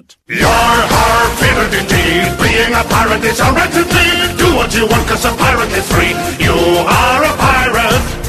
pirate. You're har fitted indeed. Being a pirate is a right indeed. Do what you want cause a pirate is free. You are a pirate.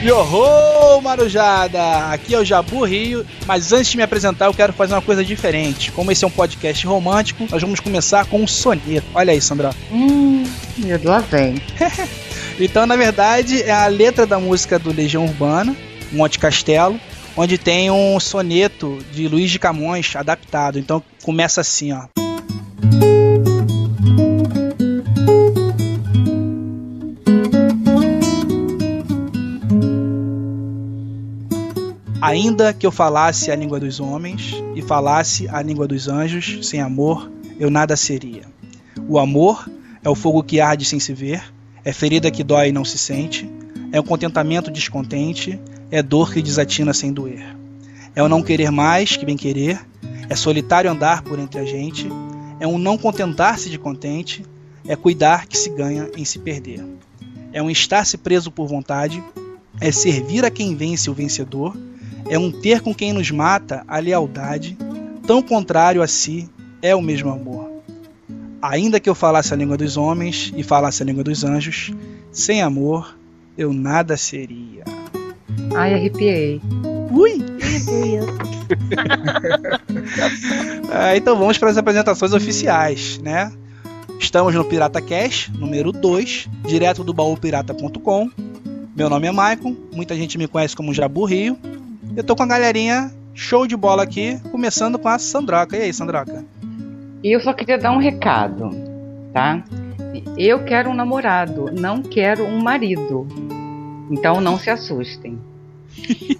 Yoho, Marujada! Aqui é o Jabu Rio, mas antes de me apresentar eu quero fazer uma coisa diferente. Como esse é um podcast romântico, nós vamos começar com um soneto. Olha aí, Sandra. Hum, meu Deus, vem. então, na verdade, é a letra da música do Legião Urbana, Monte Castelo, onde tem um soneto de Luiz de Camões adaptado. Então, começa assim, ó. Ainda que eu falasse a língua dos homens e falasse a língua dos anjos, sem amor eu nada seria. O amor é o fogo que arde sem se ver, é ferida que dói e não se sente, é um contentamento descontente, é dor que desatina sem doer. É o não querer mais que bem querer, é solitário andar por entre a gente, é um não contentar-se de contente, é cuidar que se ganha em se perder. É um estar-se preso por vontade, é servir a quem vence o vencedor, é um ter com quem nos mata a lealdade, tão contrário a si é o mesmo amor. Ainda que eu falasse a língua dos homens e falasse a língua dos anjos, sem amor eu nada seria. Ai, arrepiei. Ui! ah, então vamos para as apresentações oficiais, né? Estamos no Pirata Cash, número 2, direto do baúpirata.com. Meu nome é Maicon, muita gente me conhece como Jabu Rio, eu tô com a galerinha show de bola aqui, começando com a Sandroca. E aí, Sandroca? Eu só queria dar um recado, tá? Eu quero um namorado, não quero um marido. Então não se assustem.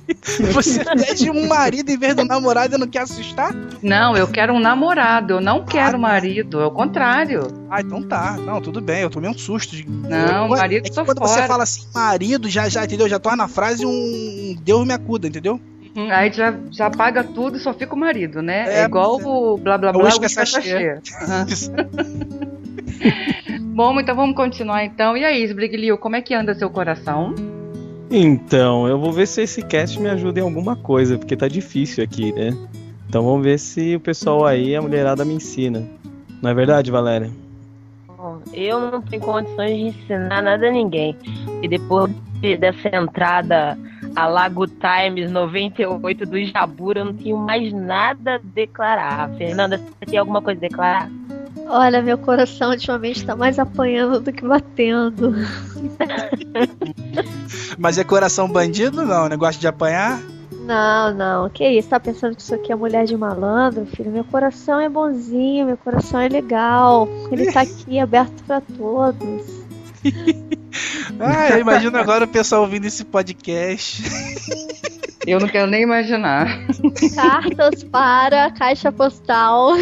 Você pede um marido em vez do namorado e não quer assustar? Não, eu quero um namorado, eu não quero ah, marido, é o contrário. Ah, então tá. Não, tudo bem, eu tomei um susto. De... Não, eu, marido é que quando fora. você fala assim, marido, já, já, entendeu? Já torna a frase um Deus me acuda, entendeu? Uhum, aí já, já paga tudo e só fica o marido, né? É, é igual o blá blá blá, o sachê. Uhum. Bom, então vamos continuar então. E aí, Sbriglio, como é que anda seu coração? Então, eu vou ver se esse cast me ajuda em alguma coisa, porque tá difícil aqui, né? Então vamos ver se o pessoal aí, a mulherada, me ensina. Não é verdade, Valéria? Bom, eu não tenho condições de ensinar nada a ninguém. E depois dessa entrada a Lago Times 98 do Jabura, eu não tenho mais nada a declarar. Fernanda, você tem alguma coisa a declarar? Olha, meu coração ultimamente tá mais apanhando do que batendo. Mas é coração bandido, não? Negócio de apanhar? Não, não. Que isso? Tá pensando que isso aqui é mulher de malandro, filho? Meu coração é bonzinho, meu coração é legal. Ele tá aqui aberto para todos. ah, eu imagino agora o pessoal ouvindo esse podcast. Eu não quero nem imaginar. Cartas para caixa postal.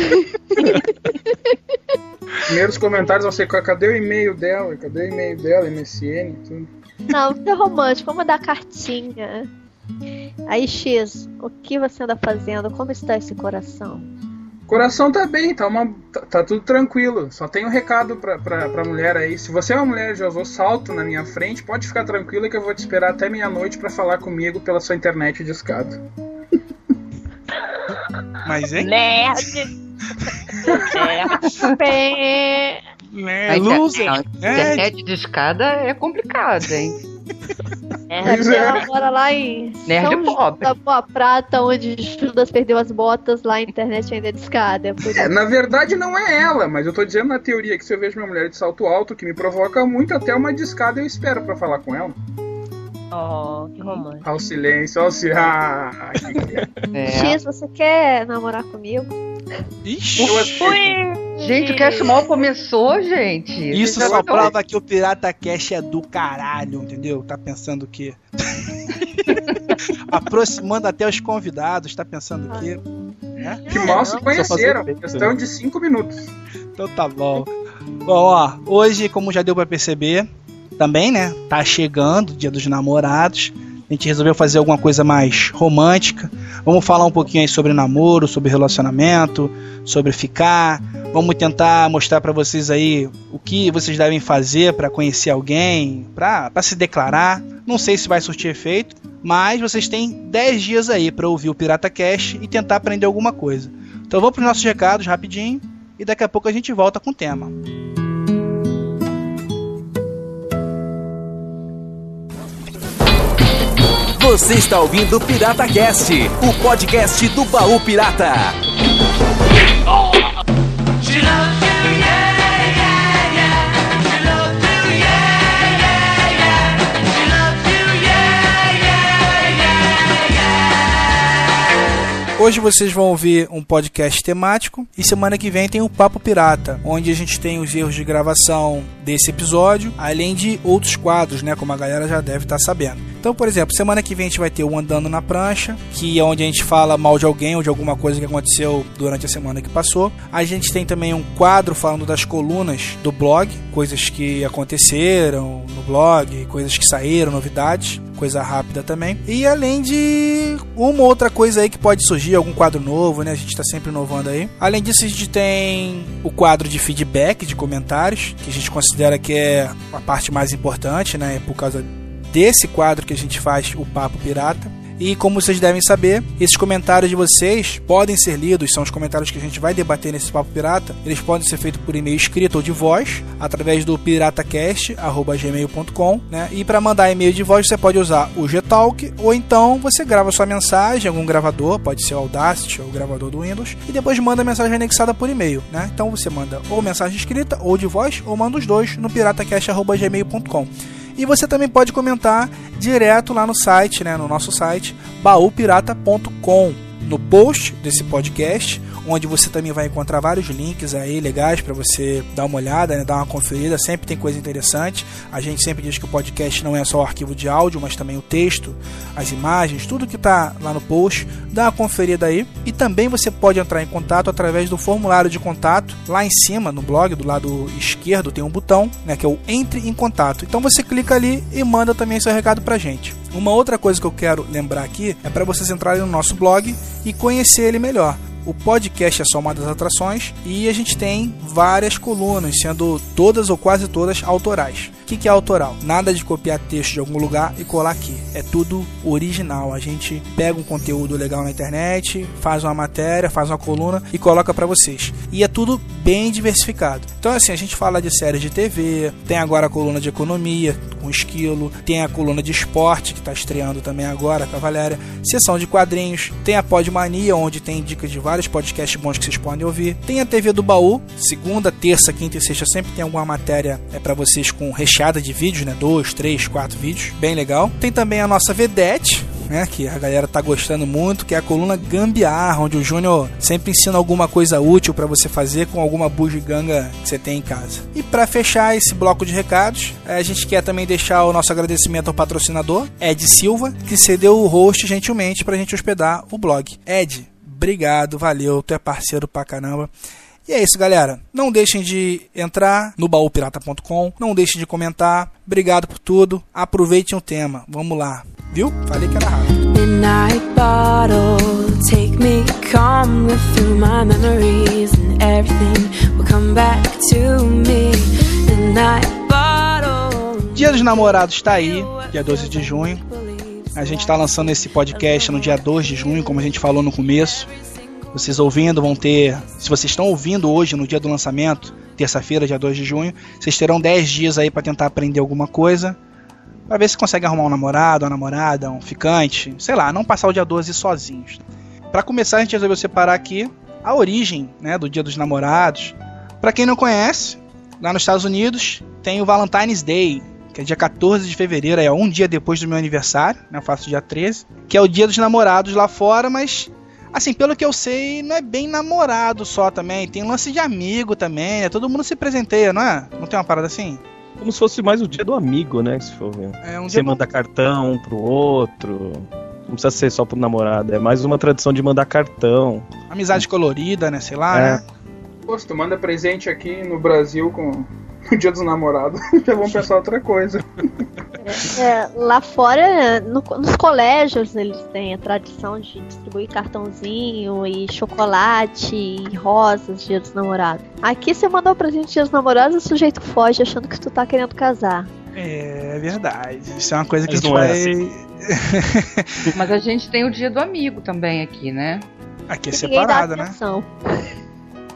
Primeiros comentários vão ser: cadê o e-mail dela? Cadê o e-mail dela? MSN tudo. Não, isso é romântico. Vamos dar cartinha. Aí, X, o que você anda fazendo? Como está esse coração? Coração tá bem, tá, uma, tá, tá, tudo tranquilo. Só tem um recado pra, pra, pra mulher aí. Se você é uma mulher e já usou salto na minha frente, pode ficar tranquila que eu vou te esperar até meia-noite para falar comigo pela sua internet de escada. Mas hein? Nerd! Nerd! É, loser! Internet de escada é complicado, hein? É, ela mora lá em Nerd São Pop. da Boa Prata, onde Judas perdeu as botas, lá a internet ainda é discada. É, é, na verdade não é ela, mas eu tô dizendo na teoria que se eu vejo minha mulher de salto alto, que me provoca muito, até uma discada eu espero para falar com ela. Oh, que romântico. Ao silêncio, ao silêncio. Ah, é. X, você quer namorar comigo? Ixi! Gente, o Cash Mal começou, gente. Isso só prova que o Pirata Cash é do caralho, entendeu? Tá pensando o quê? Aproximando até os convidados, tá pensando o quê? Né? Que mal se conheceram. Questão de 5 minutos. Então tá bom. Bom, ó, hoje, como já deu para perceber, também, né? Tá chegando o Dia dos Namorados. A gente resolveu fazer alguma coisa mais romântica. Vamos falar um pouquinho aí sobre namoro, sobre relacionamento, sobre ficar. Vamos tentar mostrar para vocês aí o que vocês devem fazer para conhecer alguém, para se declarar. Não sei se vai surtir efeito, mas vocês têm 10 dias aí para ouvir o Pirata Cash e tentar aprender alguma coisa. Então vamos para os nossos recados rapidinho e daqui a pouco a gente volta com o tema. Você está ouvindo Pirata Cast, o podcast do Baú Pirata. Hoje vocês vão ouvir um podcast temático e semana que vem tem o Papo Pirata, onde a gente tem os erros de gravação desse episódio, além de outros quadros, né, como a galera já deve estar sabendo. Então, por exemplo, semana que vem a gente vai ter o Andando na Prancha, que é onde a gente fala mal de alguém ou de alguma coisa que aconteceu durante a semana que passou. A gente tem também um quadro falando das colunas do blog, coisas que aconteceram no blog, coisas que saíram, novidades coisa rápida também. E além de uma outra coisa aí que pode surgir, algum quadro novo, né? A gente tá sempre inovando aí. Além disso, a gente tem o quadro de feedback, de comentários, que a gente considera que é a parte mais importante, né? Por causa desse quadro que a gente faz o Papo Pirata. E como vocês devem saber, esses comentários de vocês podem ser lidos, são os comentários que a gente vai debater nesse Papo Pirata. Eles podem ser feitos por e-mail escrito ou de voz, através do piratacast.gmail.com. Né? E para mandar e-mail de voz, você pode usar o Gtalk, ou então você grava sua mensagem em algum gravador, pode ser o Audacity ou o gravador do Windows, e depois manda a mensagem anexada por e-mail. Né? Então você manda ou mensagem escrita ou de voz, ou manda os dois no piratacast.gmail.com. E você também pode comentar direto lá no site, né, no nosso site, baúpirata.com. No post desse podcast onde você também vai encontrar vários links aí legais para você dar uma olhada, né, dar uma conferida. Sempre tem coisa interessante. A gente sempre diz que o podcast não é só o arquivo de áudio, mas também o texto, as imagens, tudo que está lá no post. Dá uma conferida aí. E também você pode entrar em contato através do formulário de contato. Lá em cima, no blog, do lado esquerdo, tem um botão, né, que é o Entre em Contato. Então você clica ali e manda também seu recado pra gente. Uma outra coisa que eu quero lembrar aqui é para vocês entrarem no nosso blog e conhecer ele melhor. O podcast é só uma das atrações e a gente tem várias colunas, sendo todas ou quase todas autorais. O que, que é autoral? Nada de copiar texto de algum lugar e colar aqui. É tudo original. A gente pega um conteúdo legal na internet, faz uma matéria, faz uma coluna e coloca para vocês. E é tudo bem diversificado. Então, assim, a gente fala de séries de TV, tem agora a coluna de economia com esquilo, tem a coluna de esporte que está estreando também agora com a Valéria, sessão de quadrinhos, tem a Podmania, onde tem dicas de vários podcasts bons que vocês podem ouvir, tem a TV do Baú, segunda, terça, quinta e sexta sempre tem alguma matéria é para vocês com recheada de vídeos, né? Dois, três, quatro vídeos, bem legal. Tem também a nossa vedete, né, que a galera tá gostando muito, que é a coluna Gambiarra, onde o Júnior sempre ensina alguma coisa útil para você fazer com alguma bugiganga que você tem em casa. E para fechar esse bloco de recados, a gente quer também deixar o nosso agradecimento ao patrocinador, Ed Silva, que cedeu o host gentilmente pra gente hospedar o blog. Ed, obrigado, valeu, tu é parceiro pra caramba. E é isso, galera. Não deixem de entrar no baúpirata.com, não deixem de comentar. Obrigado por tudo. Aproveitem o tema. Vamos lá. Viu? Falei que era rápido. Midnight bottle, take me, calm through my memories and everything will come back to me. Midnight bottle. Dia dos Namorados está aí, dia 12 de junho. A gente está lançando esse podcast no dia 2 de junho, como a gente falou no começo. Vocês ouvindo vão ter. Se vocês estão ouvindo hoje, no dia do lançamento, terça-feira, dia 2 de junho, vocês terão 10 dias aí para tentar aprender alguma coisa. Pra ver se consegue arrumar um namorado, uma namorada, um ficante, sei lá, não passar o dia 12 sozinhos. Para começar, a gente resolveu separar aqui a origem né, do Dia dos Namorados. Para quem não conhece, lá nos Estados Unidos tem o Valentine's Day, que é dia 14 de fevereiro, é um dia depois do meu aniversário, né, eu faço dia 13, que é o Dia dos Namorados lá fora, mas Assim, pelo que eu sei, não é bem namorado só também. Tem lance de amigo também, né? Todo mundo se presenteia, não é? Não tem uma parada assim? Como se fosse mais o dia do amigo, né? Se for ver. É um Você manda cartão um pro outro. Não precisa ser só pro namorado. É mais uma tradição de mandar cartão. Amizade colorida, né? Sei lá, é. né? Pô, se tu manda presente aqui no Brasil com o dia dos namorados, já vão pensar outra coisa. É, lá fora, no, nos colégios, eles têm a tradição de distribuir cartãozinho e chocolate e rosas dia dos namorados. Aqui você mandou presente dia dos namorados e o sujeito foge achando que tu tá querendo casar. É, é verdade. Isso é uma coisa que Mas a gente vai. É assim. Mas a gente tem o dia do amigo também aqui, né? Aqui é separado, né?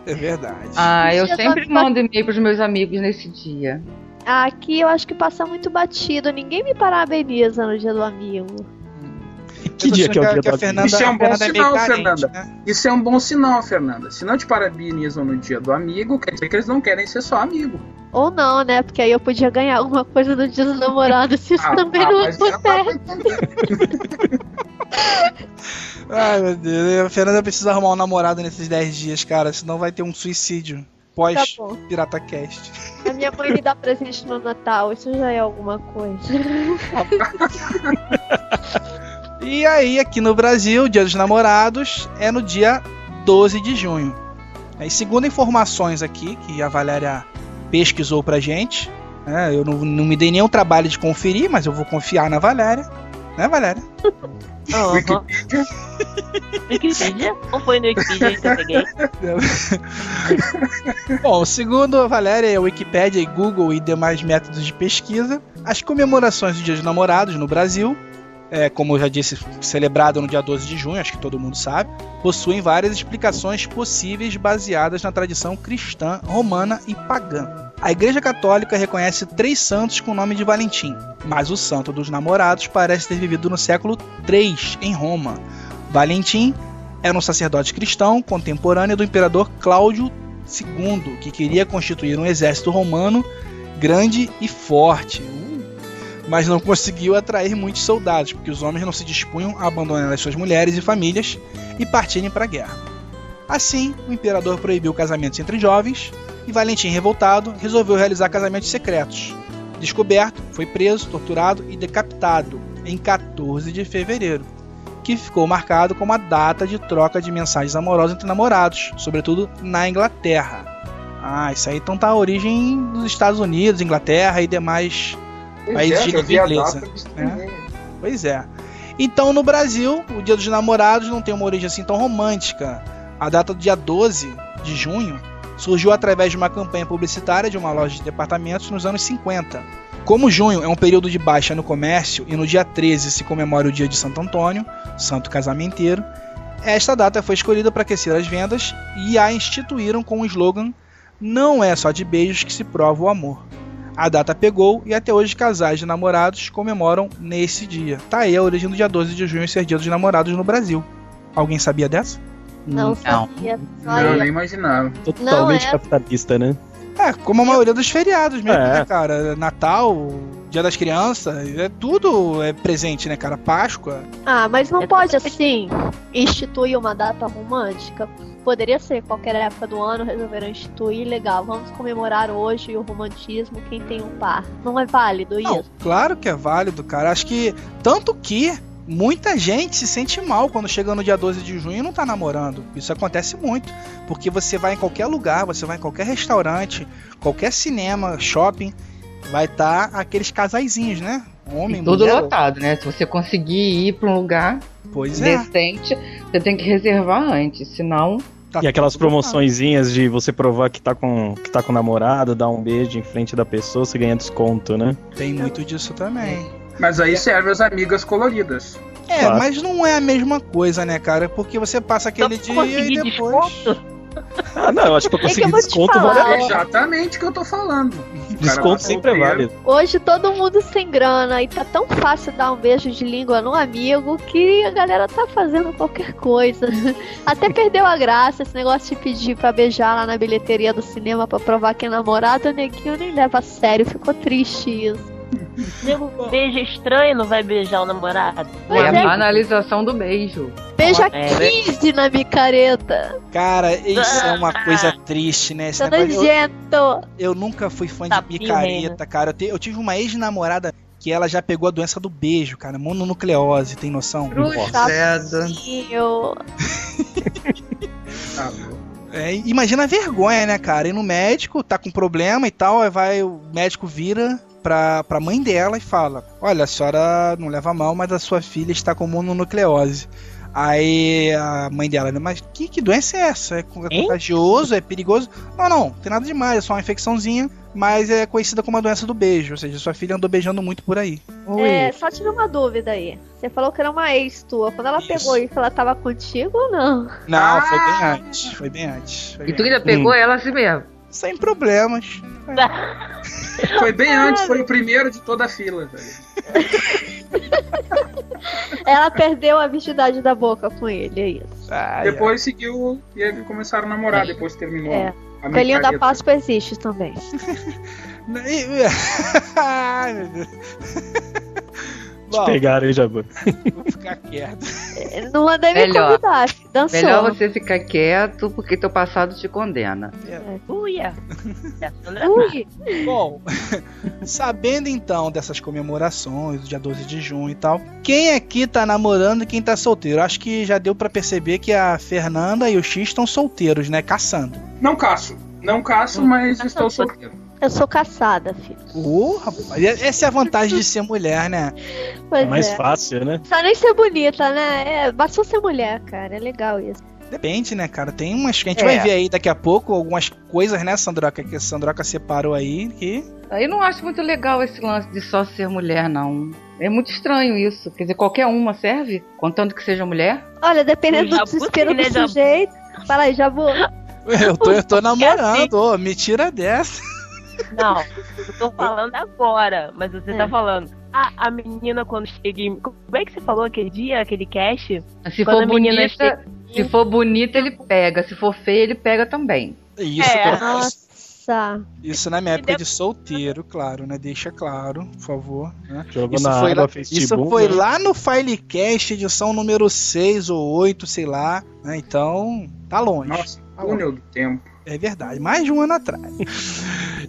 É verdade. Ah, eu sempre mando e-mail pros meus amigos nesse dia. Aqui eu acho que passa muito batido. Ninguém me parabeniza no dia do amigo. Que dia que é o dia do amigo? Isso é um bom sinal, carente, Fernanda. Né? Isso é um bom sinal, Fernanda. Se não te parabenizam no dia do amigo, quer dizer que eles não querem ser só amigo. Ou não, né? Porque aí eu podia ganhar alguma coisa no dia do namorado, se isso ah, também ah, não acontece. Ai, meu Deus. A Fernanda precisa arrumar um namorado nesses 10 dias, cara. Senão vai ter um suicídio pós tá. A minha mãe me dá presente no Natal, isso já é alguma coisa. e aí, aqui no Brasil, o Dia dos Namorados é no dia 12 de junho. E segundo informações aqui que a Valéria pesquisou pra gente, né, eu não, não me dei nenhum trabalho de conferir, mas eu vou confiar na Valéria. Né, Valéria? Uhum. Wikipedia? Wikipedia? Não foi no Wikipedia que eu peguei? Bom, segundo a Valéria, a Wikipedia, Google e demais métodos de pesquisa, as comemorações do Dia dos Namorados no Brasil, é, como eu já disse, celebrado no dia 12 de junho, acho que todo mundo sabe, possuem várias explicações possíveis baseadas na tradição cristã, romana e pagã. A Igreja Católica reconhece três santos com o nome de Valentim, mas o santo dos namorados parece ter vivido no século III em Roma. Valentim era um sacerdote cristão contemporâneo do imperador Cláudio II, que queria constituir um exército romano grande e forte, mas não conseguiu atrair muitos soldados, porque os homens não se dispunham a abandonar as suas mulheres e famílias e partirem para a guerra. Assim, o imperador proibiu casamentos entre jovens e Valentim, revoltado, resolveu realizar casamentos secretos. Descoberto, foi preso, torturado e decapitado em 14 de fevereiro, que ficou marcado como a data de troca de mensagens amorosas entre namorados, sobretudo na Inglaterra. Ah, isso aí então tá a origem dos Estados Unidos, Inglaterra e demais pois países é, de inglesa. Né? Pois é. Então no Brasil, o Dia dos Namorados não tem uma origem assim tão romântica. A data do dia 12 de junho surgiu através de uma campanha publicitária de uma loja de departamentos nos anos 50. Como junho é um período de baixa no comércio e no dia 13 se comemora o dia de Santo Antônio, santo casamenteiro, esta data foi escolhida para aquecer as vendas e a instituíram com o slogan Não é só de beijos que se prova o amor. A data pegou e até hoje casais de namorados comemoram nesse dia. Tá aí a origem do dia 12 de junho ser dia dos namorados no Brasil. Alguém sabia dessa? Não, não. Não, nem imaginava. Totalmente é... capitalista, né? É, como a maioria dos feriados mesmo, é. né, cara? Natal, Dia das Crianças, é tudo é presente, né, cara? Páscoa. Ah, mas não é pode, assim, instituir uma data romântica. Poderia ser qualquer época do ano, resolveram instituir, legal, vamos comemorar hoje o romantismo, quem tem um par. Não é válido não, isso? Claro que é válido, cara. Acho que, tanto que muita gente se sente mal quando chega no dia 12 de junho e não tá namorando. Isso acontece muito, porque você vai em qualquer lugar, você vai em qualquer restaurante, qualquer cinema, shopping, vai estar tá aqueles casaizinhos, né? Homem, e tudo mulher, lotado, né? Se você conseguir ir para um lugar pois é. decente, você tem que reservar antes, senão Tá e aquelas promoçõezinhas de você provar que tá com que tá com namorado, dar um beijo em frente da pessoa, você ganha desconto, né? Tem muito disso também. Mas aí serve as amigas coloridas. É, claro. mas não é a mesma coisa, né, cara? Porque você passa aquele dia e depois. Desconto? Ah, não, eu acho que pra conseguir é que desconto vale a Exatamente o que eu tô falando. Desconto sempre é válido. Hoje todo mundo sem grana e tá tão fácil dar um beijo de língua no amigo que a galera tá fazendo qualquer coisa. Até perdeu a graça esse negócio de pedir pra beijar lá na bilheteria do cinema pra provar que é namorado, o neguinho nem leva a sério, ficou triste isso. Nego beija estranho não vai beijar o namorado. É a é. banalização do beijo. Beija é, 15 na micareta. Cara, isso é uma coisa triste, né? Esse tá nojento. Eu, eu, nunca fui fã tá de micareta, cara. Eu, te, eu tive uma ex-namorada que ela já pegou a doença do beijo, cara. Mononucleose, tem noção? Cruzada. é, imagina a vergonha, né, cara? Ir no médico, tá com problema e tal, aí vai, o médico vira pra, pra mãe dela e fala: Olha, a senhora não leva mal, mas a sua filha está com mononucleose. Aí a mãe dela, né? Mas que, que doença é essa? É contagioso? É perigoso? Não, não, tem nada demais, é só uma infecçãozinha, mas é conhecida como a doença do beijo. Ou seja, sua filha andou beijando muito por aí. É, só tive uma dúvida aí. Você falou que era uma ex tua. Quando ela Isso. pegou isso, ela tava contigo ou não? Não, ah! foi bem antes. Foi bem antes. Foi e tu ainda pegou hum. ela assim mesmo? Sem problemas. Foi bem antes, foi o primeiro de toda a fila. Ela perdeu a virgindade da boca com ele, é isso. Ah, depois é. seguiu e eles começaram a namorar, depois terminou. É. A Coelhinho da Páscoa existe também. Ai, meu Deus. Te pegaram, hein, Jabu? Vou ficar quieto. Não mandei me melhor, convidar, dançou. Melhor você ficar quieto, porque teu passado te condena. É. Uia! Ui. Bom, sabendo então dessas comemorações, dia 12 de junho e tal, quem aqui tá namorando e quem tá solteiro? Acho que já deu para perceber que a Fernanda e o X estão solteiros, né? Caçando. Não caço. Não caço, mas estou solteiro. Eu sou caçada, filho. Uh, rapaz, essa é a vantagem de ser mulher, né? Pois é mais é. fácil, né? Só nem ser bonita, né? É, basta ser mulher, cara. É legal isso. Depende, né, cara? Tem umas que a gente é. vai ver aí daqui a pouco, algumas coisas, né, Sandroca, que a Sandroca separou aí, que... Eu não acho muito legal esse lance de só ser mulher, não. É muito estranho isso. Quer dizer, qualquer uma serve, contando que seja mulher. Olha, dependendo do desespero do sujeito... Fala aí, Jabu. Eu tô, eu tô namorando, ô, me tira dessa. Não, eu tô falando agora, mas você tá é. tá falando. A, a menina quando chega em... Como é que você falou aquele dia, aquele cast? Se quando for bonita, chega... se for bonita, ele pega. Se for feia, ele pega também. Isso, é. Nossa. Isso na minha época de solteiro, claro, né? Deixa claro, por favor. Né? Isso, na foi, lá, isso foi né? lá no Filecast, edição número 6 ou 8, sei lá. Né? Então, tá longe. Nossa, túnel do tempo. É verdade, mais de um ano atrás.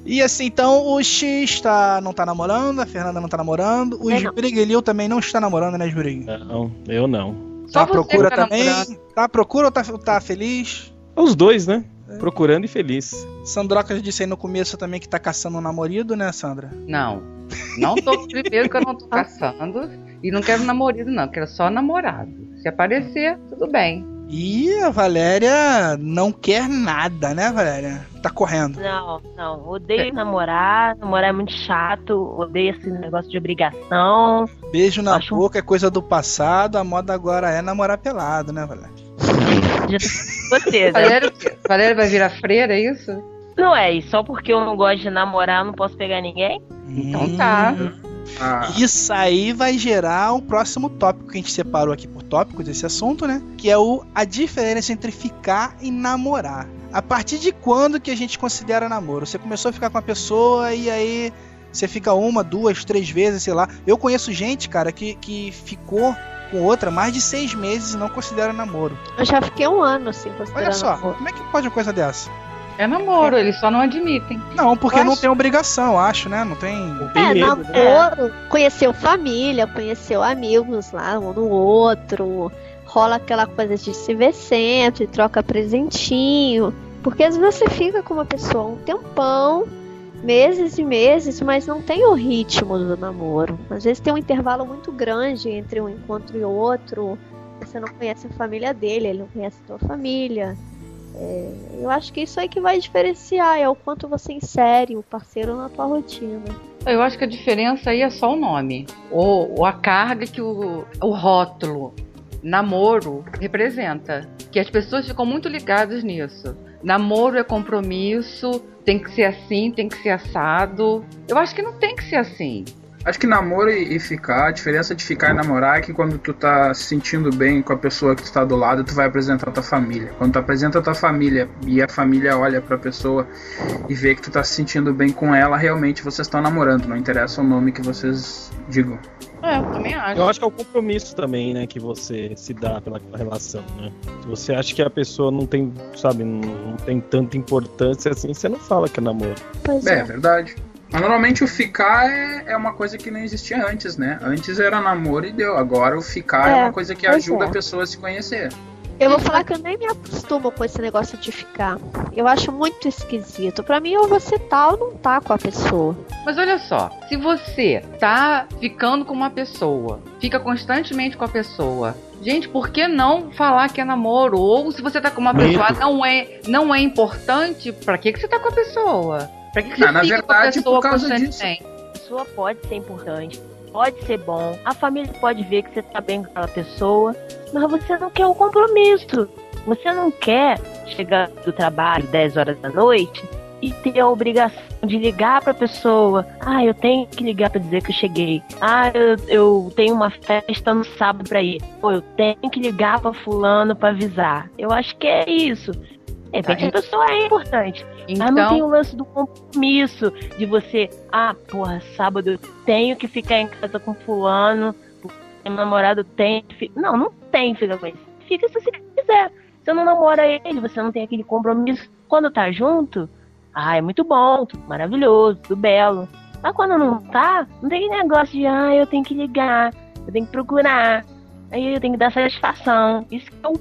e assim, então o X tá, não tá namorando, a Fernanda não tá namorando, o é também não está namorando, né, Sbrig? Não, eu não. Tá à procura tá também? Namorando. Tá à procura ou tá, tá feliz? Os dois, né? É. Procurando e feliz. Sandroca disse aí no começo também que tá caçando um namorado, né, Sandra? Não. Não tô. Primeiro que eu não tô caçando. E não quero namorado, não. Quero só namorado. Se aparecer, tudo bem. E a Valéria não quer nada, né, Valéria? Tá correndo. Não, não. Odeio é. namorar. Namorar é muito chato. Odeio esse negócio de obrigação. Beijo na Acho boca é coisa do passado. A moda agora é namorar pelado, né, Valéria? Você, Valéria, Valéria vai virar freira, é isso? Não é, e só porque eu não gosto de namorar, eu não posso pegar ninguém? Então tá. Ah. Isso aí vai gerar o próximo tópico que a gente separou aqui por tópico desse assunto, né? Que é o a diferença entre ficar e namorar. A partir de quando que a gente considera namoro? Você começou a ficar com a pessoa e aí você fica uma, duas, três vezes, sei lá. Eu conheço gente, cara, que, que ficou com outra mais de seis meses e não considera namoro. Eu já fiquei um ano assim considerando. Olha só, namoro. como é que pode uma coisa dessa? É namoro, eles só não admitem. Não, porque acho... não tem obrigação, acho, né? Não tem. tem é, medo, namoro, né? conheceu família, conheceu amigos lá, um no outro. Rola aquela coisa de se ver sempre, troca presentinho. Porque às vezes você fica com uma pessoa um tempão, meses e meses, mas não tem o ritmo do namoro. Às vezes tem um intervalo muito grande entre um encontro e outro. Você não conhece a família dele, ele não conhece a tua família. É, eu acho que isso aí que vai diferenciar, é o quanto você insere o parceiro na tua rotina. Eu acho que a diferença aí é só o nome, ou, ou a carga que o, o rótulo namoro representa. Que as pessoas ficam muito ligadas nisso. Namoro é compromisso, tem que ser assim, tem que ser assado. Eu acho que não tem que ser assim. Acho que namoro e, ficar, a diferença de ficar e namorar é que quando tu tá se sentindo bem com a pessoa que tu tá do lado, tu vai apresentar a tua família. Quando tu apresenta a tua família e a família olha pra pessoa e vê que tu tá se sentindo bem com ela, realmente vocês estão namorando, não interessa o nome que vocês digam. É, eu também acho. Eu acho que é o compromisso também, né, que você se dá pela relação, né? Se você acha que a pessoa não tem, sabe, não tem tanta importância assim, você não fala que é namoro. Pois é, é verdade. Mas normalmente o ficar é, é uma coisa que não existia antes, né? Antes era namoro e deu. Agora o ficar é, é uma coisa que ajuda é. a pessoa a se conhecer. Eu vou falar que eu nem me acostumo com esse negócio de ficar. Eu acho muito esquisito. Pra mim, ou você tá ou não tá com a pessoa. Mas olha só, se você tá ficando com uma pessoa, fica constantemente com a pessoa, gente, por que não falar que é namoro? Ou se você tá com uma Mito. pessoa, não é, não é importante, pra que, que você tá com a pessoa? Pra que, que Ah, na verdade, por causa constantemente? A pessoa pode ser importante, pode ser bom, a família pode ver que você tá bem com aquela pessoa, mas você não quer o compromisso. Você não quer chegar do trabalho 10 horas da noite e ter a obrigação de ligar pra pessoa. Ah, eu tenho que ligar pra dizer que eu cheguei. Ah, eu, eu tenho uma festa no sábado pra ir. Pô, eu tenho que ligar pra fulano pra avisar. Eu acho que é isso. De repente Tá, a pessoa é importante. Mas não Então, tem o lance do compromisso de você, ah, porra, sábado eu tenho que ficar em casa com fulano, porque meu namorado tem. que fi-". Não, não tem fica com ele. Fica se você quiser. Você não namora ele, você não tem aquele compromisso. Quando tá junto, ah, é muito bom, tudo maravilhoso, tudo belo. Mas quando não tá, não tem aquele negócio de, ah, eu tenho que ligar, eu tenho que procurar, aí eu tenho que dar satisfação. Isso é o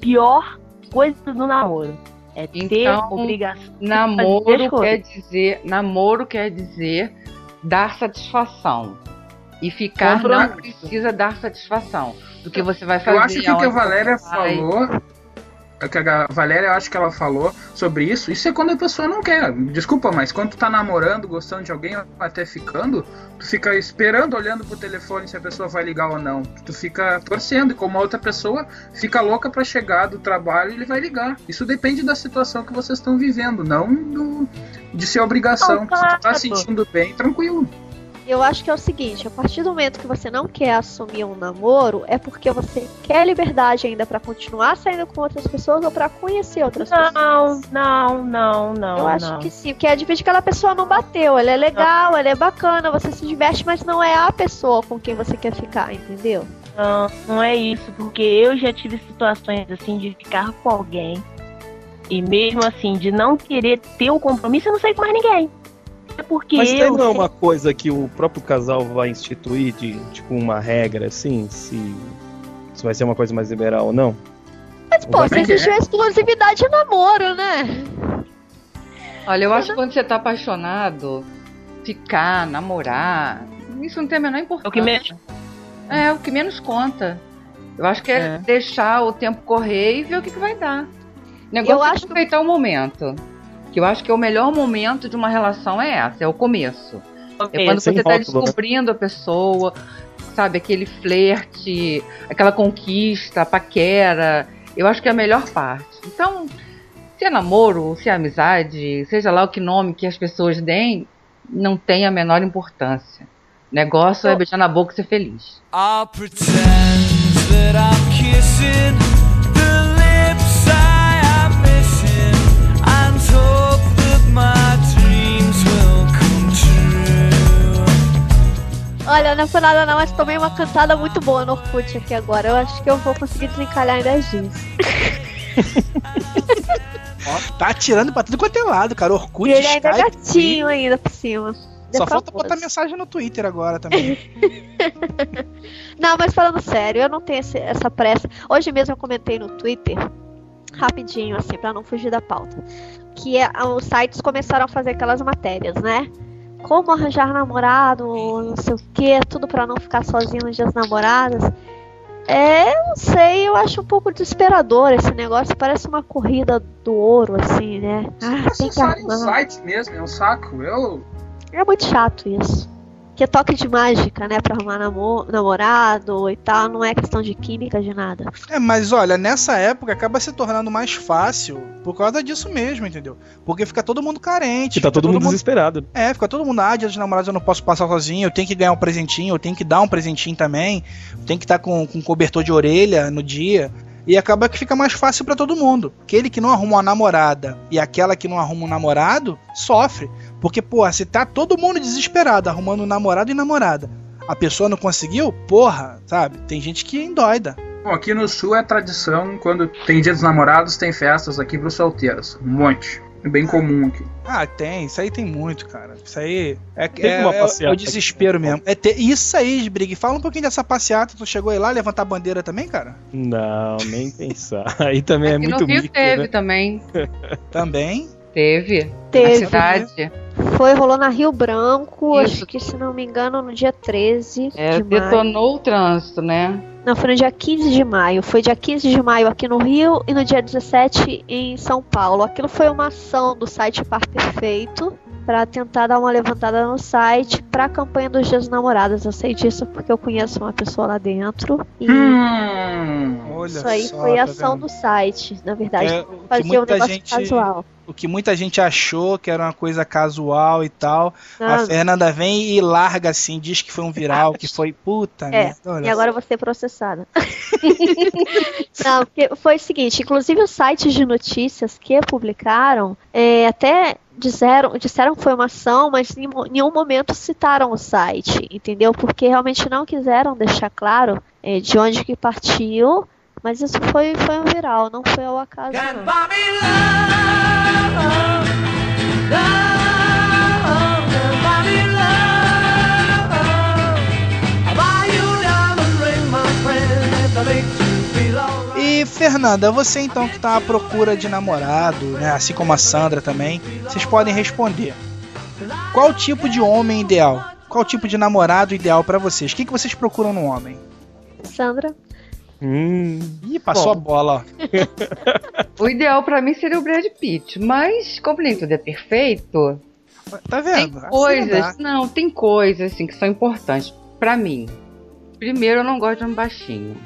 pior coisa do namoro. É ter Então, obrigação. namoro coisas. quer dizer, namoro quer dizer dar satisfação. E ficar não precisa dar satisfação. Do que você vai fazer. Eu acho que o que a Valéria falou. Que a Valéria, eu acho que ela falou sobre isso. Isso é quando a pessoa não quer. Desculpa, mas quando tu tá namorando, gostando de alguém, até ficando, tu fica esperando, olhando pro telefone se a pessoa vai ligar ou não. Tu fica torcendo, e como a outra pessoa fica louca pra chegar do trabalho ele vai ligar. Isso depende da situação que vocês estão vivendo, não do- de ser obrigação. Não, Se tu tá claro. sentindo bem, tranquilo. Eu acho que é o seguinte, a partir do momento que você não quer assumir um namoro, é porque você quer liberdade ainda pra continuar saindo com outras pessoas ou pra conhecer outras pessoas. Não, não, não, não. Eu acho não. que sim, porque admite que aquela pessoa não bateu. Ela é legal, ela é bacana, você se diverte, mas não é a pessoa com quem você quer ficar, entendeu? Não, não é isso, porque eu já tive situações assim de ficar com alguém e mesmo assim de não querer ter o compromisso, eu não saí com mais ninguém. É porque Mas eu. tem não é uma coisa que o próprio casal vai instituir de tipo uma regra assim, se, se vai ser uma coisa mais liberal ou não? Mas, pô, é você é? uma exclusividade de namoro, né? Olha, eu acho que quando você tá apaixonado, ficar, namorar, isso não tem a menor importância. É o que menos. É, o que menos conta. Eu acho que é, É. deixar o tempo correr e ver o que, que vai dar. O negócio Eu é acho que- aproveitar o momento. Que eu acho que o melhor momento de uma relação é essa, é o começo. É quando você tá rótulo, né? descobrindo a pessoa, sabe, aquele flerte, aquela conquista, a paquera. Eu acho que é a melhor parte. Então, se é namoro, se é amizade, seja lá o que nome que as pessoas deem, não tem a menor importância. O negócio é beijar na boca e ser feliz. I'll pretend that I'm kissing Olha, não é por nada não, mas tomei uma cantada muito boa no Orkut aqui agora. Eu acho que eu vou conseguir desencalhar em 10 dias. Ó, tá atirando pra tudo quanto é lado, cara. Orkut, E ele ainda é Skype, gatinho ainda por cima. Só falta botar mensagem no Twitter agora também. Não, mas falando sério, eu não tenho esse- essa pressa. Hoje mesmo eu comentei no Twitter, rapidinho, assim, pra não fugir da pauta, que é, os sites começaram a fazer aquelas matérias, né? Como arranjar namorado, não sei o que, tudo pra não ficar sozinho nos dias namoradas. É, eu não sei, eu acho um pouco desesperador esse negócio, parece uma corrida do ouro, assim, né? Ah, tem que arrumar. site mesmo, é um saco. Eu, É muito chato isso. Que é toque de mágica, né? Pra arrumar namo- namorado e tal. Não é questão de química, de nada. É, mas olha, nessa época acaba se tornando mais fácil por causa disso mesmo, entendeu? Porque fica todo mundo carente. Que tá fica todo mundo desesperado. É, fica todo mundo, ah, dia dos namorados eu não posso passar sozinho, eu tenho que ganhar um presentinho, eu tenho que dar um presentinho também, eu tenho que estar com, com cobertor de orelha no dia. E acaba que fica mais fácil pra todo mundo. Aquele que não arruma uma namorada e aquela que não arruma um namorado, sofre. Porque, pô, se tá todo mundo desesperado arrumando um namorado e namorada, a pessoa não conseguiu, porra, sabe? Tem gente que endoida. Bom, aqui no sul é tradição, quando tem dia dos namorados, tem festas aqui pros solteiros. Um monte. É bem comum aqui. Ah, tem. Isso aí tem muito, cara. Isso aí é, Teve é, uma é- passeata é o desespero aqui. mesmo. É ter- isso aí, Brig. Fala um pouquinho dessa passeata. Tu chegou aí lá levantar a bandeira também, cara? Não, nem pensar. Aí também é muito no Rio mico, teve né? também. Também. Teve. Teve. Na cidade. Foi, rolou na Rio Branco, Isso. acho que se não me engano, no dia 13 É, de maio. detonou o trânsito, né? Não, foi no dia 15 de maio. Foi dia 15 de maio aqui no Rio e no dia 17 em São Paulo. Aquilo foi uma ação do site Par Perfeito para tentar dar uma levantada no site para a campanha dos Dias dos Namorados. Eu sei disso porque eu conheço uma pessoa lá dentro. E Hum. Olha isso aí só, foi tá ação vendo? do site, na verdade. É, Fazia um negócio gente- casual. O que muita gente achou que era uma coisa casual e tal. A Não, Fernanda vem e larga assim, diz que foi um viral, que foi puta É, merda. E agora eu vou ser processada. Não, porque foi o seguinte, inclusive os sites de notícias que publicaram é, até disseram, disseram que foi uma ação, mas em nenhum momento citaram o site, entendeu? Porque realmente não quiseram deixar claro é, de onde que partiu, mas isso foi, foi um viral, não foi ao acaso. E Fernanda, você então que tá à procura de namorado, né, assim como a Sandra também, vocês podem responder. Qual tipo de homem ideal? Qual tipo de namorado ideal pra vocês? O que, que vocês procuram no homem? Sandra? Hum, Ih, passou a bola, ó. O ideal pra mim seria o Brad Pitt, mas como nem tudo é perfeito, Tá tem vendo? Assim não coisas, dá. não, tem coisas assim que são importantes pra mim. Primeiro, eu não gosto de homem baixinho.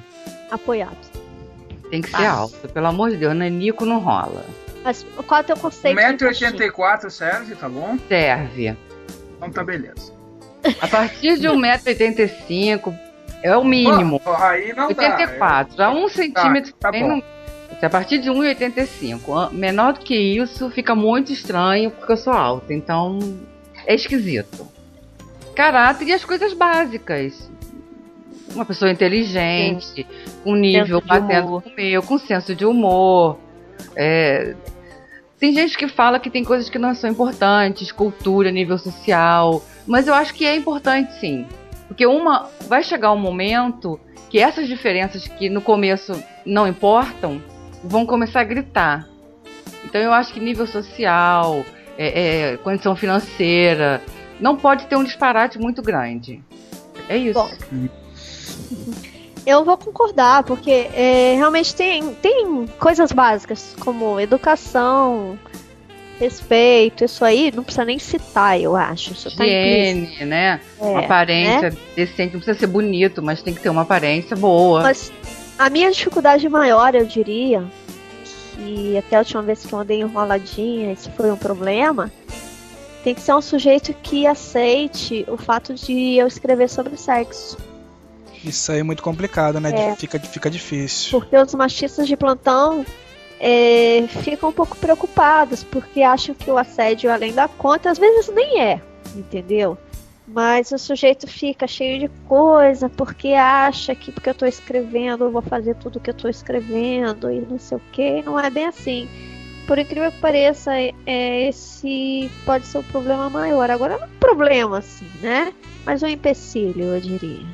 Apoiado. Tem que ser Baixo. alto, pelo amor de Deus, nanico não rola. Mas qual é o teu conceito? de baixinho? 1,84m serve, tá bom? Serve. Então tá beleza. A partir de 1,85m é o mínimo. Pô, aí não dá. 84. A 1 centímetro tá bom. não. A partir de 1,85. Menor do que isso fica muito estranho porque eu sou alta. Então é esquisito. Caráter e as coisas básicas. Uma pessoa inteligente, com nível batendo humor. com o meu, com senso de humor. É, Tem gente que fala que tem coisas que não são importantes, cultura, nível social. Mas eu acho que é importante sim. Porque uma vai chegar um momento que essas diferenças que no começo não importam vão começar a gritar. Então eu acho que nível social, é, é, condição financeira, não pode ter um disparate muito grande. É isso. Bom. Eu vou concordar, porque é, realmente tem, tem coisas básicas, como educação, respeito, isso aí não precisa nem citar, eu acho. Isso tá. Higiene, né? É, uma aparência né? decente, não precisa ser bonito, mas tem que ter uma aparência boa. Mas a minha dificuldade maior, eu diria, que até a última vez que eu andei enroladinha, isso foi um problema, tem que ser um sujeito que aceite o fato de eu escrever sobre sexo. Isso aí é muito complicado, né? É. Fica, fica difícil. Porque os machistas de plantão é, ficam um pouco preocupados, porque acham que o assédio, além da conta, às vezes nem é, entendeu? Mas o sujeito fica cheio de coisa, porque acha que porque eu tô escrevendo, eu vou fazer tudo que eu tô escrevendo e não sei o que, não é bem assim. Por incrível que pareça, é, esse pode ser o problema maior. Agora, não é um problema, assim, né? Mas um empecilho, eu diria.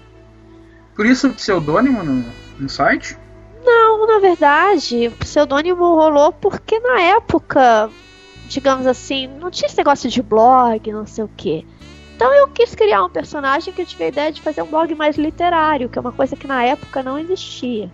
Por isso pseudônimo no, no site? Não, na verdade, o pseudônimo rolou porque na época, digamos assim, não tinha esse negócio de blog, não sei o quê. Então eu quis criar um personagem que eu tive a ideia de fazer um blog mais literário, que é uma coisa que na época não existia.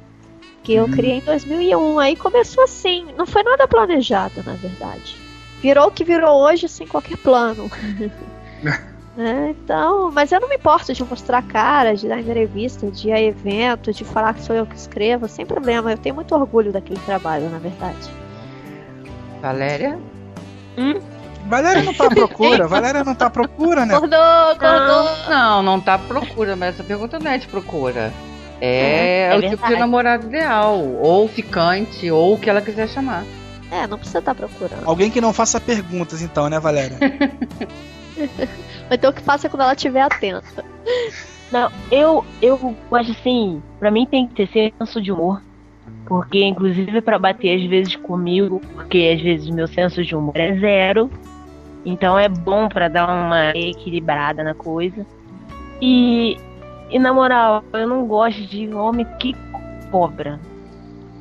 Que eu Hum. criei em 2001. Aí começou assim, não foi nada planejado, na verdade. Virou o que virou hoje sem qualquer plano. É, então, mas eu não me importo de mostrar a cara, de dar entrevista, de ir a evento, de falar que sou eu que escrevo, sem problema. Eu tenho muito orgulho daquele trabalho, na verdade. Valéria? Valéria não tá à procura, Valéria não tá à procura, né? Acordou, acordou. Não, não tá à procura, mas essa pergunta não é de procura. É, É, é o tipo de namorado ideal, ou ficante, ou o que ela quiser chamar. É, não precisa estar procurando. Alguém que não faça perguntas, então, né, Valéria? Então que faça quando ela estiver atenta. Não, eu, eu acho assim, pra mim tem que ter senso de humor. Porque, inclusive, para bater às vezes comigo, porque às vezes meu senso de humor é zero. Então é bom para dar uma equilibrada na coisa. E, e na moral, eu não gosto de homem que cobra.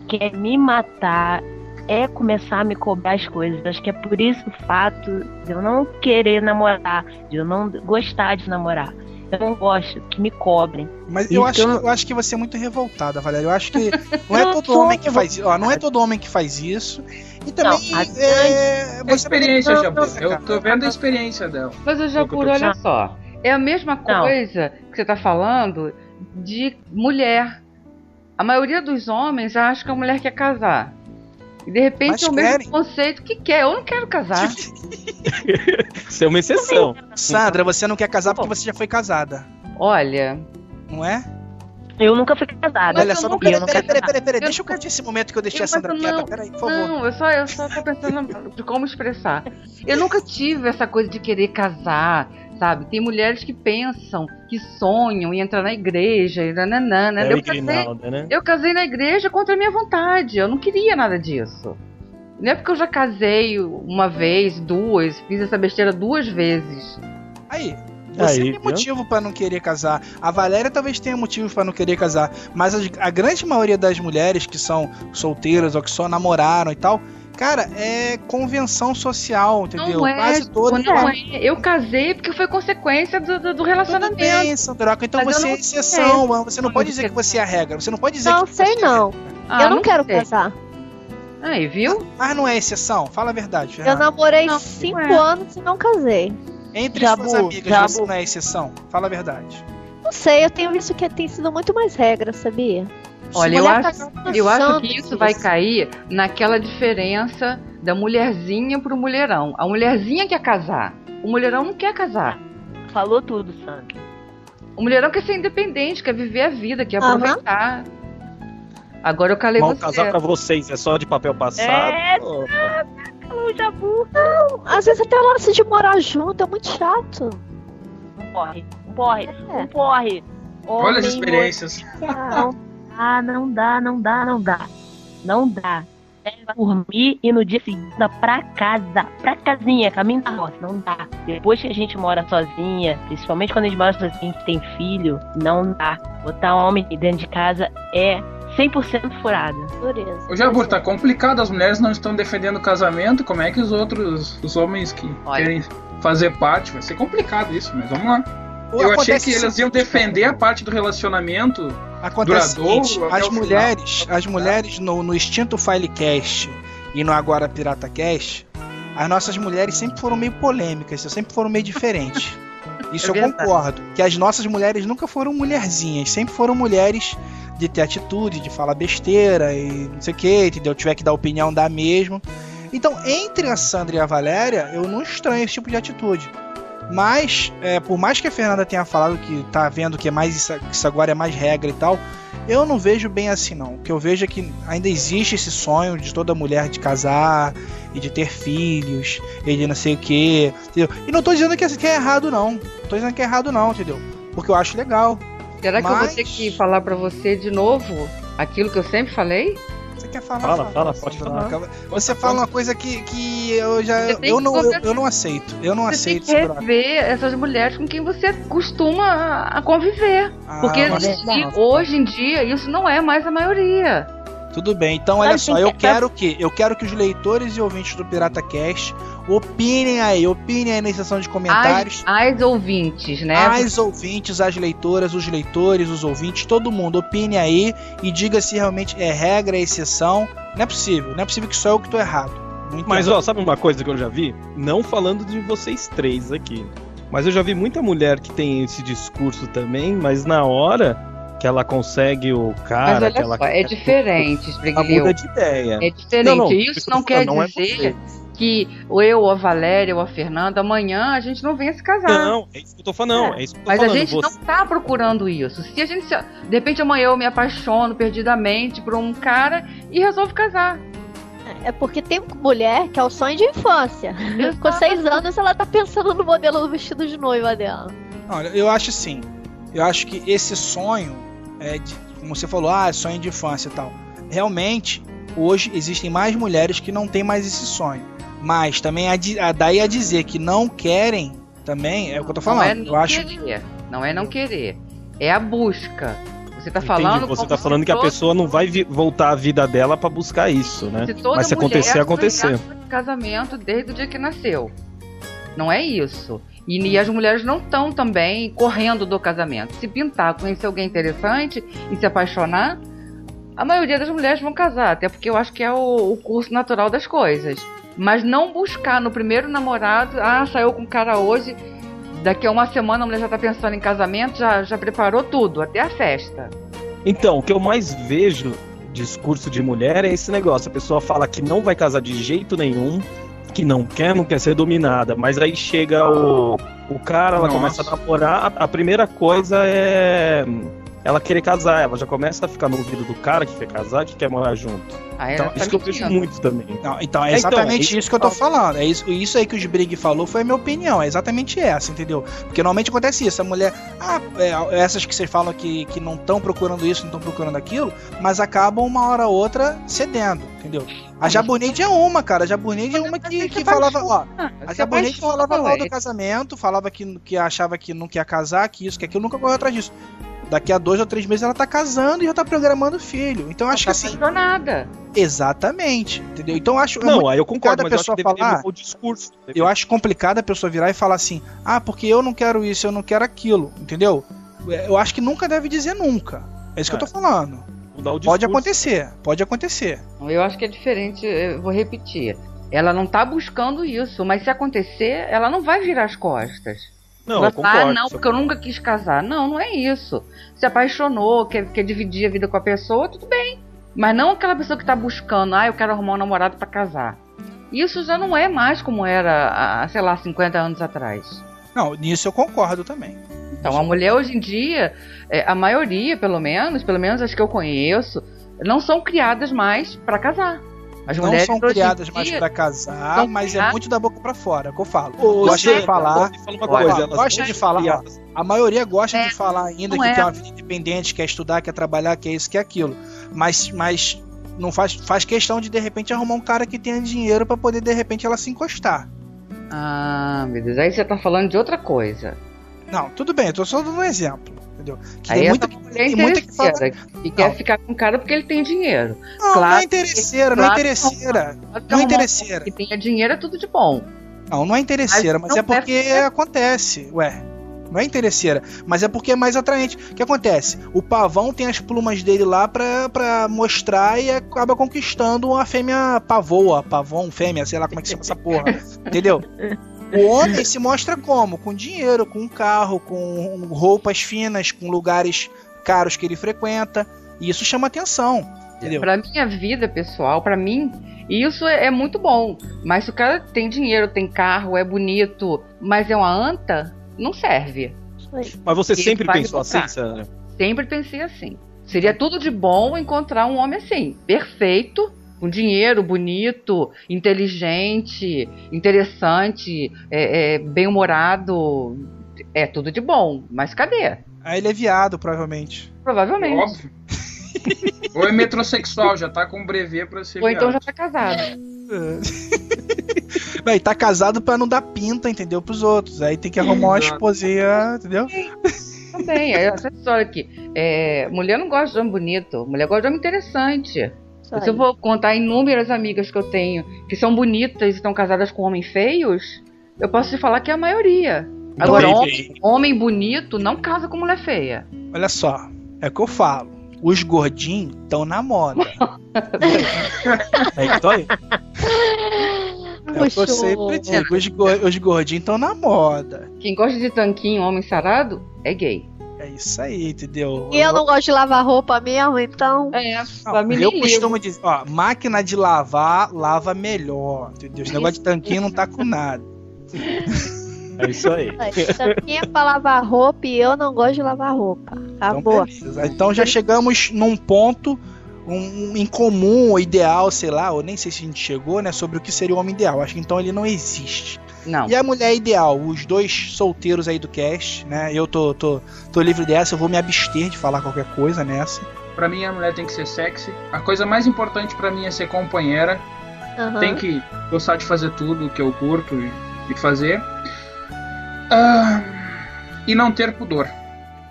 Quer me matar, é começar a me cobrar as coisas. Acho que é por isso o fato de eu não querer namorar, de eu não gostar de namorar. Eu não gosto que me cobrem. Mas eu acho, Então- eu acho que você é muito revoltada, Valéria. Eu acho que não é todo homem que faz isso. Não é todo homem que faz isso. E também Não, a é, você experiência, não- não, Eu tô vendo a experiência dela. Mas eu já por olha só. É a mesma Não. coisa que você tá falando de mulher. A maioria dos homens acha que a mulher quer casar. E de repente Mas é o mesmo querem. conceito que quer. Eu não quero casar. Isso é uma exceção. Sandra, você não quer casar porque você já foi casada, Olha, não é? Eu nunca fui casada. Olha eu só, não, nunca- peraí, peraí, peraí, peraí, peraí. Deixa eu curtir esse momento que eu deixei a Eu- Sandra mas quieta. não- Peraí, por favor. Não, eu só, eu só tô pensando de como expressar. Eu nunca tive essa coisa de querer casar, sabe? Tem mulheres que pensam, que sonham em entrar na igreja e nananana. É Eu casei, Grinalda, né? eu casei na igreja contra a minha vontade. Eu não queria nada disso. Não é porque eu já casei uma vez, duas, fiz essa besteira duas vezes. Aí, você Aí, tem viu? motivo pra não querer casar. A Valéria talvez tenha motivos pra não querer casar, mas a, a grande maioria das mulheres que são solteiras ou que só namoraram e tal, cara, é convenção social, entendeu? Não é, Quase todas. não é. Eu casei porque foi consequência do, do- do Tudo relacionamento. bem, Sandroca, então Mas eu você não é exceção. Você não pode dizer que você é a regra. Você não pode dizer Não que sei você não. Ah, eu não, quero sei. casar. Aí, viu? Mas não é exceção? Fala a verdade, Eu Fernanda. namorei Não, cinco não é. anos e não casei. Entre Jabu, suas amigas, Jabu. você não é exceção? Fala a verdade. Não sei, eu tenho visto que tem sido muito mais regra, sabia? Olha, eu acho, tá eu acho que isso vai cair naquela diferença da mulherzinha pro mulherão. A mulherzinha quer casar. O mulherão não quer casar. Falou tudo, Sandra. O mulherão quer ser independente, quer viver a vida, quer Aham. aproveitar. Agora eu calei Mal você. casar pra vocês é só de papel passado. É, Pô, Falou, Jabu. Às vezes até o lance de morar junto é muito chato. Um porre, um porre, É. um porre. Olha as experiências. Ah, Ah, não dá, não dá, não dá. Não dá. É dormir e no dia seguinte pra casa, pra casinha, caminho da roça, não dá. Depois que a gente mora sozinha, principalmente quando a gente mora sozinha, a gente tem filho, não dá. Botar homem dentro de casa é 100% furada. dureza. Ô Jabur, tá complicado, as mulheres não estão defendendo o casamento, como é que os outros, os homens que Olha. querem fazer parte, vai ser complicado isso, mas vamos lá. Eu achei que o elas iam defender a parte do relacionamento. Acontece duradouro seguinte, as o final. mulheres, as mulheres no, no extinto Filecast e no agora Pirata Cast, as nossas mulheres sempre foram meio polêmicas, sempre foram meio diferentes. Isso É eu concordo. Que as nossas mulheres nunca foram mulherzinhas, sempre foram mulheres de ter atitude, de falar besteira e não sei o que, entendeu? Tiver que dar opinião, dá mesmo. Então, entre a Sandra e a Valéria, eu não estranho esse tipo de atitude. Mas, é, por mais que a Fernanda tenha falado que tá vendo que é mais isso, que isso agora é mais regra e tal, eu não vejo bem assim não. O que eu vejo é que ainda existe esse sonho de toda mulher de casar e de ter filhos e de não sei o que, entendeu? E não tô dizendo que é, que é errado não. Não tô dizendo que é errado não, entendeu? Porque eu acho legal. Será que eu vou Mas- ter que falar pra você de novo aquilo que eu sempre falei? Você quer falar? Fala, fala, pode Sandroca. Você fala uma coisa que, que eu já Você eu, não eu, eu não aceito. Eu não Você aceito tem que rever essas mulheres com quem você costuma a conviver. Ah, Porque mas- hoje em dia- hoje em dia isso não é mais a maioria. Tudo bem, então olha só, eu que- quero que eu quero que os leitores e ouvintes do Pirata Cast opinem aí, opinem aí na seção de comentários. As, as ouvintes, né? As ouvintes, as leitoras, os leitores, os ouvintes, todo mundo opine aí e diga se realmente é regra, é exceção. Não é possível, não é possível que só eu que tô errado. Entendo. Mas ó, sabe uma coisa que eu já vi? Não falando de vocês três aqui. Mas eu já vi muita mulher que tem esse discurso também, mas na hora que ela consegue o Mas cara, olha que ela só, é diferente, muda de ideia. É diferente. Não, não, Isso não quer não é dizer você. Que eu, ou a Valéria, ou a Fernanda, amanhã a gente não venha se casar. Não, é isso que eu tô falando. É, isso que eu tô Mas a falando. gente Você- não tá procurando isso. Se a gente, se- de repente amanhã eu me apaixono perdidamente por um cara e resolvo casar. É porque tem mulher que é o sonho de infância. Com seis anos ela tá pensando no modelo do vestido de noiva dela. Olha, eu acho assim. Eu acho que esse sonho, é de- como você falou, ah, sonho de infância e tal. realmente, hoje existem mais mulheres que não têm mais esse sonho. Mas também a, a, daí a dizer que não querem também é o que eu tô falando. Não é eu acho querer. Não é não querer. É a busca. Você tá Entendi, falando. Você tá falando que a todo- pessoa não vai voltar a vida dela pra buscar isso, né? Se Mas se acontecer, acontecer. sonhasse com casamento desde o dia que nasceu. Não é isso. E, e as mulheres não estão também correndo do casamento. Se pintar, conhecer alguém interessante e se apaixonar, a maioria das mulheres vão casar, até porque eu acho que é o, o curso natural das coisas. Mas não buscar no primeiro namorado, ah, saiu com o cara hoje, daqui a uma semana a mulher já tá pensando em casamento, já, já preparou tudo, até a festa. Então, o que eu mais vejo discurso de mulher é esse negócio. A pessoa fala que não vai casar de jeito nenhum, que não quer, não quer ser dominada. Mas aí chega o, o cara, ela Nossa. começa a namorar. A, a primeira coisa é ela querer casar. Ela já começa a ficar no ouvido do cara que quer casar, que quer morar junto. Aí Então, ela tá Isso que eu vejo mentindo. muito também. Não, então, é É, então, exatamente é isso isso que eu tô falando. É isso, isso aí que o Sbrig falou foi a minha opinião. É exatamente essa, entendeu? Porque normalmente acontece isso. A mulher. Ah, é, essas que vocês falam que, que não estão procurando isso, não estão procurando aquilo, mas acabam uma hora ou outra cedendo, entendeu? A Jabuneide é uma, cara. A Jabuneide é uma que, que falava. Ó, a apaixona, falava mal do casamento, falava que, que achava que não quer casar, que isso, que aquilo, nunca correu atrás disso. Daqui a dois ou três meses ela tá casando e já tá programando filho. Então eu acho que tá assim. apaixonada. Exatamente. Entendeu? Então eu acho. é Não, aí eu concordo, mas eu acho pessoa que falar- o discurso. Eu acho complicado a pessoa virar e falar assim: ah, porque eu não quero isso, eu não quero aquilo, entendeu? Eu acho que nunca deve dizer nunca. É isso que eu tô falando. Mudar o Pode acontecer, pode acontecer. Eu acho que é diferente, eu vou repetir. Ela não tá buscando isso, mas se acontecer, ela não vai virar as costas. Não, falar, concordo. ah, não, porque eu nunca quis casar. Não, não é isso. Se apaixonou, quer, quer dividir a vida com a pessoa, tudo bem. Mas não aquela pessoa que tá buscando, ah, eu quero arrumar um namorado pra casar. Isso já não é mais como era, sei lá, 50 anos atrás. Não, nisso eu concordo também. Então, a mulher hoje em dia, é, a maioria, pelo menos, pelo menos as que eu conheço, não são criadas mais pra casar. As não são criadas mais dia pra casar, mas é muito da boca pra fora, é que eu falo. Gosta de falar. me fala uma Olha, coisa, ó, elas gosta de falar, ó, A maioria gosta É, de falar ainda que é. tem uma vida independente, quer estudar, quer trabalhar, quer isso, quer aquilo. Mas, mas não faz, faz questão de de repente arrumar um cara que tenha dinheiro pra poder de repente ela se encostar. Ah, meu Deus, aí você tá falando de outra coisa. Não, tudo bem, eu tô só dando um exemplo, entendeu? Que Aí tem muita, mulher é tem muita que fala. que quer ficar com o cara porque ele tem dinheiro. Não, Claro não é que- interesseira, não é que interesseira. Não é interesseira. Que tenha dinheiro é tudo de bom. Não, não é interesseira, mas, Mas é porque ser. acontece, ué. Não é interesseira, mas é porque é mais atraente. O que acontece? O pavão tem as plumas dele lá pra, pra mostrar e acaba conquistando uma fêmea pavoa, pavão, fêmea, sei lá como é que chama essa porra. entendeu? O homem se mostra como? Com dinheiro, com um carro, com roupas finas, com lugares caros que ele frequenta. E isso chama atenção. Entendeu? Pra minha vida pessoal, pra mim, isso é, é muito bom. Mas se o cara tem dinheiro, tem carro, é bonito, mas é uma anta, não serve. Mas você Ele sempre pensou assim, Sandra? Sempre pensei assim. Seria tudo de bom encontrar um homem assim, perfeito, com dinheiro, bonito, inteligente, interessante, é, é, bem-humorado. É tudo de bom, mas cadê? Aí ele é viado, provavelmente. Provavelmente. Óbvio. Ou é metrosexual, já tá com brevet pra ser Ou então já viado. tá casado. Vai, tá casado pra não dar pinta, entendeu? Pros outros. Aí tem que arrumar uma esposinha, entendeu? Também, é essa história aqui. É, mulher não gosta de homem bonito, mulher gosta de homem interessante. Isso Se eu vou contar inúmeras amigas que eu tenho que são bonitas e estão casadas com homens feios, eu posso te falar que é a maioria. Agora, Então, homem, homem bonito não casa com mulher feia. Olha só, é o que eu falo. Os gordinhos estão na moda. É isso aí. É o que eu Puxou. sempre digo. Os, go- os gordinhos estão na moda. Quem gosta de tanquinho, homem sarado, é gay. É isso aí, entendeu? E eu não gosto de lavar roupa mesmo, então. É, mim eu costumo dizer, ó, máquina de lavar, lava melhor, entendeu? Esse negócio de tanquinho não tá com nada. É isso aí. Tampinha pra lavar roupa e eu não gosto de lavar roupa. Então, Acabou. beleza. Então já chegamos num ponto um, um em comum, ou ideal, sei lá, ou nem sei se a gente chegou, né, sobre o que seria o homem ideal. Acho que então ele não existe. Não. E a mulher ideal, os dois solteiros aí do cast, né? Eu tô, tô, tô livre dessa, eu vou me abster de falar qualquer coisa nessa. Pra mim a mulher tem que ser sexy. A coisa mais importante pra mim é ser companheira. Aham. Tem que gostar de fazer tudo que eu curto e, e fazer. Ah, e não ter pudor.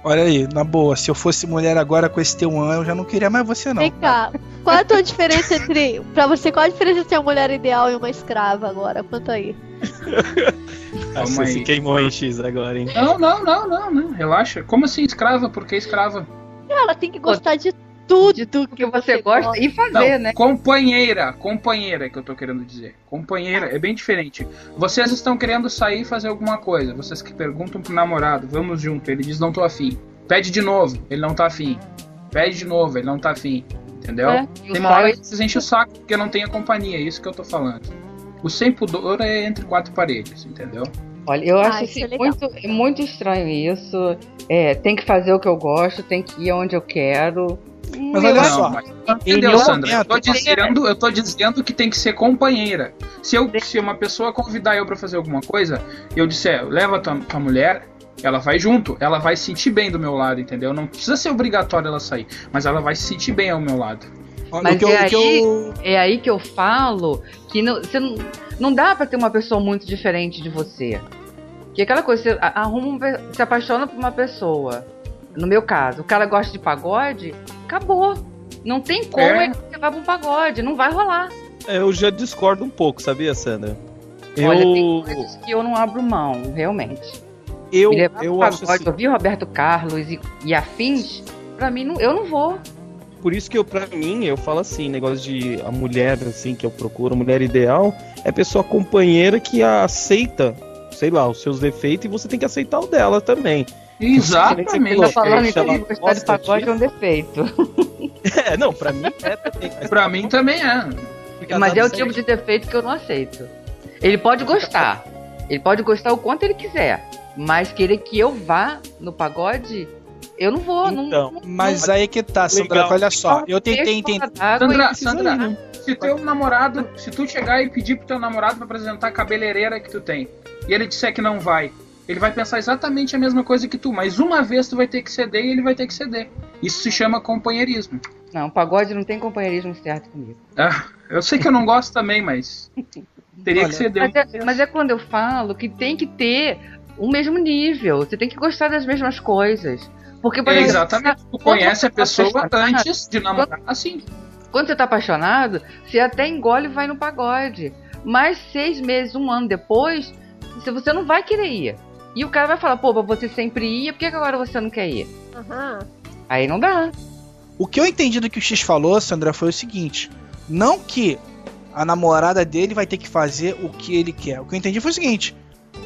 Olha aí, na boa, se eu fosse mulher agora com esse teu ano, eu já não queria mais você não. Vem cá, qual é a tua diferença entre. Pra você, qual a diferença entre uma mulher ideal e uma escrava agora? Conta aí. Ah, Calma você aí. se queimou em X agora, hein? Não, não, não, não, não. Relaxa. Como assim escrava? Por que escrava? Ela tem que gostar de tudo De tudo que você gosta e fazer, Não, né? companheira, companheira que eu tô querendo dizer. Companheira é bem diferente. Vocês estão querendo sair e fazer alguma coisa. Vocês que perguntam pro namorado, vamos junto. Ele diz não tô afim. Pede de novo, ele não tá afim. Pede de novo, ele não tá afim. Entendeu? É, e o Tem uma hora que vocês enchem o saco porque não tem a companhia, é isso que eu tô falando. O sem pudor é entre quatro paredes, entendeu? Olha, eu Ah, acho isso assim, é muito, é muito estranho isso. É, tem que fazer o que eu gosto, tem que ir onde eu quero. Mas Eu olha acho- só, mas, entendeu, nenhum Sandra? Eu tô, dizendo, eu tô dizendo que tem que ser companheira. Se, eu, se uma pessoa convidar eu pra fazer alguma coisa, eu disser, leva tua, tua mulher, ela vai junto, ela vai se sentir bem do meu lado, entendeu? Não precisa ser obrigatório ela sair, mas ela vai se sentir bem ao meu lado. Mas eu- é aí- eu- É aí que eu falo que não, você não, não dá pra ter uma pessoa muito diferente de você. Que aquela coisa, você arruma, um se apaixona por uma pessoa. No meu caso, o cara gosta de pagode, acabou. Não tem como É. ele levar pra um pagode, não vai rolar. Eu já discordo um pouco, sabia, Sandra? Eu, Olha, tem coisas que eu não abro mão, realmente. eu, Me levar eu pro acho pagode, assim, ouvir Roberto Carlos e, e afins, pra mim, não, eu não vou. por isso que eu, pra mim, eu falo assim, negócio de a mulher, assim, que eu procuro, a mulher ideal, é pessoa companheira que aceita, sei lá, os seus defeitos e você tem que aceitar o dela também. Exatamente. Tô falando então que gostar de pagode é um defeito. É, não, pra mim é também. Pra mim também é. Mas é o tipo de defeito que eu não aceito. Ele pode gostar. Ele pode gostar o quanto ele quiser. Mas querer que eu vá no pagode, eu não vou. não- Então, não, Mas aí que tá, Sandra, Legal. olha só, eu tentei entender. d'água Sandra, e- Sandra, se teu namorado, se tu chegar e pedir pro teu namorado pra apresentar a cabeleireira que tu tem, e ele disser que não vai, ele vai pensar exatamente a mesma coisa que tu, mas uma vez tu vai ter que ceder e ele vai ter que ceder. Isso se chama companheirismo. Não, pagode não tem companheirismo certo comigo. Ah, eu sei que eu não gosto também, mas teria Olha, que ceder. Mas é, mas é quando eu falo que tem que ter o mesmo nível. Você tem que gostar das mesmas coisas. Porque, por É, exemplo, exatamente. Tu quando conhece a tá pessoa antes de namorar. Assim. Quando você tá apaixonado, você até engole e vai no pagode. Mas seis meses, um ano depois, você não vai querer ir. E o cara vai falar, pô, mas você sempre ia, por que agora você não quer ir? Aham. Aí não dá. O que eu entendi do que o X falou, Sandra, foi o seguinte: não que a namorada dele vai ter que fazer o que ele quer. O que eu entendi foi o seguinte: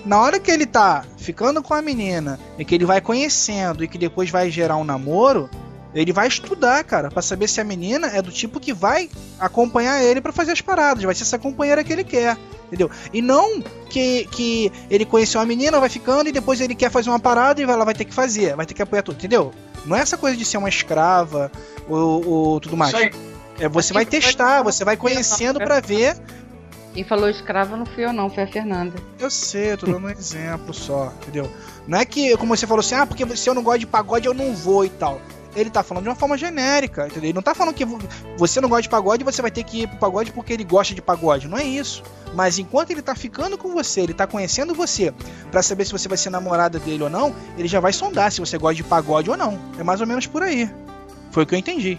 na hora que ele tá ficando com a menina e que ele vai conhecendo e que depois vai gerar um namoro, ele vai estudar, cara, pra saber se a menina é do tipo que vai acompanhar ele pra fazer as paradas, vai ser essa companheira que ele quer. Entendeu? E não que, que ele conheceu a menina, vai ficando e depois ele quer fazer uma parada e ela vai ter que fazer, vai ter que apoiar tudo, entendeu? Não é essa coisa de ser uma escrava ou, ou tudo mais. Isso aí. É, você vai testar, você vai conhecendo pra ver. Quem falou escrava não fui eu não, foi a Fernanda. Eu sei, eu tô dando um exemplo só, entendeu? Não é que, como você falou assim, ah, porque se eu não gosto de pagode eu não vou e tal. Ele tá falando de uma forma genérica, entendeu? Ele não tá falando que vo- você não gosta de pagode você vai ter que ir pro pagode porque ele gosta de pagode. Não é isso. Mas enquanto ele tá ficando com você, ele tá conhecendo você, pra saber se você vai ser namorada dele ou não, ele já vai sondar se você gosta de pagode ou não. É mais ou menos por aí. Foi o que eu entendi.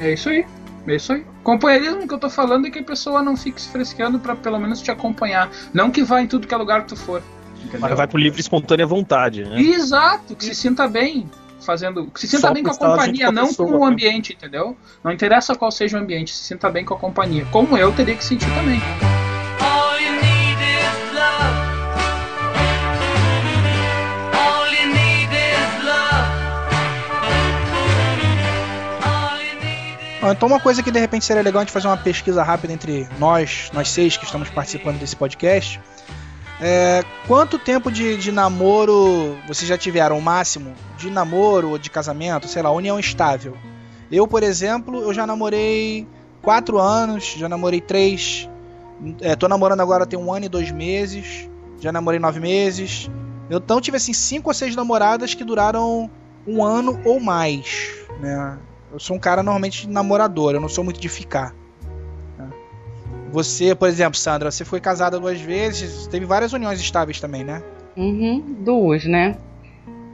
É isso aí. É isso aí. Companheirismo que eu tô falando é que a pessoa não fique se frescando pra pelo menos te acompanhar. Não que vá em tudo que é lugar que tu for. Entendeu? Mas vai por livre e espontânea vontade, né? Exato, que se sinta bem fazendo. Que se sinta Só bem com a companhia, com a não pessoa, com o né? ambiente, entendeu? Não interessa qual seja o ambiente, se sinta bem com a companhia. Como eu teria que sentir também. Então uma coisa que de repente seria legal a gente fazer uma pesquisa rápida entre nós, nós seis que estamos participando desse podcast. É, quanto tempo de, de namoro vocês já tiveram, o máximo? De namoro ou de casamento, sei lá, união estável. Eu, por exemplo, eu já namorei quatro anos, já namorei três. É, tô namorando agora tem um ano e dois meses. Já namorei nove meses. Eu, Então tive assim cinco ou seis namoradas que duraram um ano ou mais, né? Eu sou um cara normalmente namorador, eu não sou muito de ficar. Você, por exemplo, Sandra, você foi casada duas vezes, teve várias uniões estáveis também, né? Uhum, duas, né?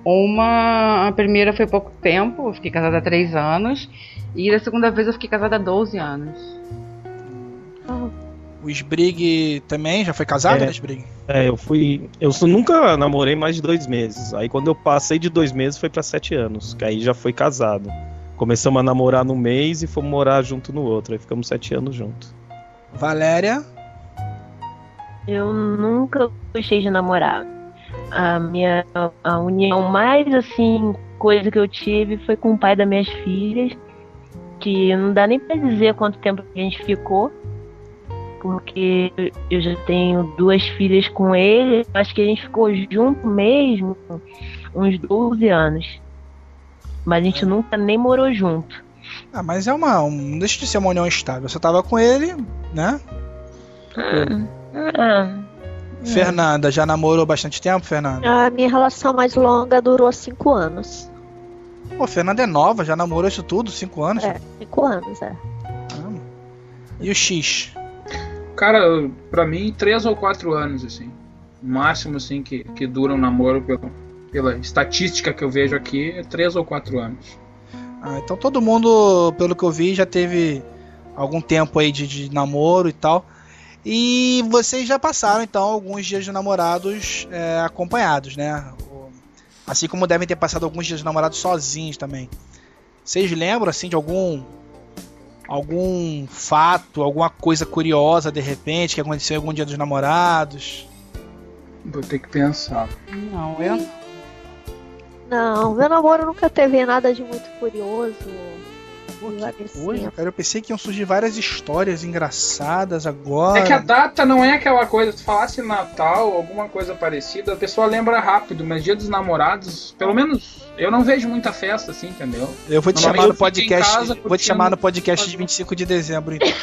Uma, a primeira foi pouco tempo, eu fiquei casada há três anos. E da segunda vez eu fiquei casada há 12 anos. O Sprig também já foi casado, É. né, Sprig? É, eu fui. Eu nunca namorei mais de dois meses. Aí quando eu passei de dois meses foi pra sete anos. Que aí já foi casado. Começamos a namorar no mês e fomos morar junto no outro. Aí ficamos sete anos juntos. Valéria. Eu nunca gostei de namorar. A minha a união mais assim, coisa que eu tive foi com o pai das minhas filhas, que não dá nem pra dizer quanto tempo a gente ficou, porque eu já tenho duas filhas com ele, acho que a gente ficou junto mesmo uns 12 anos. Mas a gente nunca nem morou junto. Ah, mas é uma. Um, não deixa de ser uma união estável. Você tava com ele, né? Ah, Fernanda, já namorou bastante tempo, Fernanda? A minha relação mais longa durou cinco anos. Pô, Fernanda é nova, já namorou isso tudo, cinco anos. É, cinco anos, é. Caramba. E o X? Cara, pra mim, três ou quatro anos, assim. O máximo, assim, que, que dura um namoro pela, pela estatística que eu vejo aqui, é três ou quatro anos. Ah, então todo mundo, pelo que eu vi, já teve algum tempo aí de, de namoro e tal. E vocês já passaram, então, alguns dias de namorados é, acompanhados, né? Assim como devem ter passado alguns dias de namorados sozinhos também. Vocês lembram, assim, de algum algum fato, alguma coisa curiosa, de repente, que aconteceu em algum dia dos namorados? Vou ter que pensar. Não, eu Não, meu namoro nunca teve nada de muito curioso. assim. Hoje, cara, eu pensei que iam surgir várias histórias engraçadas agora. É que a data não é aquela coisa, se falasse Natal, alguma coisa parecida, a pessoa lembra rápido, mas dia dos namorados, pelo menos eu não vejo muita festa assim, entendeu? Eu vou te chamar no podcast. casa vou te chamar no podcast de 25 de dezembro, então.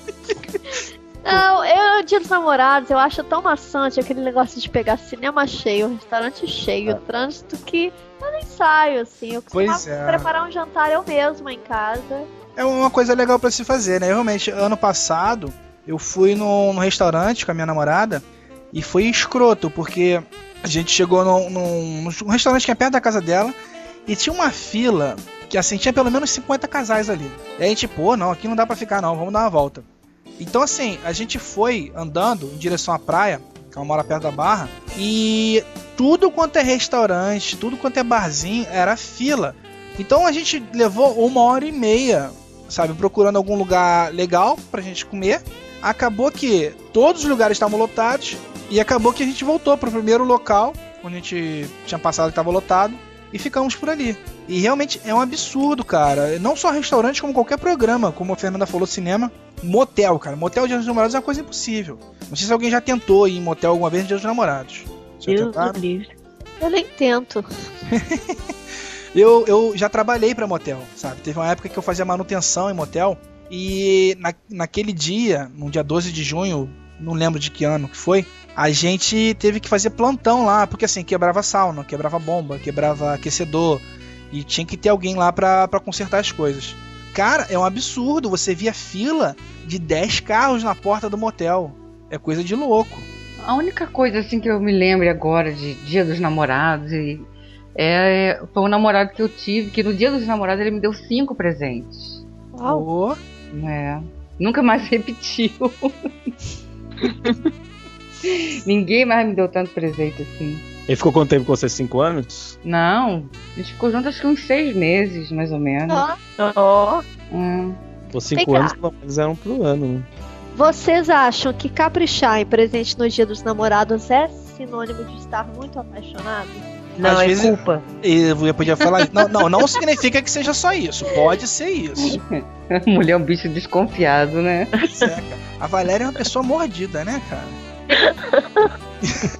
Não, eu, dia dos namorados, eu acho tão maçante aquele negócio de pegar cinema cheio, restaurante cheio, trânsito, que eu nem saio, assim. Eu costumava é. preparar um jantar eu mesma em casa. É uma coisa legal pra se fazer, né? Realmente, ano passado, eu fui num, num restaurante com a minha namorada e foi escroto, porque a gente chegou num, num- num restaurante que é perto da casa dela e tinha uma fila que, assim, tinha pelo menos 50 casais ali. E aí a gente, pô, não, aqui não dá pra ficar não, vamos dar uma volta. Então, assim, a gente foi andando em direção à praia, que ela mora perto da barra, e tudo quanto é restaurante, tudo quanto é barzinho, era fila. Então a gente levou uma hora e meia, sabe, procurando algum lugar legal pra gente comer. Acabou que todos os lugares estavam lotados e acabou que a gente voltou pro primeiro local onde a gente tinha passado que estava lotado e ficamos por ali. E realmente é um absurdo, cara. Não só restaurante, como qualquer programa, como a Fernanda falou, cinema. Motel, cara. Motel de Dia dos Namorados é uma coisa impossível. Não sei se alguém já tentou ir em motel alguma vez no Dia dos Namorados. Deus do. Eu nem tento. Eu, eu já trabalhei pra motel, sabe? Teve uma época que eu fazia manutenção em motel. E na, naquele dia, no dia 12 de junho, não lembro de que ano que foi, a gente teve que fazer plantão lá, porque assim, quebrava sauna, quebrava bomba, quebrava aquecedor. E tinha que ter alguém lá pra consertar as coisas. Cara, é um absurdo. Você via fila de 10 carros na porta do motel. É coisa de louco. A única coisa assim que eu me lembro agora de Dia dos Namorados e é, foi um namorado que eu tive que no Dia dos Namorados ele me deu cinco presentes. Ô, É, nunca mais repetiu. Ninguém mais me deu tanto presente assim. Ele ficou quanto tempo com você? Cinco anos? Não, a gente ficou junto acho que uns seis meses, mais ou menos. Ó, Hum. Os cinco anos pelo menos eram pro ano, né? Vocês acham que caprichar em presente no dia dos namorados é sinônimo de estar muito apaixonado? Não, Às é vezes- culpa. Eu podia falar. Não, não, não significa que seja só isso. Pode ser isso. Mulher é um bicho desconfiado, né? É. A Valéria é uma pessoa mordida, né, cara?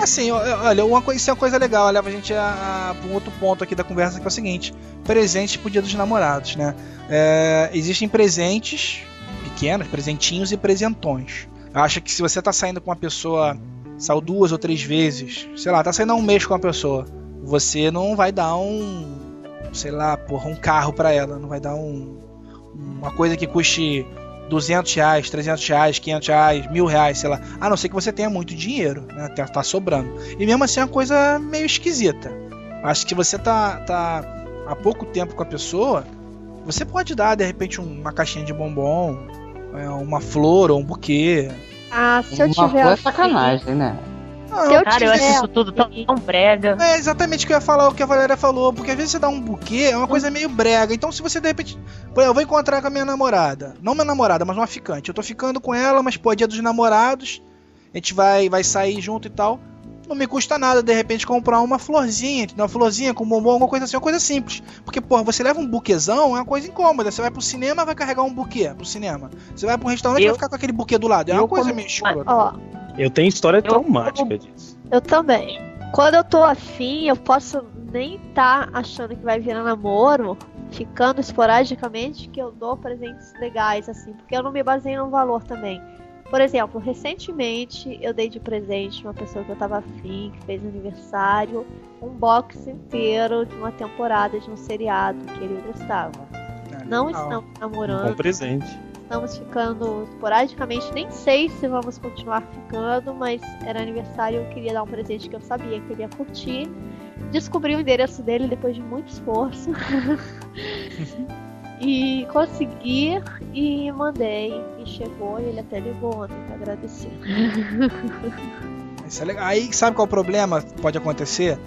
assim, olha, uma coisa, isso é uma coisa legal, leva a gente a, a, um outro ponto aqui da conversa, que é o seguinte: presente pro dia dos namorados, né? É, existem presentes pequenos, presentinhos e presentões. Acho que se você tá saindo com uma pessoa, saiu duas ou três vezes, sei lá, tá saindo um mês com uma pessoa. você não vai dar um, sei lá, porra, um carro para ela, não vai dar um, uma coisa que custe 200 reais, 300 reais, 500 reais, mil reais, sei lá. A não ser que você tenha muito dinheiro, né? Tá, tá sobrando. E mesmo assim é uma coisa meio esquisita. Acho que você tá, tá há pouco tempo com a pessoa, você pode dar de repente uma caixinha de bombom, é, uma flor ou um buquê. Ah, se eu Uma tiver. flor é afim- sacanagem, né? Eu Cara, eu acho isso tudo tão, tão brega. É exatamente o que eu ia falar, o que a Valéria falou, porque às vezes você dá um buquê, é uma coisa meio brega. Então, se você de repente. Por exemplo, eu vou encontrar com a minha namorada. Não minha namorada, mas uma ficante. Eu tô ficando com ela, mas pô, é dia dos namorados. A gente vai, vai sair junto e tal. Não me custa nada, de repente, comprar uma florzinha, entendeu? uma florzinha com bombom, alguma coisa assim, uma coisa simples. Porque, pô, você leva um buquezão, é uma coisa incômoda. Você vai pro cinema, vai carregar um buquê pro cinema. Você vai pro restaurante, Eu- vai ficar com aquele buquê do lado. É uma coisa meio escrota. Ó, Eu tenho história traumática disso. eu também. Quando eu tô afim, eu posso nem tá achando que vai virar namoro, ficando esporadicamente, que eu dou presentes legais, assim, porque eu não me baseio no valor também. Por exemplo, recentemente eu dei de presente uma pessoa que eu tava afim, que fez aniversário, um box inteiro de uma temporada de um seriado que ele gostava. Não Legal. estamos Um bom namorando, presente. Estamos ficando esporadicamente, nem sei se vamos continuar ficando, mas era aniversário eu queria dar um presente que eu sabia que ele ia curtir. Descobri o endereço dele depois de muito esforço. e consegui e mandei. E chegou e ele até ligou ontem pra agradecer. Isso é legal. Aí sabe qual é o problema? Pode acontecer?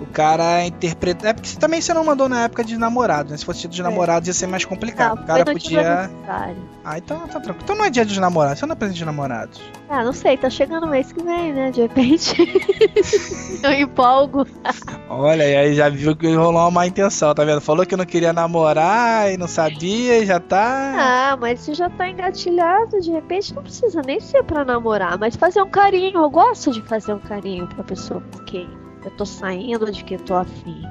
O cara interpreta. É porque você- também você não mandou na época de namorado, né? Se fosse dia dos É. namorados ia ser mais complicado. Não, o cara podia. Ah, então tá tranquilo. Então não é dia dos namorados, você não é presente de namorados. Ah, não sei, tá chegando o mês que vem, né? De repente. eu empolgo. Olha, e aí já viu que rolou uma má intenção, tá vendo? Falou que não queria namorar e não sabia, e já tá. Ah, mas se já tá engatilhado, de repente não precisa nem ser pra namorar, mas fazer um carinho. Eu gosto de fazer um carinho pra pessoa com quem eu tô saindo, de que eu tô afim.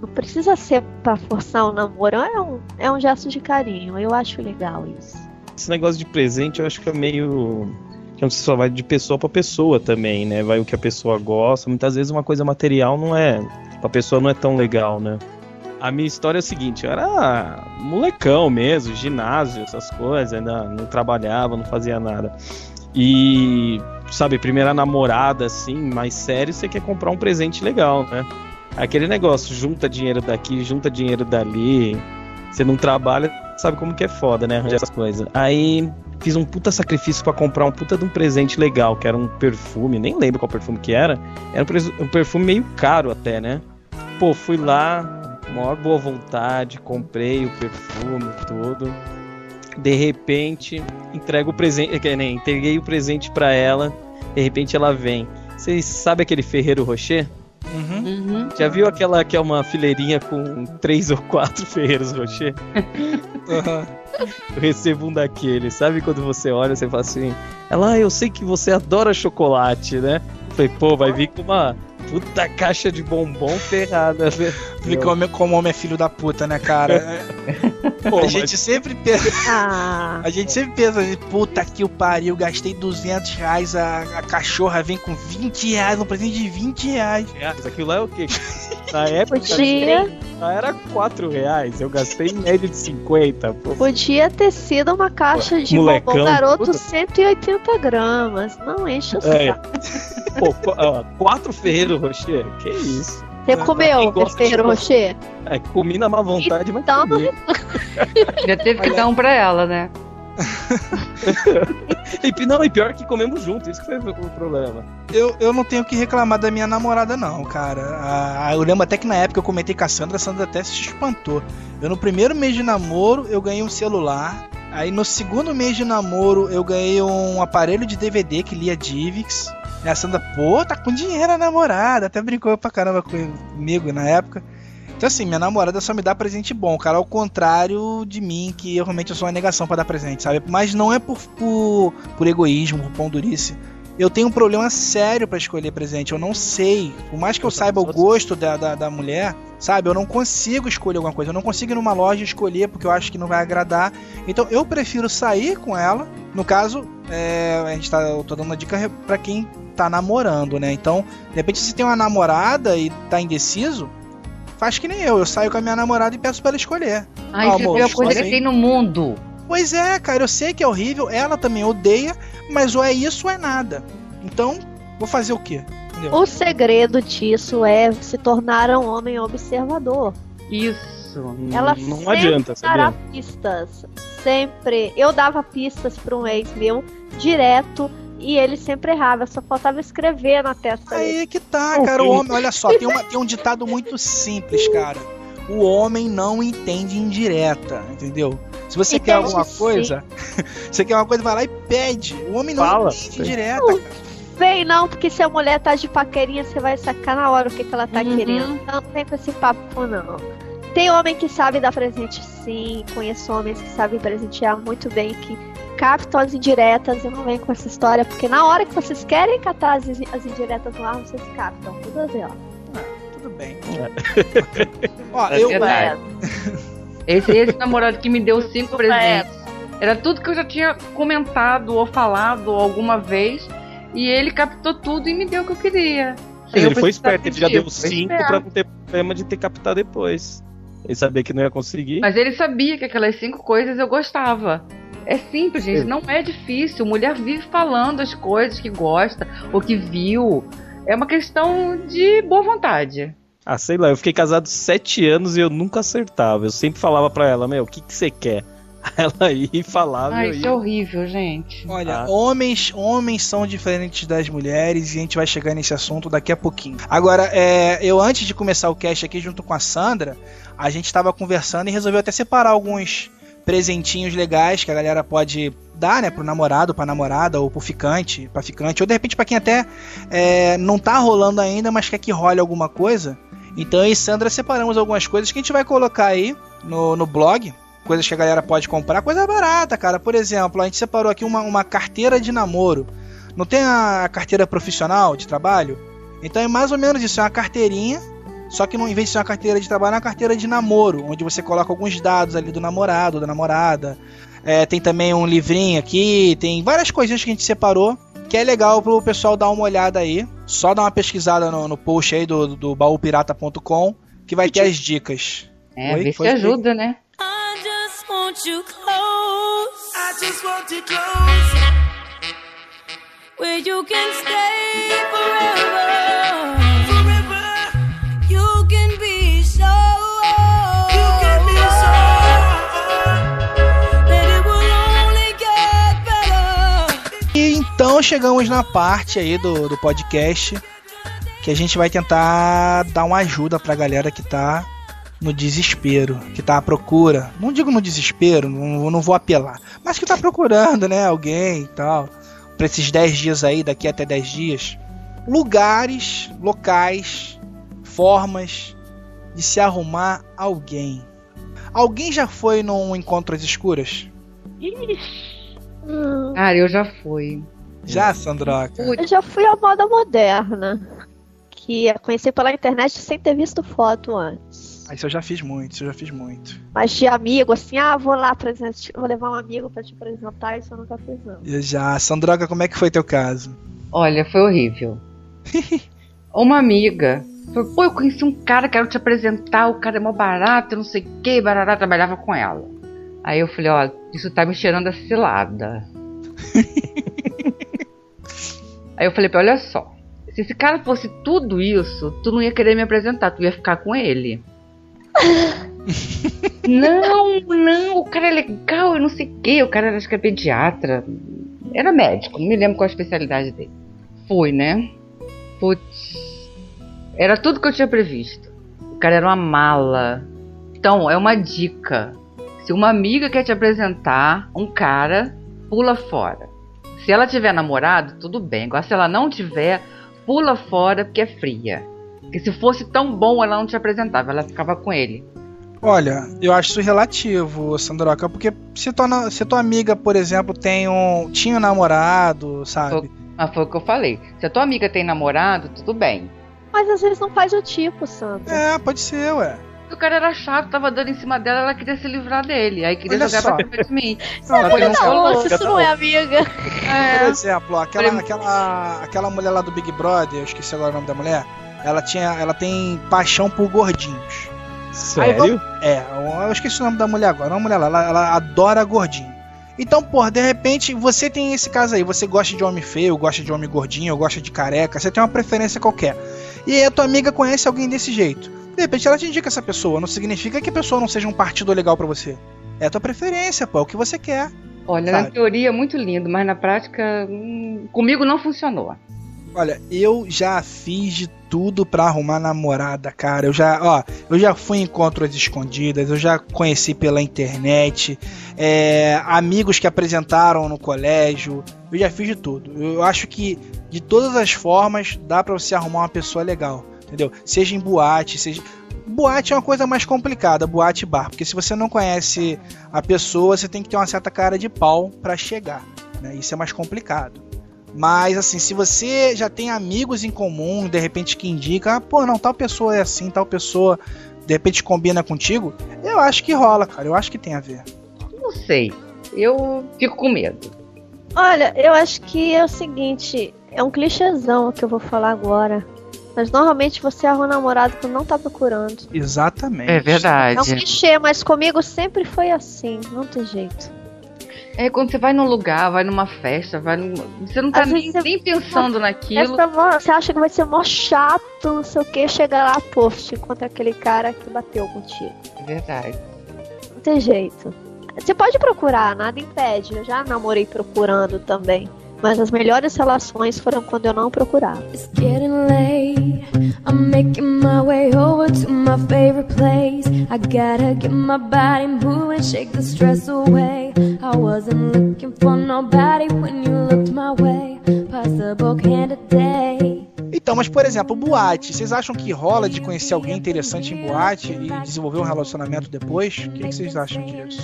Não precisa ser pra forçar um namoro, é um, é um gesto de carinho. Eu acho legal isso. Esse negócio de presente eu acho que é meio. Que você só vai de pessoa pra pessoa também, né? Vai o que a pessoa gosta. Muitas vezes uma coisa material não é. Pra pessoa não é tão legal, né? A minha história é a seguinte, eu era molecão mesmo, ginásio, essas coisas, ainda não trabalhava, não fazia nada. E, sabe, primeira namorada, assim, mais sério, você quer comprar um presente legal, né? Aquele negócio, junta dinheiro daqui, junta dinheiro dali, você não trabalha, sabe como que é foda, né? Arranjar essas coisas. Aí fiz um puta sacrifício pra comprar um puta de um presente legal, que era um perfume, nem lembro qual perfume que era. Era um, um perfume meio caro até, né? Pô, fui lá, maior boa vontade, comprei o perfume, tudo. De repente, entrego o presente, que nem entreguei o presente pra ela. De repente ela vem. Vocês sabem aquele Ferreiro Rocher? Uhum. Uhum. Já viu aquela que é uma fileirinha com três ou quatro Ferreiros Rocher? Uhum. Eu recebo um daqueles, sabe quando você olha, você fala assim, ela, eu sei que você adora chocolate, né? Eu falei, pô, vai vir com uma puta caixa de bombom ferrada, né? Vê como, como homem é filho da puta, né, cara? Pô, a mas- gente sempre pensa. Ah, A gente sempre pensa assim, puta que o pariu, gastei 200 reais, a, a cachorra vem com 20 reais, um presente de 20 reais. reais, aquilo lá é o quê? Na época podia, era 4 reais, eu gastei em média de 50, pô. podia ter sido uma caixa de Molecão, bombom garoto puta. 180 gramas. Não enche o É. saco. Pô, ó, quatro Ferreiro Rocher? Que isso? Você Pra comeu Ferreiro. Rocher? É, comi na má vontade, mas Então, comi. Já teve que dar um pra ela, né? E, não, e pior que comemos junto, isso que foi o problema. Eu, eu não tenho que reclamar da minha namorada, não, cara. A- a- eu lembro até que na época eu comentei com a Sandra, a Sandra até se espantou. Eu, no primeiro mês de namoro, eu ganhei um celular. Aí, no segundo mês de namoro, eu ganhei um aparelho de DVD que lia Divix. E a Sandra, pô, tá com dinheiro a namorada. Até brincou pra caramba comigo na época. Então, assim, minha namorada só me dá presente bom, cara. Ao contrário de mim, que eu realmente eu sou uma negação pra dar presente, sabe? Mas não é por, por, por egoísmo, por pão durice eu tenho um problema sério pra escolher presente. Eu não sei. Por mais que eu saiba o gosto da, da, da mulher, sabe? Eu não consigo escolher alguma coisa. Eu não consigo ir numa loja escolher porque eu acho que não vai agradar. Então eu prefiro sair com ela. No caso, é, a gente tá, eu tô dando uma dica pra quem tá namorando, né? Então, de repente, se tem uma namorada e tá indeciso, faz que nem eu. Eu saio com a minha namorada e peço pra ela escolher. Ai, Ah, isso é a amor, coisa que tem no mundo. Pois é, cara, eu sei que é horrível, ela também odeia, mas ou é isso ou é nada. Então, vou fazer o quê? Entendeu? O segredo disso é se tornar um homem observador. Isso. Ela não sempre adianta, dará pistas. Sempre. Eu dava pistas pra um ex meu, direto, e ele sempre errava. Só faltava escrever na testa dele. Aí que tá, cara. O homem, olha só, tem, uma- tem um ditado muito simples, cara. O homem não entende indireta, entendeu? Se você quer Entende alguma sim. coisa, você quer uma coisa, vai lá e pede. O homem não Fala. entende indireta, cara. Vem não, porque se a mulher tá de paquerinha, você vai sacar na hora o que, que ela tá Uhum. querendo. Não vem com esse papo, não. Tem homem que sabe dar presente sim, conheço homens que sabem presentear muito bem, que captam as indiretas, eu não venho com essa história, porque na hora que vocês querem catar as, as indiretas no ar, vocês captam, tudo assim, ó. Tudo bem. É. Ó, É eu, verdade. Esse, esse namorado que me deu cinco presentes. Era tudo que eu já tinha comentado ou falado alguma vez. E ele captou tudo e me deu o que eu queria. Eu ele foi precisar esperto, ele já deu Foi 5 esperto. pra não ter problema de ter captar depois. Ele sabia que não ia conseguir. Mas ele sabia que aquelas cinco coisas eu gostava. É simples, gente. Sim. Não é difícil. Mulher vive falando as coisas que gosta ou que viu. É uma questão de boa vontade. Ah, sei lá, eu fiquei casado sete anos e eu nunca acertava. Eu sempre falava pra ela, meu, o que que você quer? Ela ia e falava Ai, eu isso é ia. horrível, gente. Olha, Ah. homens, homens são diferentes das mulheres e a gente vai chegar nesse assunto daqui a pouquinho. Agora, é, eu antes de começar o cast aqui junto com a Sandra, a gente estava conversando e resolveu até separar alguns presentinhos legais que a galera pode dar, né, pro namorado, pra namorada ou pro ficante, pra ficante, ou de repente pra quem até é, não tá rolando ainda, mas quer que role alguma coisa. Então eu e Sandra separamos algumas coisas que a gente vai colocar aí no, no blog, coisas que a galera pode comprar, coisa barata, cara. Por exemplo, a gente separou aqui uma, uma carteira de namoro. Não tem a carteira profissional de trabalho? Então é mais ou menos isso, é uma carteirinha, só que não, em vez de ser uma carteira de trabalho, é uma carteira de namoro, onde você coloca alguns dados ali do namorado, da namorada. É, tem também um livrinho aqui, tem várias coisinhas que a gente separou, que é legal pro pessoal dar uma olhada aí. Só dar uma pesquisada no, no post aí do, do baúpirata.com, que vai ter as dicas. É, Oi, vê se ajuda, né? I just want you close. I just want you close. Where you can stay. Forever. Então chegamos na parte aí do, do podcast que a gente vai tentar dar uma ajuda pra galera que tá no desespero, que tá à procura. Não digo no desespero, não, não vou apelar, mas que tá procurando, né, alguém e tal. Pra esses 10 dias aí, daqui até 10 dias. Lugares, locais, formas de se arrumar alguém. Alguém já foi num encontro às escuras? Ixi, Cara, eu já fui. Já, Sandroca? eu já fui à moda moderna. Que eu conheci pela internet sem ter visto foto antes. Ah, Isso eu já fiz muito, isso eu já fiz muito. Mas de amigo, assim, ah, vou lá, vou levar um amigo pra te apresentar, isso eu nunca fiz, não. Eu já. Sandroca, como é que foi teu caso? Olha, foi horrível. Uma amiga falou, pô, eu conheci um cara, quero te apresentar, o cara é mó barato, não sei o que, barará, trabalhava com ela. Aí eu falei, ó, isso tá me cheirando a cilada. Aí eu falei pra ela, olha só, se esse cara fosse tudo isso, tu não ia querer me apresentar, tu ia ficar com ele. não, não, o cara é legal, eu não sei o que, o cara era, acho que é pediatra. Era médico, não me lembro qual a especialidade dele. Fui, né? Putz. Era tudo que eu tinha previsto. O cara era uma mala. Então, é uma dica. Se uma amiga quer te apresentar um cara, pula fora. Se ela tiver namorado, tudo bem. Agora, se ela não tiver, pula fora porque é fria. Porque se fosse tão bom, ela não te apresentava, ela ficava com ele. Olha, eu acho isso relativo, Sandroca, porque se tua, se tua amiga, por exemplo, tem um. tinha um namorado, sabe? Mas foi o que eu falei. Se a tua amiga tem namorado, tudo bem. Mas às vezes não faz o tipo, Sandra. É, pode ser, ué. O cara era chato, tava dando em cima dela, ela queria se livrar dele. Aí queria Olha jogar só. pra cima de mim. Não, não rolou. Nossa, isso não é amiga. É. Por exemplo, aquela, aquela, aquela mulher lá do Big Brother, eu esqueci agora o nome da mulher, ela, tinha, ela tem paixão por gordinhos. Sério? É, eu esqueci o nome da mulher agora. Uma mulher lá, ela, ela adora gordinho. Então, pô, de repente, você tem esse caso aí, você gosta de homem feio, gosta de homem gordinho, gosta de careca, você tem uma preferência qualquer. E aí a tua amiga conhece alguém desse jeito. De repente ela te indica essa pessoa, não significa que a pessoa não seja um partido legal pra você. É a tua preferência, pô, é o que você quer. Olha, Sabe? na teoria é muito lindo, mas na prática, hum, comigo não funcionou. Olha, eu já fiz de tudo pra arrumar namorada, cara. Eu já, ó, eu já fui em encontros escondidas, eu já conheci pela internet, é, amigos que apresentaram no colégio, eu já fiz de tudo. Eu acho que de todas as formas dá pra você arrumar uma pessoa legal, entendeu? Seja em boate, seja Boate é uma coisa mais complicada, boate e bar, porque se você não conhece a pessoa, você tem que ter uma certa cara de pau pra chegar, né? Isso é mais complicado. Mas assim, se você já tem amigos em comum, de repente que indica, ah, pô, não, tal pessoa é assim, tal pessoa de repente combina contigo, eu acho que rola, cara. Eu acho que tem a ver. Não sei. Eu fico com medo. Olha, eu acho que é o seguinte, é um clichêzão o que eu vou falar agora. Mas normalmente você arruma um namorado que não tá procurando. Exatamente. É verdade. É um clichê, mas comigo sempre foi assim, não tem jeito. É quando você vai num lugar, vai numa festa, vai num... Você não tá nem, você- nem pensando naquilo. Você acha que vai ser mó chato, não sei o que, chega lá, pô, te encontra aquele cara que bateu contigo. É verdade. Não tem jeito. Você pode procurar, nada impede. Eu já namorei procurando também. Mas as melhores relações foram quando eu não procurava. It's getting late. I'm making my way over to my favorite place. I gotta get my body moving, shake the stress away. I wasn't looking for nobody when you looked my way. Possible candidate. Então, mas por exemplo, boate. Vocês acham que rola de conhecer alguém interessante em boate e desenvolver um relacionamento depois? O que, que vocês acham disso?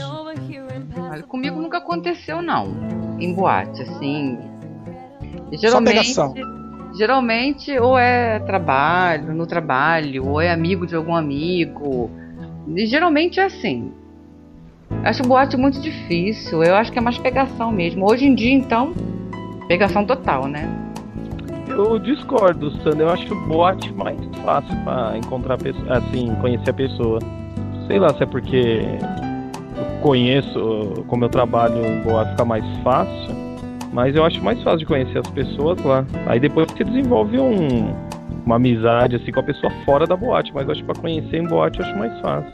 Olha, comigo nunca aconteceu, não. Em boate, assim. Só Geralmente. pegação. Geralmente, ou é trabalho, no trabalho, ou é amigo de algum amigo. E geralmente é assim. Acho boate muito difícil. Eu acho que é mais pegação mesmo. Hoje em dia, então, pegação total, né? Eu discordo, Sandra. Eu acho boate mais fácil pra encontrar a pessoa, assim, conhecer a pessoa. Sei lá se é porque conheço, como eu trabalho em boate fica mais fácil, mas eu acho mais fácil de conhecer as pessoas lá. Aí depois você desenvolve um, uma amizade assim com a pessoa fora da boate, mas eu acho que pra conhecer em boate eu acho mais fácil.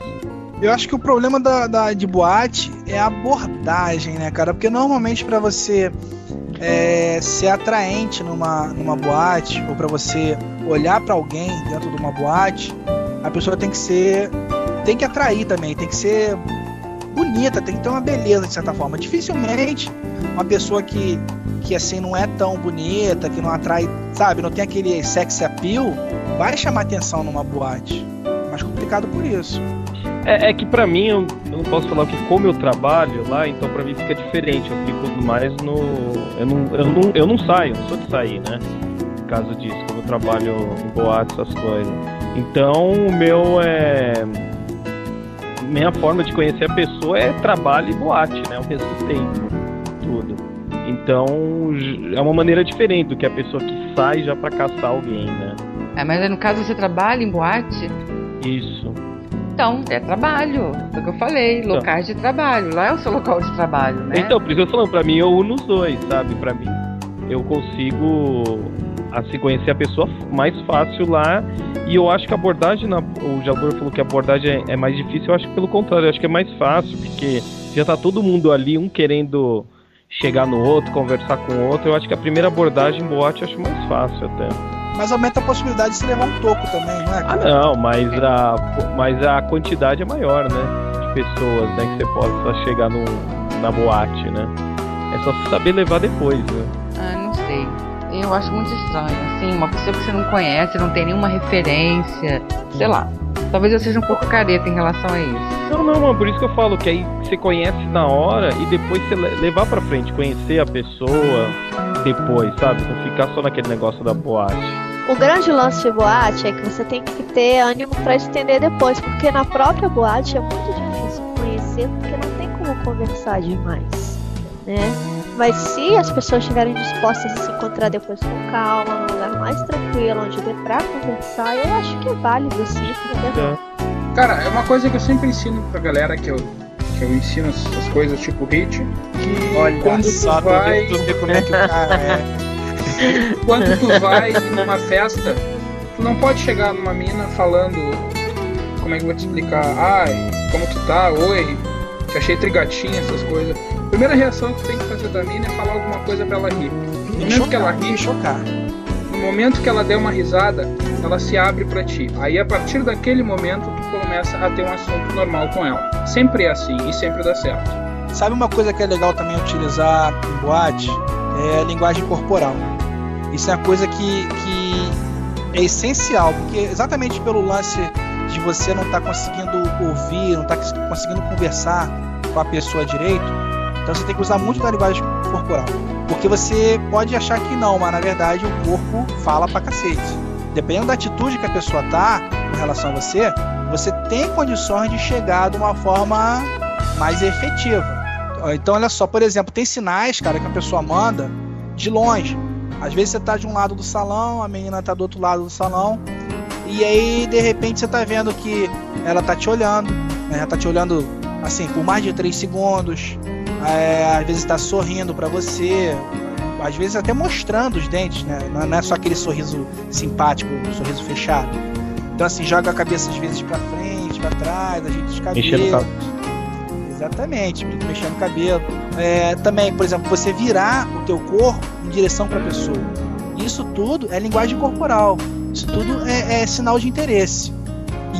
Eu acho que o problema da, da- de boate é a abordagem, né, cara? Porque normalmente pra você é, ser atraente numa, numa boate, ou pra você olhar pra alguém dentro de uma boate, a pessoa tem que ser. tem que atrair também, tem que ser bonita, tem que ter uma beleza de certa forma. Dificilmente uma pessoa que, que assim não é tão bonita, que não atrai, sabe, não tem aquele sex appeal, vai chamar atenção numa boate. Mais complicado por isso. É, é que pra mim, eu, eu não posso falar que como eu trabalho lá, então pra mim fica diferente. Eu fico mais no. Eu não, eu não, eu não saio, não sou de sair, né? Por causa disso, como eu trabalho em boate, essas coisas. Então o meu é. Minha forma de conhecer a pessoa é trabalho e boate, né? Ao mesmo tempo. Tudo. Então é uma maneira diferente do que a pessoa que sai já pra caçar alguém, né? É, mas no caso você trabalha em boate, Isso. então é trabalho. É o que eu falei, locais de trabalho. Lá é o seu local de trabalho, né? Então, por isso que eu tô falando, pra mim eu uno os dois, sabe? Pra mim eu consigo assim conhecer a pessoa mais fácil lá. E eu acho que a abordagem, na, o Jabor falou que a abordagem é, é mais difícil, eu acho que pelo contrário, eu acho que é mais fácil, porque já tá todo mundo ali, um querendo chegar no outro, conversar com o outro. Eu acho que a primeira abordagem em boate eu acho mais fácil até. Mas aumenta a possibilidade de se levar um toco também, não é? Ah não, mas a, mas a quantidade é maior, né? De pessoas, né? Que você possa chegar no, na boate, né? É só saber levar depois, né? Ah, não sei. Eu acho muito estranho, assim, uma pessoa que você não conhece, não tem nenhuma referência, sei lá. Talvez eu seja um pouco careta em relação a isso. Não, não, mano, por isso que eu falo que aí você conhece na hora e depois você le- levar pra frente, conhecer a pessoa depois, sabe? Não ficar só naquele negócio da boate. O grande lance de boate é que você tem que ter ânimo pra estender depois, porque na própria boate é muito difícil conhecer, porque não tem como conversar demais, né? Mas se as pessoas estiverem dispostas a se encontrar depois com calma, num lugar mais tranquilo, onde dê pra conversar, eu acho que é válido sim, entendeu? Cara, é uma coisa que eu sempre ensino pra galera que eu, que eu ensino essas coisas tipo hit, que Olha quando só, tu vai. tu vê como é que o cara é. Quando tu vai numa festa, tu não pode chegar numa mina falando. Como é que eu vou te explicar? Ai, como tu tá? Oi, te achei trigatinha, essas coisas. A primeira reação que tem que fazer da mina é falar alguma coisa pra ela rir. No momento que ela ri, chocar. no momento que ela der uma risada, ela se abre pra ti. Aí a partir daquele momento tu começa a ter um assunto normal com ela. Sempre é assim e sempre dá certo. Sabe uma coisa que é legal também utilizar em boate? É a linguagem corporal. Isso é uma coisa que, que é essencial, porque exatamente pelo lance de você não estar conseguindo ouvir, não estar conseguindo conversar com a pessoa direito, então você tem que usar muito da linguagem corporal. Porque você pode achar que não, mas na verdade o corpo fala pra cacete. Dependendo da atitude que a pessoa tá com relação a você, você tem condições de chegar de uma forma mais efetiva. Então, olha só, por exemplo, tem sinais, cara, que a pessoa manda de longe. Às vezes você tá de um lado do salão, a menina tá do outro lado do salão, e aí de repente você tá vendo que ela tá te olhando, né? Ela tá te olhando assim por mais de 3 segundos. É, às vezes tá sorrindo pra você, às vezes até mostrando os dentes, né? Não não é só aquele sorriso simpático, um sorriso fechado. Então assim, joga a cabeça às vezes pra frente, pra trás, ajeita os Mexendo o cabelos. Exatamente, mexendo o cabelo. É, também, por exemplo, você virar o teu corpo em direção para a pessoa. Isso tudo é linguagem corporal. Isso tudo é, é sinal de interesse.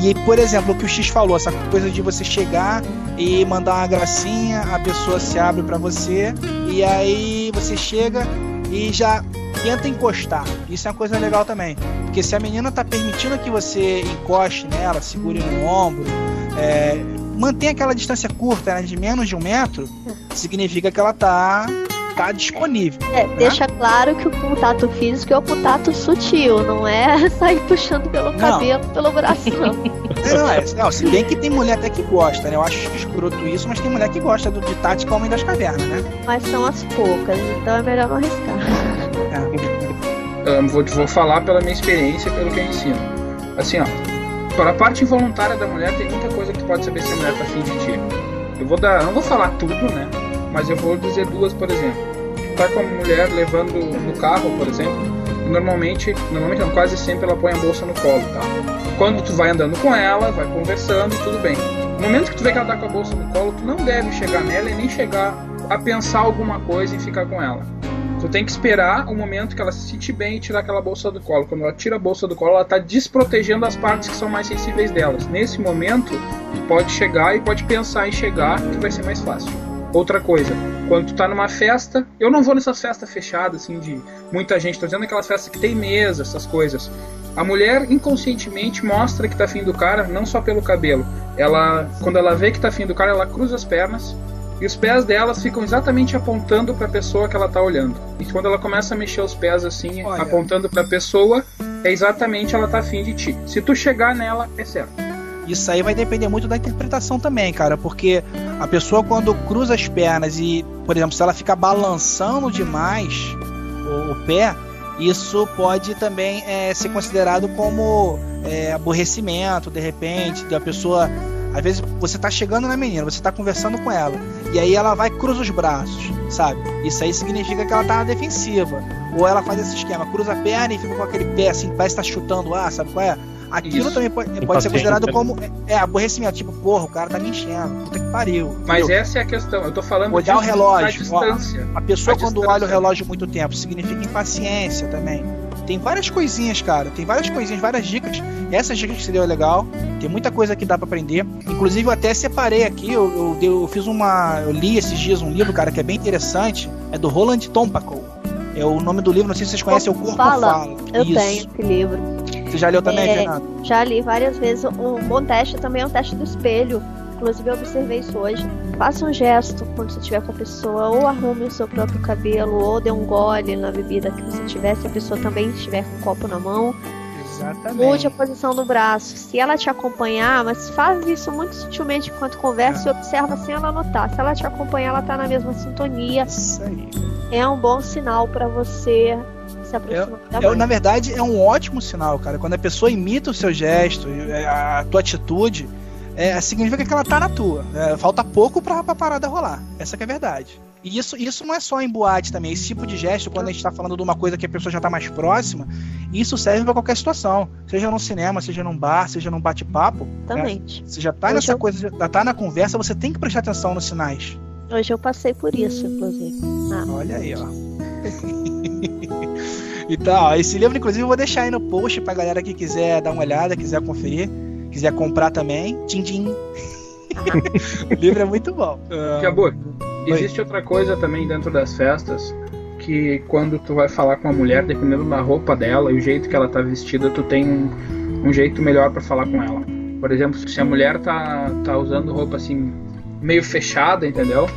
E, por exemplo, o que o X falou, essa coisa de você chegar e mandar uma gracinha, a pessoa se abre para você e aí você chega e já tenta encostar. Isso é uma coisa legal também. Porque se a menina tá permitindo que você encoste nela, segure no ombro, é, mantenha aquela distância curta, né, de menos de um metro, significa que ela tá, tá disponível. É, né? deixa claro que o contato físico é o contato sutil, não é sair puxando pelo Não. cabelo, pelo braço, não. É, não, é, não, se bem que tem mulher até que gosta, né? Eu acho escroto isso, mas tem mulher que gosta do, de tática Homem das Cavernas, né? Mas são as poucas, então é melhor não arriscar. Eu vou, vou falar pela minha experiência, pelo que eu ensino. Assim, ó, para a parte involuntária da mulher, tem muita coisa que tu pode saber se a mulher tá afim de ti. Eu vou dar, eu não vou falar tudo, né? Mas eu vou dizer duas, por exemplo. Tu tá com a mulher levando no carro, por exemplo, e normalmente, normalmente não, quase sempre ela põe a bolsa no colo, tá? Quando tu vai andando com ela, vai conversando, tudo bem. No momento que tu vê que ela tá com a bolsa no colo, tu não deve chegar nela e nem chegar a pensar alguma coisa e ficar com ela. Tu tem que esperar o momento que ela se sentir bem e tirar aquela bolsa do colo. Quando ela tira a bolsa do colo, ela está desprotegendo as partes que são mais sensíveis delas. Nesse momento, tu pode chegar e pode pensar em chegar, que vai ser mais fácil. Outra coisa, quando tu tá numa festa, eu não vou nessas festas fechadas, assim, de muita gente, tô dizendo aquelas festas que tem mesa, essas coisas. A mulher inconscientemente mostra que tá afim do cara, não só pelo cabelo. Ela, quando ela vê que tá afim do cara, ela cruza as pernas e os pés delas ficam exatamente apontando para a pessoa que ela tá olhando. E quando ela começa a mexer os pés assim, Olha. apontando para a pessoa, é exatamente ela tá afim de ti. Se tu chegar nela, é certo. Isso aí vai depender muito da interpretação também, cara, porque a pessoa quando cruza as pernas e, por exemplo, se ela fica balançando demais o, o pé, isso pode também é, ser considerado como é, aborrecimento, de repente, da pessoa. Às vezes você tá chegando na menina, você tá conversando com ela, e aí ela vai cruza os braços, sabe? Isso aí significa que ela tá na defensiva. Ou ela faz esse esquema, cruza a perna e fica com aquele pé assim, parece que tá chutando ar, sabe qual é? Aquilo Isso. também pode, pode ser considerado né? como é, aborrecimento, tipo, porra, o cara tá me enchendo, puta que pariu. Mas entendeu? essa é a questão. Eu tô falando Olhar o relógio, distância. A pessoa A quando distância. olha o relógio muito tempo significa impaciência também. Tem várias coisinhas, cara. Tem várias coisinhas, várias dicas. Essas dicas que você deu é legal. Tem muita coisa que dá pra aprender. Inclusive, eu até separei aqui. Eu, eu, eu fiz uma. Eu li esses dias um livro, cara, que é bem interessante. É do Roland Tompacow. É o nome do livro, não sei se vocês conhecem, é o Corpo Fala. Fala. Eu Isso. tenho esse livro. Você já leu também, É? Já li várias vezes. Um bom teste também é um teste do espelho. Inclusive, eu observei isso hoje. Faça um gesto quando você estiver com a pessoa, ou arrume o seu próprio cabelo, ou dê um gole na bebida que você tiver, se a pessoa também estiver com o copo na mão. Exatamente. Mude a posição do braço. Se ela te acompanhar, mas faz isso muito sutilmente enquanto conversa e observa sem ela notar. Se ela te acompanhar, ela tá na mesma sintonia. Isso aí. É um bom sinal pra você se aproximar da É, na verdade, é um ótimo sinal, cara. Quando a pessoa imita o seu gesto, é, a tua atitude, é, significa que ela tá na tua. É, falta pouco pra, pra parada rolar. Essa que é a verdade. E isso, isso não é só em boate também. Esse tipo de gesto, quando a gente tá falando de uma coisa que a pessoa já tá mais próxima, isso serve pra qualquer situação. Seja num cinema, seja num bar, seja num bate-papo. né? Exatamente. Você já tá Hoje nessa eu- coisa, já tá na conversa, você tem que prestar atenção nos sinais. Hoje eu passei por isso, inclusive. Ah, Olha aí, ó. então, esse livro, inclusive, eu vou deixar aí no post pra galera que quiser dar uma olhada, quiser conferir, quiser comprar também. Tchim, tchim. o livro é muito bom. Acabou. Existe outra coisa também dentro das festas que quando tu vai falar com uma mulher, dependendo da roupa dela e o jeito que ela tá vestida, tu tem um, um jeito melhor pra falar com ela. Por exemplo, se a mulher tá, tá usando roupa assim meio fechada, entendeu?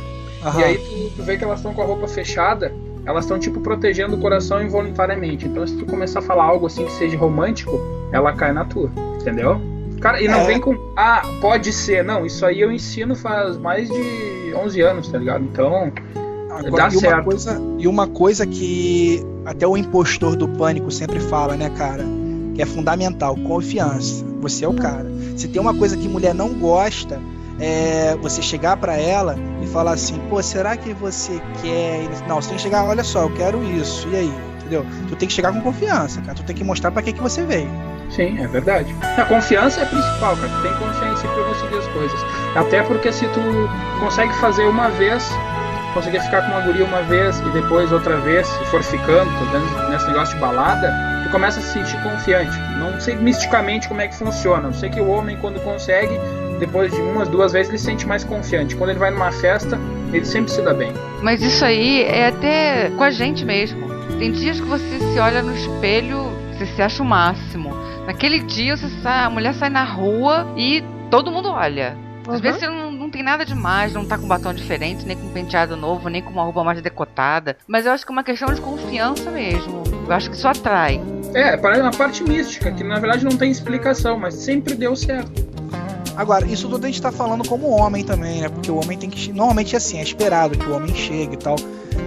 Aham. E aí tu, tu vê que elas estão com a roupa fechada, elas estão tipo protegendo o coração involuntariamente. Então se tu começar a falar algo assim que seja romântico, ela cai na tua, entendeu? Cara, e não É. vem com, ah, pode ser. Não, isso aí eu ensino faz mais de 11 anos, tá ligado? Então, Agora, dá e, uma certo. coisa, e uma coisa que até o impostor do pânico sempre fala, né, cara? Que é fundamental, confiança. Você é o cara. Se tem uma coisa que mulher não gosta, é você chegar pra ela e falar assim, pô, será que você quer? Não, você tem que chegar, olha só, eu quero isso, e aí? Entendeu? Tu tem que chegar com confiança, cara. Tu tem que mostrar pra que, que você veio. Sim, é verdade. A confiança é principal, cara. Tu tem confiança pra conseguir as coisas. Até porque se tu consegue fazer uma vez, conseguir ficar com uma guria uma vez e depois outra vez, se for ficando, dando nesse negócio de balada, tu começa a se sentir confiante. Não sei misticamente como é que funciona. Eu sei que o homem, quando consegue, depois de umas, duas vezes, ele se sente mais confiante. Quando ele vai numa festa, ele sempre se dá bem. Mas isso aí é até com a gente mesmo. Tem dias que você se olha no espelho, você se acha o máximo. Naquele dia você sai, a mulher sai na rua e todo mundo olha. Às Uhum. vezes você não, não tem nada demais, não tá com batom diferente, nem com um penteado novo, nem com uma roupa mais decotada. Mas eu acho que é uma questão de confiança mesmo. Eu acho que isso atrai. É, parece uma parte mística, que na verdade não tem explicação, mas sempre deu certo. Agora, isso tudo a gente tá falando como homem também, né? Porque o homem tem que. Normalmente assim, é esperado que o homem chegue e tal.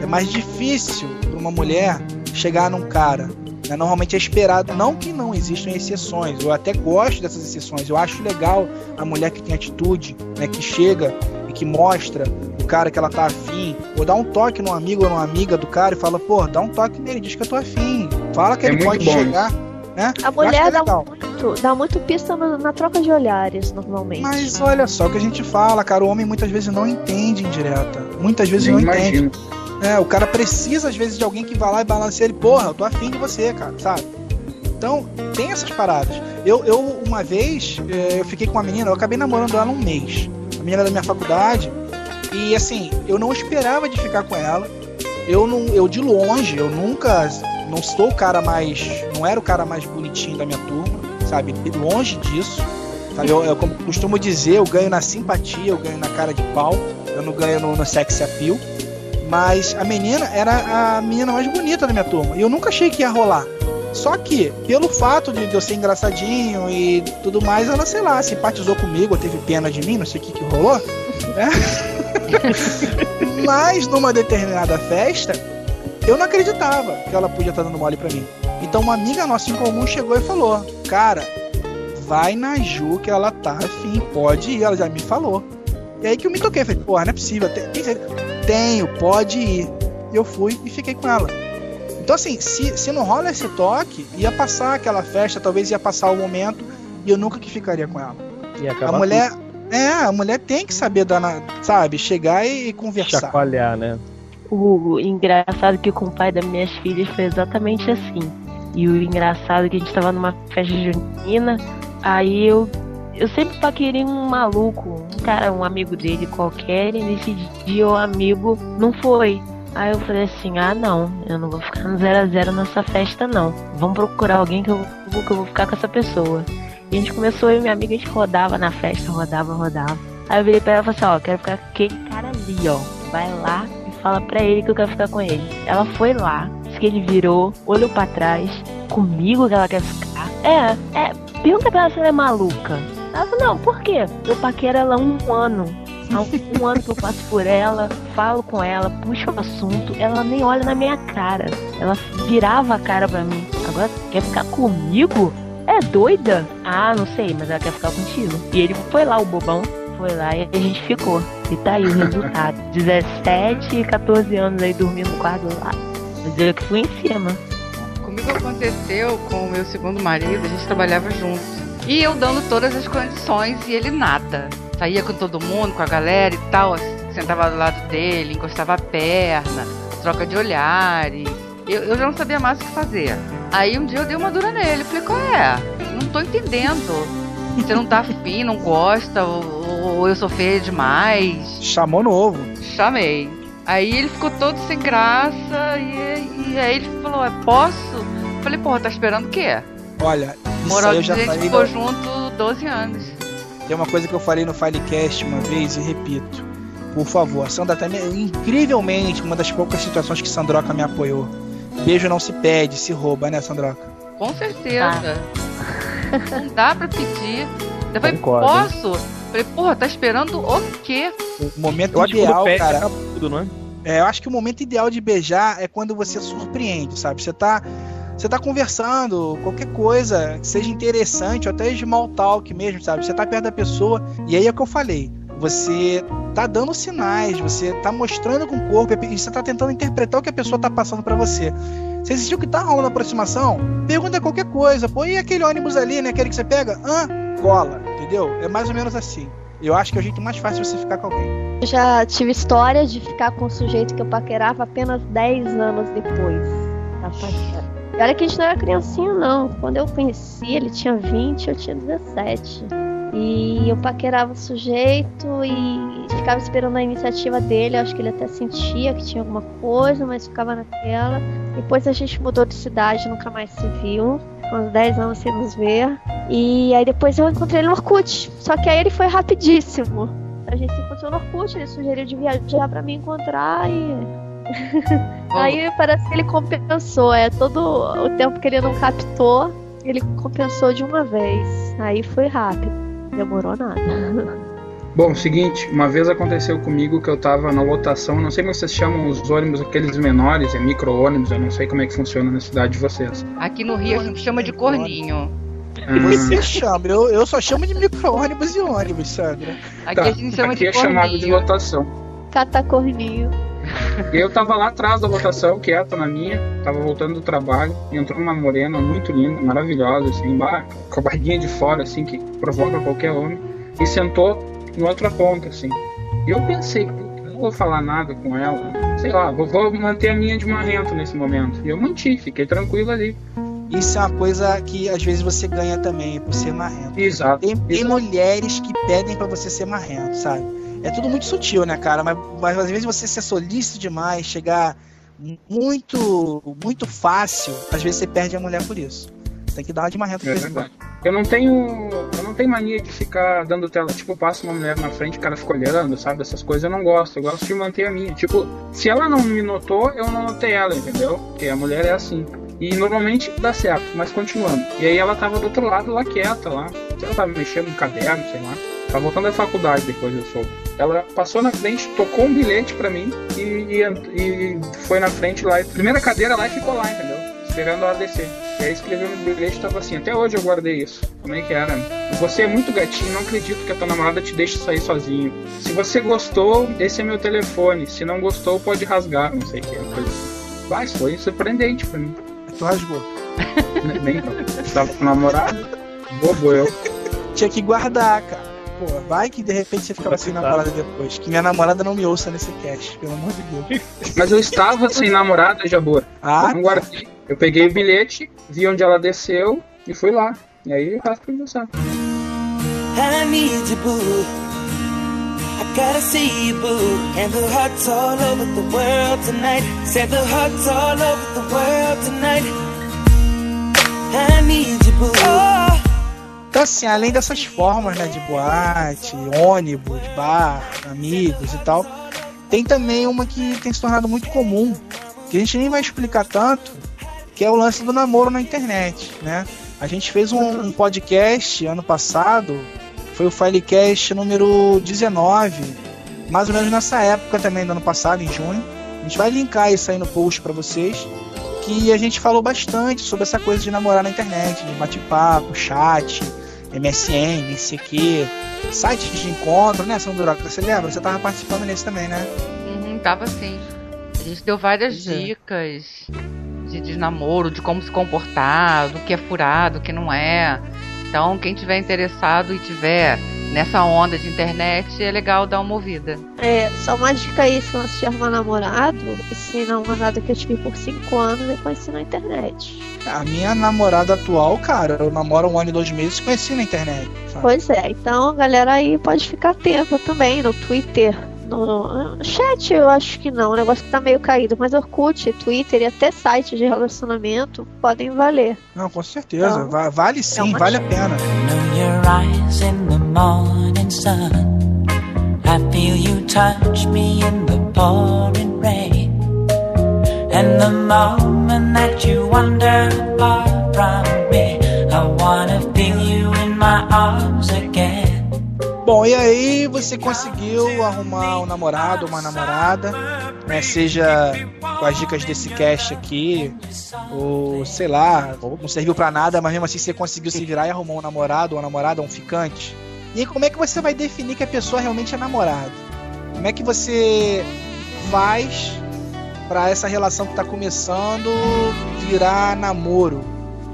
É mais difícil para uma mulher chegar num cara. né? Normalmente é esperado. Não que não existam exceções. Eu até gosto dessas exceções. Eu acho legal a mulher que tem atitude, né? Que chega e que mostra o cara que ela tá afim. Ou dá um toque num amigo ou numa amiga do cara e fala, pô, dá um toque nele, diz que eu tô afim. Fala que É ele pode bom chegar. Né? A que é mulher dá legal. Muito, dá muito pista no- na troca de olhares, normalmente. Mas olha só o que a gente fala, cara. O homem muitas vezes não entende indireta. Muitas vezes Nem não imagino. entende. É, o cara precisa, às vezes, de alguém que vá lá e balanceie ele. Porra, eu tô afim de você, cara, sabe? Então, tem essas paradas. Eu, eu uma vez, eh, eu fiquei com uma menina, eu acabei namorando ela um mês. A menina da minha faculdade. E assim, eu não esperava de ficar com ela. Eu não, eu de longe, eu nunca, não sou o cara mais, não era o cara mais bonitinho da minha turma, sabe? Longe disso. Sabe? Eu, eu costumo dizer, eu ganho na simpatia, eu ganho na cara de pau, eu não ganho no, no sex appeal. Mas a menina era a menina mais bonita da minha turma. E eu nunca achei que ia rolar. Só que, pelo fato de eu ser engraçadinho e tudo mais, ela, sei lá, simpatizou comigo, teve pena de mim, não sei o que que rolou. Né? Mas numa determinada festa, eu não acreditava que ela podia estar dando mole pra mim. Então uma amiga nossa em comum chegou e falou: Cara, vai na Ju que ela tá afim, pode ir. Ela já me falou. E aí que eu me toquei, falei, porra, não é possível. Tem, tem- tenho, pode ir. E eu fui e fiquei com ela. Então assim, se, se não rola esse toque, ia passar aquela festa, talvez ia passar o momento e eu nunca que ficaria com ela. E A mulher. É, a mulher tem que saber dar, na- sabe, chegar e, e conversar. chacoalhar, né? O engraçado que com o pai das minhas filhas foi exatamente assim. E o engraçado que a gente tava numa festa junina, aí eu eu sempre paquerei um maluco, um cara, um amigo dele qualquer, e nesse dia o amigo não foi. Aí eu falei assim, ah não, eu não vou ficar no 0 a 0 nessa festa não. Vamos procurar alguém que eu, que eu vou ficar com essa pessoa. E a gente começou, eu e minha amiga, a gente rodava na festa, rodava, rodava. Aí eu virei pra ela e falei assim, ó, quero ficar com aquele cara ali, ó. Vai lá e fala pra ele que eu quero ficar com ele. Ela foi lá, que ele virou, olhou pra trás, comigo que ela quer ficar. É, é, pergunta pra ela se ela é maluca. Ela falou, não, por quê? Eu paquero ela há um ano. Há um, ano que eu passo por ela, falo com ela, puxo o assunto, ela nem olha na minha cara. Ela virava a cara pra mim. Agora quer ficar comigo? É doida? Ah, não sei, mas ela quer ficar contigo. E ele foi lá, o bobão, foi lá e a gente ficou. E tá aí o resultado. 17 e 14 anos aí dormindo no quarto lá. Mas eu que fui em cima. Comigo aconteceu com o meu segundo marido, a gente trabalhava juntos. E eu dando todas as condições e ele nada. Saía com todo mundo, com a galera e tal, sentava do lado dele, encostava a perna, troca de olhares. Eu, eu já não sabia mais o que fazer. Aí um dia eu dei uma dura nele, falei, qual é? Não tô entendendo. Você não tá afim, não gosta, ou, ou eu sou feia demais. Chamou novo. Chamei. Aí ele ficou todo sem graça e, e aí ele falou, é, posso? Falei, porra, tá esperando o quê? Olha, isso Moral aí eu de gente falei. ficou junto 12 anos. Tem uma coisa que eu falei no Filecast uma vez e repito. Por favor, a Sandra também, incrivelmente, uma das poucas situações que Sandroca me apoiou. Beijo não se pede, se rouba, né, Sandroca? Com certeza. Não dá pra pedir. Eu falei, Concordo, posso? Falei, porra, tá esperando o quê? O momento ideal, pede, cara. tudo, não é? É, eu acho que o momento ideal de beijar é quando você surpreende, sabe? Você tá, você tá conversando, qualquer coisa, que seja interessante, ou até small talk mesmo, sabe? Você tá perto da pessoa, e aí é o que eu falei. Você tá dando sinais, você tá mostrando com o corpo, e você tá tentando interpretar o que a pessoa tá passando pra você. Você sentiu que tá rolando aproximação? Pergunta qualquer coisa. Pô, e aquele ônibus ali, né? Aquele que você pega? Hã? Cola, entendeu? É mais ou menos assim. Eu acho que é o jeito mais fácil você ficar com alguém. Eu já tive história de ficar com um sujeito que eu paquerava apenas 10 anos depois da paquera. E olha que a gente não era criancinha, não. Quando eu conheci, ele tinha 20, eu tinha 17. E eu paquerava o sujeito e ficava esperando a iniciativa dele. Eu acho que ele até sentia que tinha alguma coisa, mas ficava naquela. Depois a gente mudou de cidade, nunca mais se viu. Uns 10 anos sem nos ver. E aí depois eu encontrei ele no Orkut. Só que aí ele foi rapidíssimo. A gente se encontrou no Orkut, ele sugeriu de viajar pra me encontrar e. aí parece que ele compensou. É todo o tempo que ele não captou, ele compensou de uma vez. Aí foi rápido. Demorou nada. Bom, seguinte, uma vez aconteceu comigo que eu tava na lotação, não sei como vocês chamam os ônibus, aqueles menores, é micro-ônibus, eu não sei como é que funciona na cidade de vocês. Aqui no Rio a gente chama de corninho. Ah, Você chama, eu, eu só chamo de micro-ônibus e ônibus, Sandra. Aqui tá, a gente chama aqui de é chamado de corninho. lotação. Catacorninho. E eu tava lá atrás da lotação, quieto na minha, tava voltando do trabalho, e entrou uma morena muito linda, maravilhosa, assim, com a barriguinha de fora, assim, que provoca qualquer homem, e sentou em outra ponta, assim. E eu pensei, "Puta, não vou falar nada com ela, sei lá, vou, vou manter a minha de marrento nesse momento. E eu manti, fiquei tranquilo ali. Isso é uma coisa que às vezes você ganha também por ser marrento. Exato. Tem, tem mulheres que pedem pra você ser marrento, sabe? É tudo muito sutil, né, cara? Mas, mas às vezes você ser solícito demais, chegar muito, muito fácil, às vezes você perde a mulher por isso. Tem que dar de marrento É verdade. Eu não tenho. Eu não tenho mania de ficar dando tela. Tipo, passa uma mulher na frente, o cara fica olhando, sabe? Essas coisas eu não gosto. Eu gosto de manter a minha. Tipo, se ela não me notou, eu não notei ela, entendeu? Porque a mulher é assim. E normalmente dá certo, mas continuando. E aí ela tava do outro lado lá quieta lá. Ela tava mexendo no caderno, sei lá. Tava voltando da faculdade depois eu soube. Ela passou na frente, tocou um bilhete pra mim e, e, e foi na frente lá. Primeira cadeira lá e ficou lá, entendeu? Esperando ela descer. E aí escreveu no bilhete tava assim, até hoje eu guardei isso. Como é que era? Você é muito gatinho, não acredito que a tua namorada te deixe sair sozinho. Se você gostou, esse é meu telefone. Se não gostou, pode rasgar, não sei o que. Coisa assim. Mas foi surpreendente pra mim. Tu rasgou. Nem não. Tava com namorado, bobo eu. Tinha que guardar, cara. Pô, vai que de repente você ficava sem namorada depois. Que minha namorada não me ouça nesse cast, pelo amor de Deus. Mas eu estava sem namorada, Jabor. Ah, eu não guardei. Eu peguei o bilhete, vi onde ela desceu e fui lá. E aí o resto foi você. I need you, boo. I gotta see you, boo. And the hearts all over the world tonight. Said the hearts all over the world tonight. I need you, boo. Então, assim, além dessas formas, né, de boate, ônibus, bar, amigos e tal, tem também uma que tem se tornado muito comum, que a gente nem vai explicar tanto, que é o lance do namoro na internet, né? A gente fez um, um podcast ano passado, foi o Filecast número 19, mais ou menos nessa época também do ano passado, em junho. A gente vai linkar isso aí no post para vocês, que a gente falou bastante sobre essa coisa de namorar na internet, de bate-papo, chat, MSN, ICQ, sites de encontro, né, Sandra? Você lembra? Você tava participando nesse também, né? Uhum, tava sim. A gente deu várias Pois é. dicas de, de namoro, de como se comportar, do que é furado, do que não é. Então, quem tiver interessado e tiver nessa onda de internet, é legal dar uma ouvida. É, só uma dica aí, se você arrumar namorado, esse namorado que eu tive por 5 anos, eu conheci na internet. A minha namorada atual, cara, eu namoro um ano e dois meses e conheci na internet. sabe? Pois é, então a galera aí pode ficar atenta também no Twitter. No chat eu acho que não, o negócio que tá meio caído, mas Orkut, Twitter e até sites de relacionamento podem valer. Não, com certeza. Então, Va- vale sim, uma vale a pena. know your eyes in the morning sun. I feel you touch me in the pouring rain. And the moment that you wander far from me, I wanna feel you in my arms again. Bom, e aí você conseguiu arrumar um namorado, uma namorada, né? Seja com as dicas desse cast aqui, ou sei lá, não serviu pra nada, mas mesmo assim você conseguiu se virar e arrumou um namorado, uma namorada, um ficante. E aí como é que você vai definir que a pessoa realmente é namorada? Como é que você faz pra essa relação que tá começando virar namoro?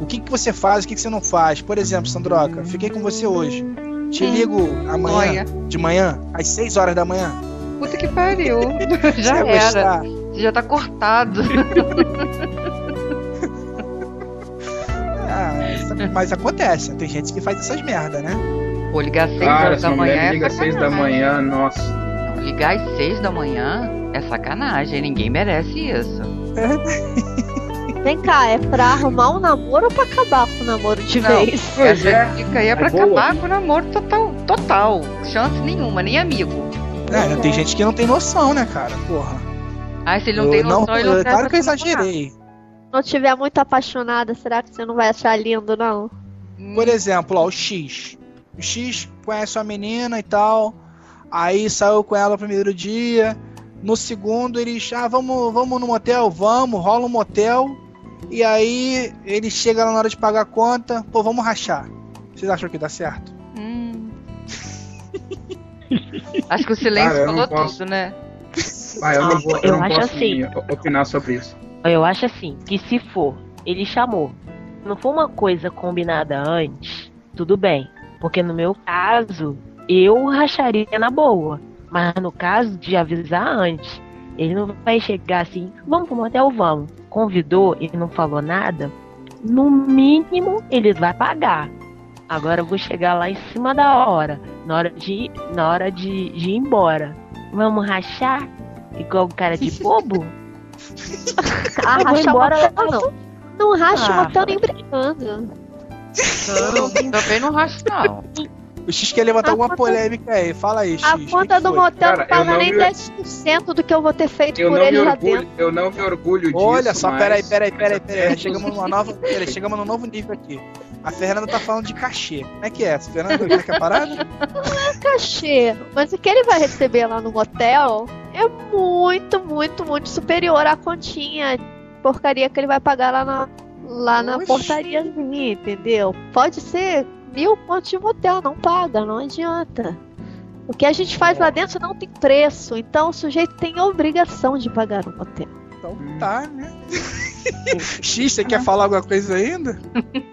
O que, que você faz, o que, que você não faz? Por exemplo, Sandroca, fiquei com você hoje. Te ligo amanhã, Olha. de manhã, às 6 horas da manhã. Puta que pariu. Já Você era. gostar? Você já tá cortado. Ah, mas acontece, tem gente que faz essas merda, né? Pô, ligar às 6 Cara, horas da manhã mulher é liga às 6 da manhã, nossa. Não, ligar às 6 da manhã é sacanagem. Ninguém merece isso. Vem cá, é pra arrumar um namoro ou pra acabar com o namoro de Não. vez? Pois Essa é. dica aí é pra É boa. acabar com o namoro total. Total. Chance nenhuma, nem amigo. É, tem gente que não tem noção, né, cara? Porra. Ah, se ele não Eu tem não, noção, ele não eu- serve claro que eu exagerei. não tiver muito apaixonada, será que você não vai achar lindo, não? Por exemplo, ó, o X. O X conhece uma menina e tal. Aí saiu com ela no primeiro dia. No segundo, eles. Ah, vamos, vamos no motel? Vamos, rola um motel. E aí ele chega lá na hora de pagar a conta. Pô, vamos rachar. Vocês acham que dá certo? Hum. Acho que o silêncio falou posso. tudo, né? Ah, eu não, vou, eu Eu não acho posso assim. opinar sobre isso. Eu acho assim, que se for, ele chamou. Não for uma coisa combinada antes, tudo bem. Porque no meu caso, eu racharia na boa. Mas no caso de avisar antes, ele não vai chegar assim, vamos pro motel, vamos. Convidou e não falou nada, no mínimo ele vai pagar. Agora eu vou chegar lá em cima da hora, na hora de, na hora de, de ir embora. Vamos rachar? Igual o cara de bobo? Ah, Eu vou embora, motel não. Não racha Ah, motel nem brincando. Não, também não racho, não. O X quer levantar A alguma conta- polêmica aí. Fala aí, X. A conta que do motel não paga não nem me- 10% do que eu vou ter feito Eu por não, me ele lá orgulho, dentro. eu não me orgulho disso. Olha só, mas- peraí, peraí, peraí, peraí. Chegamos numa nova. Peraí, chegamos num novo nível aqui. A Fernanda tá falando de cachê. Como é que é? Fernanda, como é que é a parada? Cachê, mas o que ele vai receber lá no motel é muito, muito, muito superior à continha porcaria que ele vai pagar lá na, lá na Oxi. portariazinha, entendeu? Pode ser mil pontos de motel, não paga, não adianta. O que a gente faz lá dentro não tem preço, então o sujeito tem obrigação de pagar no motel. Então tá, né? X, você quer falar alguma coisa ainda?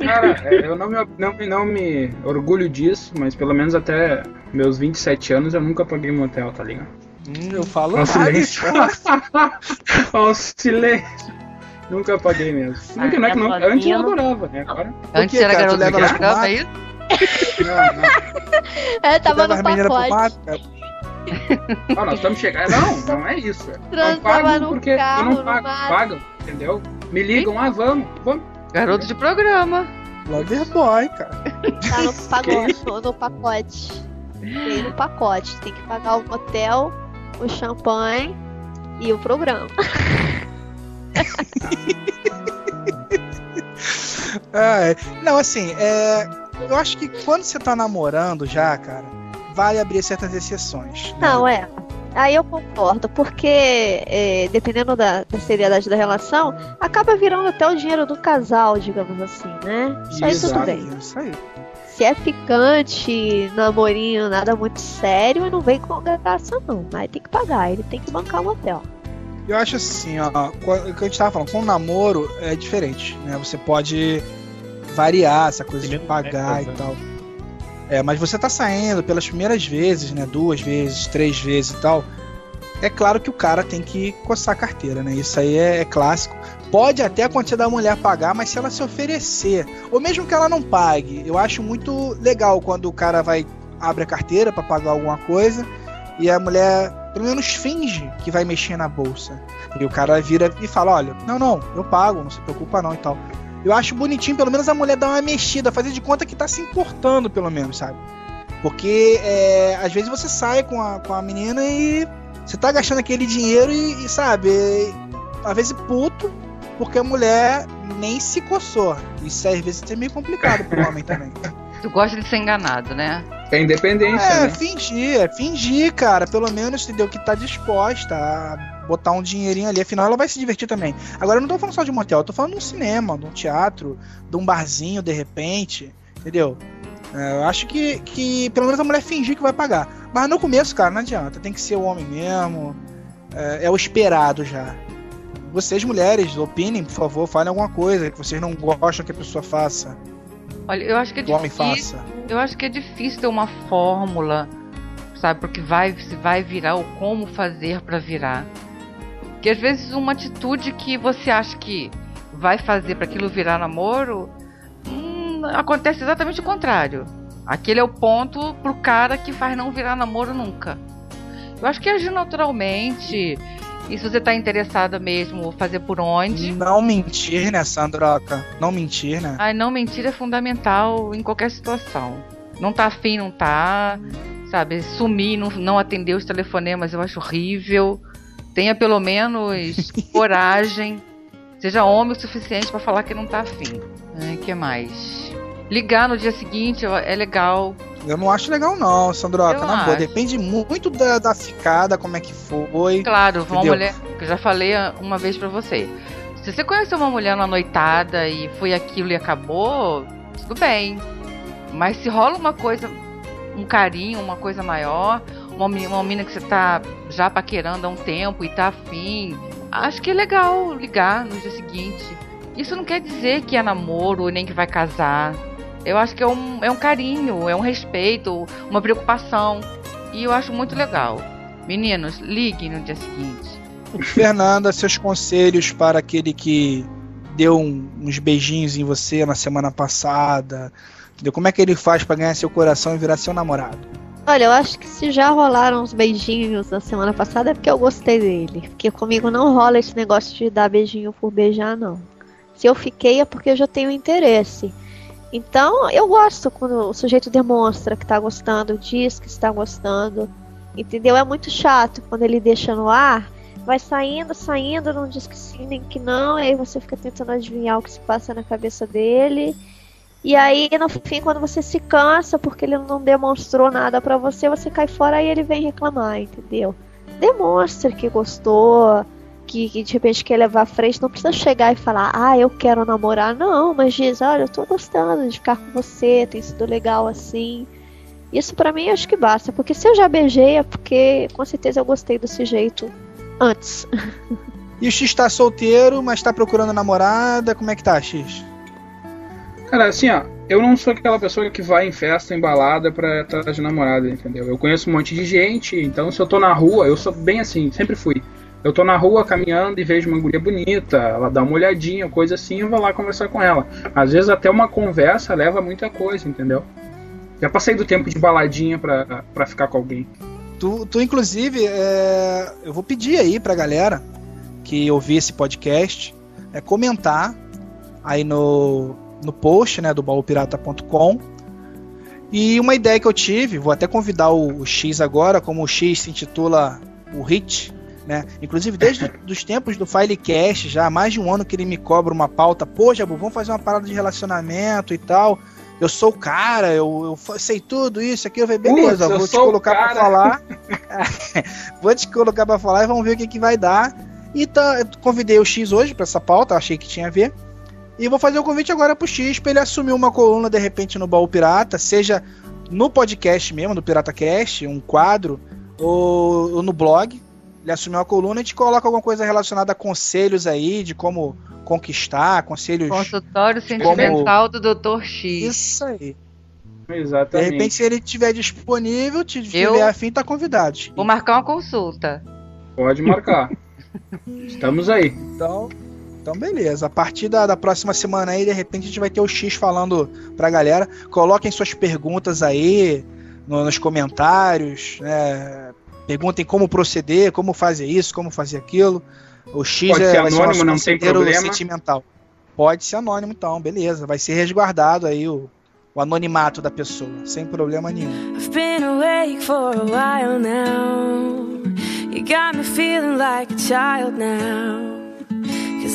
Cara, é, eu não me, não, me- não me orgulho disso, mas pelo menos até meus 27 anos eu nunca paguei motel, tá ligado? Hum, eu falo nada. silêncio. Silêncio. Nunca paguei mesmo. Não, que não é que não, antes eu adorava, né? Agora. Antes quê, era cara? Garoto de mato? é isso? Não, não. É, tava no pacote. cara. Ah, nós estamos chegando. Não, não é isso. Não Transava pagam no porque carro, eu não pago. Pagam, entendeu? Me ligam, ah, vamos, vamos. Garoto de programa. Loverboy, cara. Tá no, pacote, no pacote. Tem no pacote. Tem que pagar o hotel, o champanhe e o programa. É, não, assim, é, eu acho que quando você tá namorando já, cara, vale abrir certas exceções. né? Não, é. Aí eu concordo, porque é, dependendo da, da seriedade da relação, acaba virando até o dinheiro do casal, digamos assim, né? Isso aí tudo bem. Isso aí. Se é ficante, namorinho, nada muito sério, não vem com graça não. Mas tem que pagar, ele tem que bancar o hotel. Eu acho assim, ó, o que a gente tava falando, com o namoro é diferente, né? Você pode variar essa coisa de pagar e tal. É, mas você tá saindo pelas primeiras vezes, né? Duas vezes, três vezes e tal. É claro que o cara tem que coçar a carteira, né? Isso aí é, é clássico. Pode até acontecer da mulher pagar, mas se ela se oferecer, ou mesmo que ela não pague, eu acho muito legal quando o cara vai abre a carteira para pagar alguma coisa e a mulher pelo menos finge que vai mexer na bolsa. E o cara vira e fala: Olha, não, não, eu pago, não se preocupa não e tal. Eu acho bonitinho, pelo menos a mulher dar uma mexida, fazer de conta que tá se importando, pelo menos, sabe? Porque é, às vezes você sai com a, com a menina e você tá gastando aquele dinheiro e, e sabe, às vezes puto, porque a mulher nem se coçou. Isso às vezes é meio complicado pro homem também. Tu gosta de ser enganado, né? É independência, É, né? fingir, é fingir, cara. Pelo menos entendeu que tá disposta a botar um dinheirinho ali. Afinal, ela vai se divertir também. Agora, eu não tô falando só de motel, eu tô falando de um cinema, de um teatro, de um barzinho, de repente. Entendeu? É, eu acho que, que pelo menos a mulher fingir que vai pagar. Mas no começo, cara, não adianta. Tem que ser o homem mesmo. É, é o esperado já. Vocês, mulheres, opinem, por favor, falem alguma coisa que vocês não gostam que a pessoa faça. Olha, eu acho que é Que difícil. faça. Eu acho que é difícil ter uma fórmula, sabe, porque vai se vai virar ou como fazer pra virar. Porque às vezes uma atitude que você acha que vai fazer pra aquilo virar namoro, hum, acontece exatamente o contrário. Aquele é o ponto pro cara que faz não virar namoro nunca. Eu acho que agir naturalmente. E se você tá interessada mesmo, fazer por onde. Não mentir, né, Sandroca? Não mentir, né? Ai, não mentir é fundamental em qualquer situação. Não tá afim, não tá. Sabe, sumir, não, não atender os telefonemas eu acho horrível. Tenha pelo menos coragem. Seja homem o suficiente pra falar que não tá afim. O que mais? Ligar no dia seguinte é legal. Eu não acho legal, não, Sandroca. Eu Na boa, acho. depende muito da, da ficada, como é que foi. Claro, uma entendeu? mulher. Que eu já falei uma vez pra você. Se você conheceu uma mulher na noitada e foi aquilo e acabou, tudo bem. Mas se rola uma coisa, um carinho, uma coisa maior, uma, uma mina que você tá já paquerando há um tempo e tá afim, acho que é legal ligar no dia seguinte. Isso não quer dizer que é namoro nem que vai casar. Eu acho que é um, é um carinho, é um respeito, uma preocupação. E eu acho muito legal. Meninos, liguem no dia seguinte. Fernanda, seus conselhos para aquele que deu um- uns beijinhos em você na semana passada. Entendeu? Como é que ele faz pra ganhar seu coração e virar seu namorado? Olha, eu acho que se já rolaram uns beijinhos na semana passada é porque eu gostei dele. Porque comigo não rola esse negócio de dar beijinho por beijar, não. Se eu fiquei é porque eu já tenho interesse. Então, eu gosto quando o sujeito demonstra que tá gostando, diz que está gostando. Entendeu? É muito chato quando ele deixa no ar, vai saindo, saindo, não diz que sim nem que não, aí você fica tentando adivinhar o que se passa na cabeça dele. E aí, no fim, quando você se cansa porque ele não demonstrou nada pra você, você cai fora e ele vem reclamar, entendeu? Demonstre que gostou, que, que de repente quer levar à frente. Não precisa chegar e falar, ah, eu quero namorar. Não, mas diz, olha, eu tô gostando de ficar com você, tem sido legal assim. Isso pra mim acho que basta, porque se eu já beijei é porque com certeza eu gostei desse jeito antes. E o X tá solteiro, mas tá procurando namorada. Como é que tá, X? Cara, assim, ó, eu não sou aquela pessoa que vai em festa, em balada pra estar de namorada, entendeu? Eu conheço um monte de gente, então se eu tô na rua, eu sou bem assim, sempre fui. Eu tô na rua caminhando e vejo uma guria bonita, ela dá uma olhadinha, coisa assim, eu vou lá conversar com ela. Às vezes até uma conversa leva muita coisa, entendeu? Já passei do tempo de baladinha pra, pra ficar com alguém. Tu, tu inclusive, é, eu vou pedir aí pra galera que ouvir esse podcast é comentar aí no, no post né, do baúpirata.com E uma ideia que eu tive, vou até convidar o, o X agora, como o X se intitula o Hit, né? Inclusive, desde os tempos do Filecast, já há mais de um ano que ele me cobra uma pauta, pô, Jabu, vamos fazer uma parada de relacionamento e tal. Eu sou o cara, eu, eu sei tudo isso aqui. Eu falei, beleza, Putz, vou te colocar pra falar. vou te colocar pra falar e vamos ver o que, que vai dar. E tá, convidei o X hoje pra essa pauta, achei que tinha a ver. E vou fazer o convite agora pro X pra ele assumir uma coluna de repente no Baú Pirata, seja no podcast mesmo, do Pirata Cast, um quadro, ou, ou no blog. Ele assumir uma coluna e gente coloca alguma coisa relacionada a conselhos aí, de como conquistar, conselhos. Consultório sentimental como... do Dr. X. Isso aí. Exatamente. De repente, se ele estiver disponível, tiver Eu... afim, tá convidado. Vou marcar uma consulta. Pode marcar. Estamos aí. Então, então beleza. A partir da, da, próxima semana aí, de repente, a gente vai ter o X falando pra galera. Coloquem suas perguntas aí no, nos comentários, né? Perguntem como proceder, como fazer isso, como fazer aquilo. O X Pode é ser anônimo, não tem problema. sentimental. Pode ser anônimo, então, beleza. Vai ser resguardado aí o, o anonimato da pessoa, sem problema nenhum. I've been awake for a while now. You got me feeling like a child now.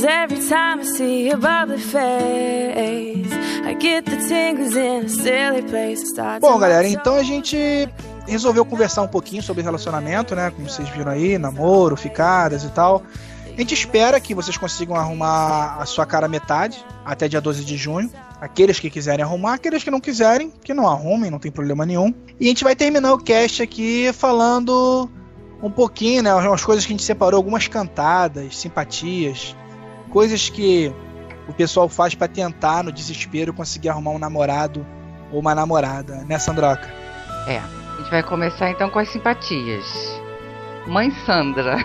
Cause every time I see your bubbly face, I get the tingles in a silly place. Bom, galera, então a gente resolveu conversar um pouquinho sobre relacionamento, né? Como vocês viram aí, namoro, ficadas e tal. A gente espera que vocês consigam arrumar a sua cara metade até dia 12 de junho. Aqueles que quiserem arrumar, aqueles que não quiserem, que não arrumem, não tem problema nenhum. E a gente vai terminar o cast aqui falando um pouquinho, né? Umas coisas que a gente separou, algumas cantadas, simpatias, coisas que o pessoal faz para tentar, no desespero, conseguir arrumar um namorado ou uma namorada, né, Sandroca? É. A gente vai começar então com as simpatias. Mãe Sandra.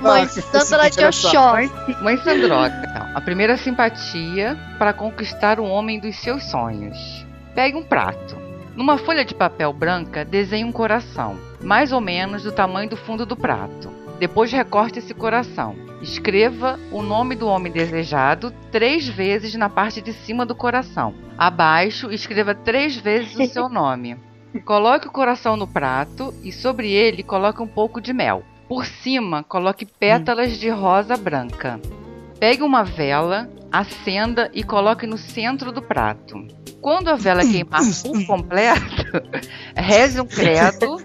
Mãe Sandra de. Mãe, mãe Sandroca. Então, a primeira simpatia para conquistar o homem dos seus sonhos. Pegue um prato. Numa folha de papel branca, desenhe um coração, mais ou menos do tamanho do fundo do prato. Depois recorte esse coração. Escreva o nome do homem desejado três vezes na parte de cima do coração. Abaixo, escreva três vezes o seu nome. Coloque o coração no prato e sobre ele coloque um pouco de mel. Por cima, coloque pétalas de rosa branca. Pegue uma vela, acenda e coloque no centro do prato. Quando a vela queimar por completo, reze um credo.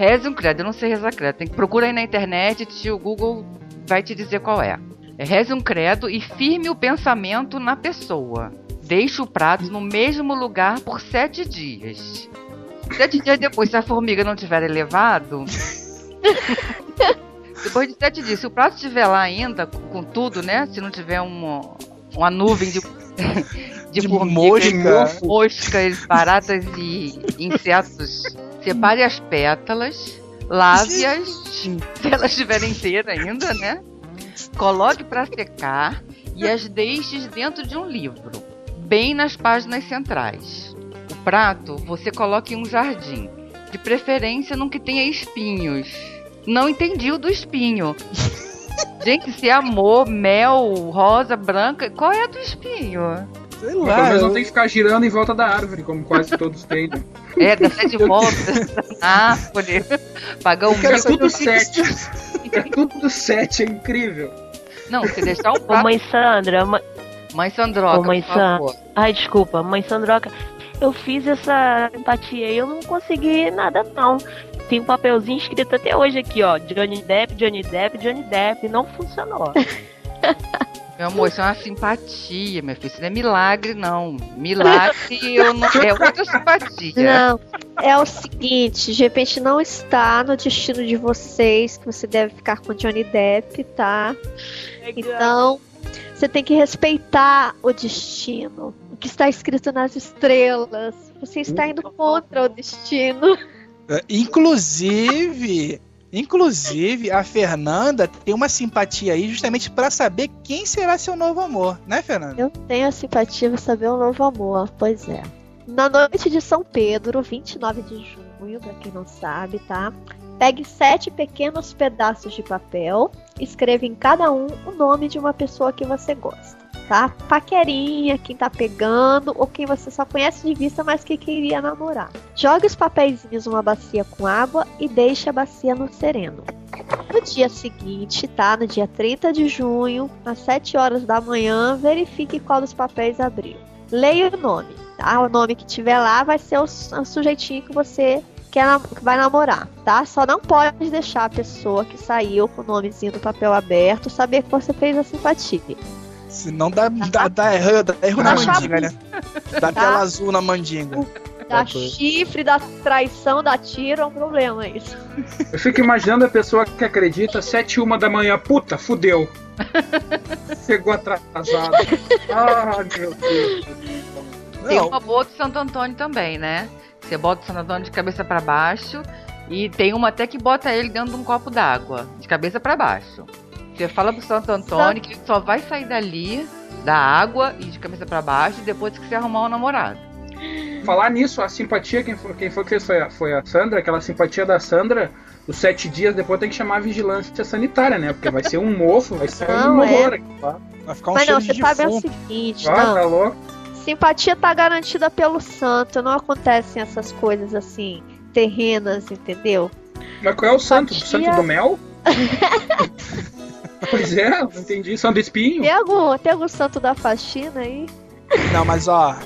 Reze um credo, eu não sei rezar credo. Tem que procurar aí na internet, o Google vai te dizer qual é. Reze um credo e firme o pensamento na pessoa. Deixe o prato no mesmo lugar por sete dias. Sete dias depois, se a formiga não tiver elevado. depois de sete dias, se o prato estiver lá ainda, com tudo, né? Se não tiver uma, uma nuvem de, de, de mosca. moscas, baratas e insetos, separe as pétalas, lave-as, se elas estiverem inteiras ainda, né? Coloque para secar e as deixe dentro de um livro bem nas páginas centrais. O prato você coloca em um jardim, de preferência num que tenha espinhos. Não entendi o do espinho. Gente, se é amor, mel, rosa, branca, qual é a do espinho? Sei lá. Pelo menos não tem que ficar girando em volta da árvore, como quase todos têm. Né? É, dá sete voltas na árvore. Pagar um É tudo sete. É tudo sete, é incrível. Não, se deixar o prato... Ô, mãe Sandra, Mãe Sandroca, Ô, mãe Sandra. Ai, desculpa, mãe Sandroca. Eu fiz essa empatia e eu não consegui nada, não. Tem um papelzinho escrito até hoje aqui, ó. Johnny Depp, Johnny Depp, Johnny Depp. Não funcionou. Meu amor, isso é uma simpatia, meu filho. Isso não é milagre, não. Milagre eu não... é outra simpatia. Não, é o seguinte, de repente não está no destino de vocês que você deve ficar com Johnny Depp, tá? Então, você tem que respeitar o destino, o que está escrito nas estrelas. Você está indo contra o destino. É, inclusive, inclusive a Fernanda tem uma simpatia aí justamente para saber quem será seu novo amor, né, Fernanda? Eu tenho a simpatia para saber o novo amor, pois é. Na noite de São Pedro, 29 de junho, para quem não sabe, tá? Pegue sete pequenos pedaços de papel, escreva em cada um o nome de uma pessoa que você gosta. Tá? Paquerinha, quem tá pegando, ou quem você só conhece de vista, mas que queria namorar. Jogue os papeizinhos numa bacia com água e deixe a bacia no sereno. No dia seguinte, tá? No dia 30 de junho, às 7 horas da manhã, verifique qual dos papéis abriu. Leia o nome, tá? O nome que tiver lá vai ser o, o sujeitinho que você quer, que vai namorar, tá? Só não pode deixar a pessoa que saiu com o nomezinho do papel aberto saber que você fez a simpatia. Senão dá, dá, dá erro, dá erro na mandinga, né? Dá tela azul na mandinga. Dá chifre, dá traição, dá tiro, é um problema isso. Eu fico imaginando a pessoa que acredita, sete e uma da manhã, puta, fudeu. Chegou atrasado. Ah, meu Deus. Tem uma boa do Santo Antônio também, né? Você bota o Santo Antônio de cabeça para baixo e tem uma até que bota ele dentro de um copo d'água, de cabeça para baixo. Você fala pro Santo Antônio que ele só vai sair dali, da água e de cabeça para baixo, depois que você arrumar um namorado. Falar nisso, a simpatia, quem foi, quem foi que fez foi a, foi a Sandra, aquela simpatia da Sandra, os sete dias depois tem que chamar a vigilância sanitária, né? Porque vai ser um mofo, vai ser Não, um é. horror aqui, tá? Vai ficar um Mas não, você de tá vendo o seguinte, Ah, não. tá louco? Simpatia tá garantida pelo santo, não acontecem essas coisas assim, terrenas, entendeu? Mas qual é o santo? O santo do mel? pois é, não entendi. Santo do espinho? Tem algum, tem algum santo da faxina aí? Não, mas ó,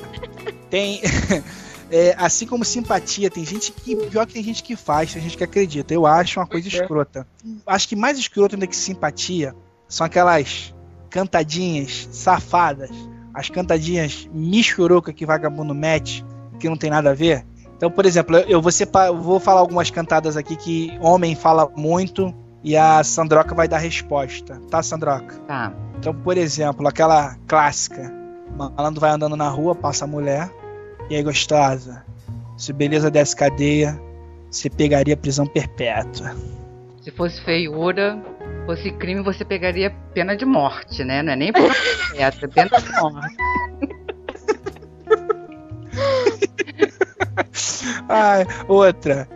tem. é, assim como simpatia, tem gente que. Pior que tem gente que faz, tem gente que acredita. Eu acho uma coisa é. escrota. Acho que mais escroto ainda que simpatia são aquelas cantadinhas safadas. As cantadinhas michuruca que vagabundo mete, que não tem nada a ver. Então, por exemplo, eu vou, sepa- eu vou falar algumas cantadas aqui que homem fala muito e a Sandroca vai dar resposta. Tá, Sandroca? Tá. Então, por exemplo, aquela clássica. Malandro vai andando na rua, passa a mulher. E aí, gostosa? Se beleza desse cadeia, você pegaria prisão perpétua. Se fosse feiura, fosse crime, você pegaria pena de morte, né? Não é nem pena perpétua, é pena de morte. Ai, outra.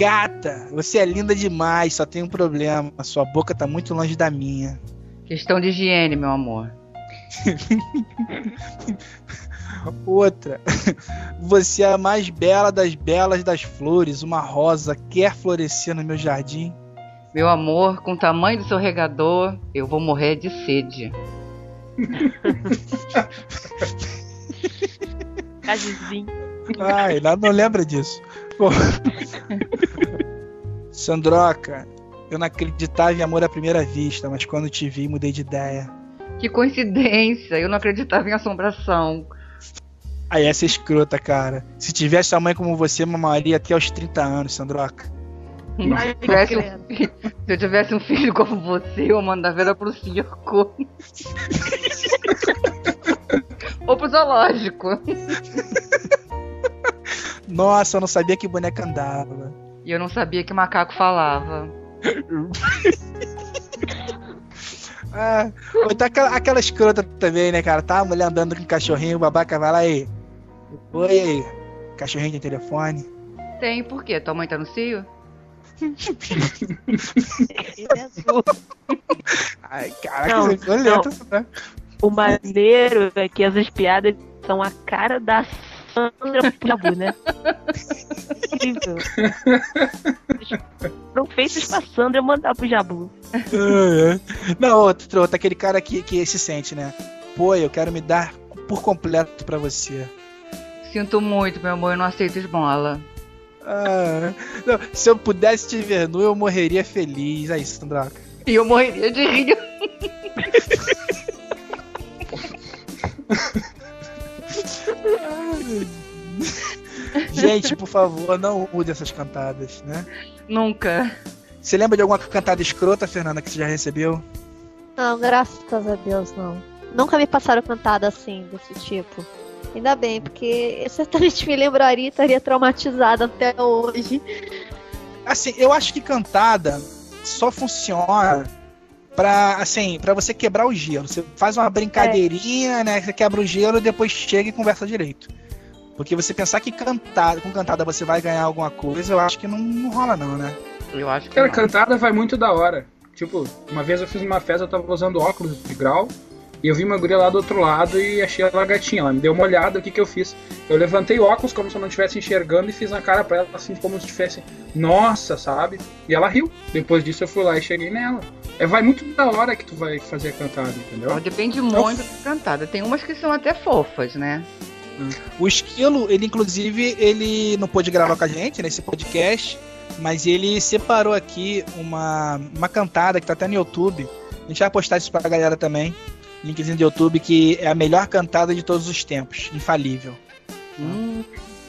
Gata, você é linda demais, só tem um problema. Sua boca tá muito longe da minha. Questão de higiene, meu amor. Outra. Você é a mais bela das belas das flores. Uma rosa quer florescer no meu jardim. Meu amor, com o tamanho do seu regador, eu vou morrer de sede. Cajuzinho. Ai, não lembra disso. Pô. Sandroca, eu não acreditava em amor à primeira vista, mas quando te vi, mudei de ideia. Que coincidência, eu não acreditava em assombração. Aí essa é escrota, cara. Se tivesse a mãe como você, mamaria até aos 30 anos, Sandroca. Se eu tivesse um filho, se eu tivesse um filho como você, eu mandava ela pro circo. Ou pro zoológico. Nossa, eu não sabia que boneca andava. E eu não sabia que macaco falava. Ah, ou tá aquela, aquela escrota também, né, cara? Tá a mulher andando com o cachorrinho, o babaca vai lá aí. Oi aí. Cachorrinho tem telefone. Tem, por quê? Tua mãe tá no cio? Ai, caraca, Não, você ficou lento, né? O maneiro é que essas piadas são a cara da Sandra Jabu, né? Incrível. Foram feitos pra Sandra mandar pro Jabu. Não, outro, outro, aquele cara que, que se sente, né? Pô, eu quero me dar por completo pra você. Sinto muito, meu amor, eu não aceito esmola. Ah, não, se eu pudesse te ver nu, eu morreria feliz. É isso, Sandraca. E eu morreria de rir. Gente, por favor, não mude essas cantadas, né? Nunca. Você lembra de alguma cantada escrota, Fernanda, que você já recebeu? Não, graças a Deus, não. Nunca me passaram cantada assim, desse tipo. Ainda bem, porque eu certamente me lembraria e estaria traumatizada até hoje. Assim, eu acho que cantada só funciona pra, assim, pra você quebrar o gelo. Você faz uma brincadeirinha, né? Você quebra o gelo e depois chega e conversa direito. Porque você pensar que cantada, com cantada você vai ganhar alguma coisa, eu acho que não, não rola não, né? Eu acho que Cara, não. cantada vai muito da hora. Tipo, uma vez eu fiz uma festa, eu tava usando óculos de grau. E eu vi uma guria lá do outro lado e achei ela gatinha. Ela me deu uma olhada, o que, que eu fiz? Eu levantei óculos como se eu não estivesse enxergando e fiz na cara pra ela, assim, como se tivesse, nossa, sabe? E ela riu. Depois disso eu fui lá e cheguei nela. É, vai muito da hora que tu vai fazer a cantada, entendeu? Depende muito da cantada. Tem umas que são até fofas, né? O Esquilo, ele inclusive, ele não pôde gravar com a gente nesse podcast, mas ele separou aqui uma, uma cantada que tá até no YouTube. A gente vai postar isso pra galera também. Linkzinho do YouTube, que é a melhor cantada de todos os tempos. Infalível. Hum,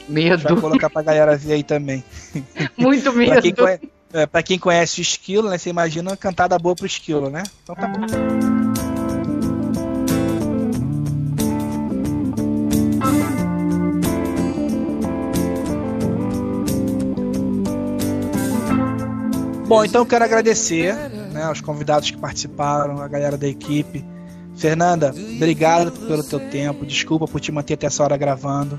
medo. Vai colocar pra galera ver aí também. Muito medo. pra, quem conhece, é, pra quem conhece o Esquilo, né? Você imagina uma cantada boa pro Esquilo, né? Então tá bom. Bom, então eu quero agradecer né, aos convidados que participaram, a galera da equipe. Fernanda, obrigado pelo teu tempo. Desculpa por te manter até essa hora gravando.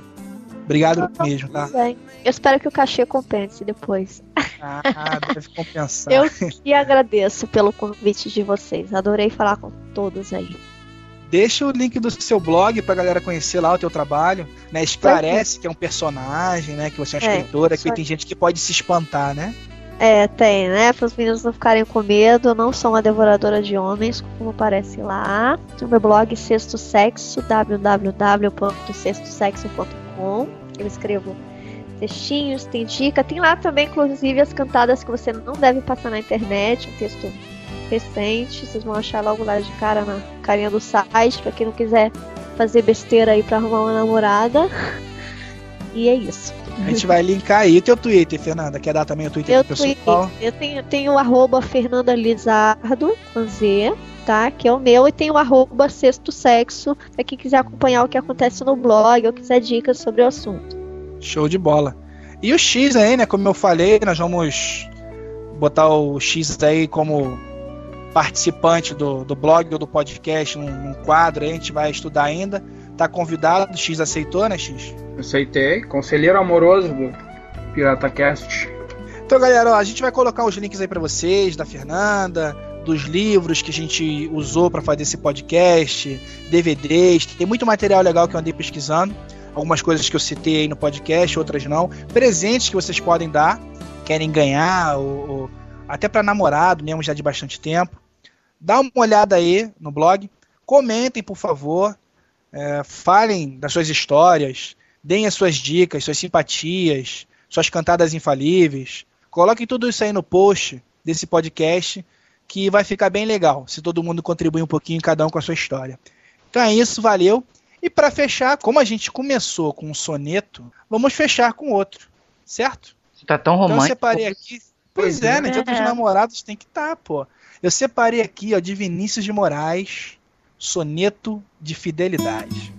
Obrigado Não, mesmo, tá? bem. Eu espero que o cachê compense depois. Ah, deve compensar. Eu que agradeço pelo convite de vocês. Adorei falar com todos aí. Deixa o link do seu blog pra galera conhecer lá o teu trabalho. Né? Esclarece que é um personagem, né? Que você é uma É, escritora, que tem gente que pode se espantar, né? É, tem, né? Para os meninos não ficarem com medo, eu não sou uma devoradora de homens, como parece lá. O meu blog Sexto Sexo, www.sextosexo.com. Eu escrevo textinhos, tem dica. Tem lá também, inclusive, as cantadas que você não deve passar na internet, um texto recente. Vocês vão achar logo lá de cara na carinha do site, para quem não quiser fazer besteira aí pra arrumar uma namorada. E é isso. A gente vai linkar aí o teu Twitter, Fernanda. Quer dar também o Twitter Eu, pro pessoal? eu tenho, tenho o arroba Fernanda Lizardo, com Z, tá? Que é o meu, e tem o arroba Sexto Sexo, pra quem quiser acompanhar o que acontece no blog ou quiser dicas sobre o assunto. Show de bola. E o X aí, né? Como eu falei, nós vamos botar o X aí como participante do, do blog ou do podcast num, num quadro aí, a gente vai estudar ainda. Tá convidado, o X aceitou, né, X? Aceitei. Conselheiro amoroso do PirataCast. Então, galera, ó, a gente vai colocar os links aí pra vocês, da Fernanda, dos livros que a gente usou pra fazer esse podcast, DVDs, tem muito material legal que eu andei pesquisando, algumas coisas que eu citei aí no podcast, outras não, presentes que vocês podem dar, querem ganhar, ou, ou até pra namorado mesmo já de bastante tempo. Dá uma olhada aí no blog, comentem, por favor, é, falem das suas histórias, deem as suas dicas, suas simpatias, suas cantadas infalíveis. Coloquem tudo isso aí no post desse podcast, que vai ficar bem legal, se todo mundo contribuir um pouquinho, cada um com a sua história. Então é isso, valeu. E para fechar, como a gente começou com um soneto, vamos fechar com outro, certo? Tá tão Então eu romântico. separei aqui. Pois é, né? Dia dos É. namorados tem que estar, pô. Eu separei aqui, ó, de Vinícius de Moraes, soneto de fidelidade.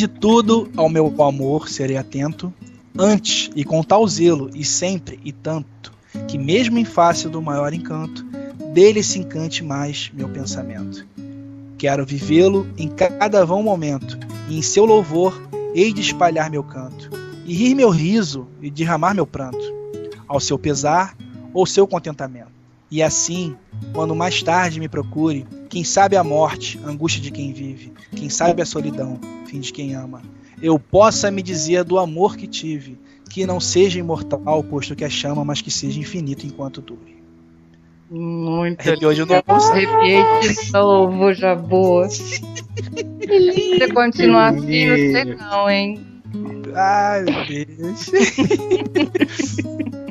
De tudo ao meu amor serei atento, antes e com tal zelo, e sempre e tanto, que mesmo em face do maior encanto, dele se encante mais meu pensamento. Quero vivê-lo em cada vão momento, e em seu louvor hei de espalhar meu canto, e rir meu riso e derramar meu pranto, ao seu pesar ou seu contentamento. E assim, quando mais tarde me procure, quem sabe a morte, angústia de quem vive, quem sabe a solidão, fim de quem ama, eu possa me dizer do amor que tive, que não seja imortal, posto que é chama, mas que seja infinito enquanto dure. Muito Arrepiou de novo. Arrepiei de novo, Jabu. Se você continuar assim, não sei não, hein? Ai, meu Deus.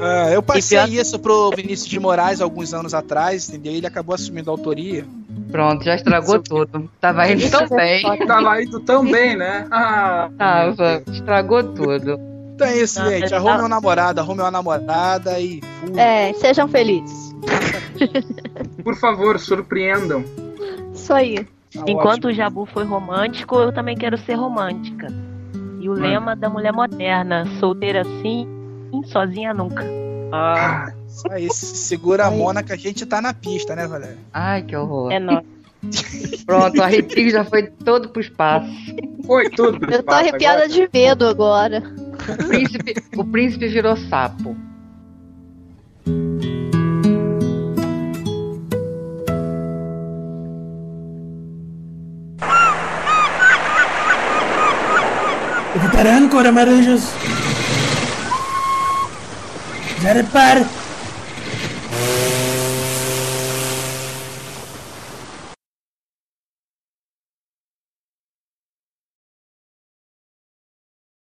Ah, eu passei isso pro Vinícius de Moraes alguns anos atrás, entendeu? Ele acabou assumindo a autoria. Pronto, já estragou tudo. Tava indo tão bem. Tava indo tão bem, né? Ah, Tava, estragou tudo. Então é isso, Não, gente. ele Arrume tá- uma namorada, arrume uma namorada e fui. É, sejam felizes. por favor, surpreendam. Isso aí. Tá Enquanto ótimo. o Jabu foi romântico, eu também quero ser romântica. E o lema da mulher moderna, solteira sim, sozinha nunca. Ah, Isso aí, segura a mona que a gente tá na pista, né, Valéria? Ai, que horror. É nóis. Pronto, o arrepio já foi todo pro espaço. Foi tudo pro Eu tô arrepiada agora. de medo agora. O príncipe, o príncipe virou sapo. Veteran Cora Maranjas. Repare.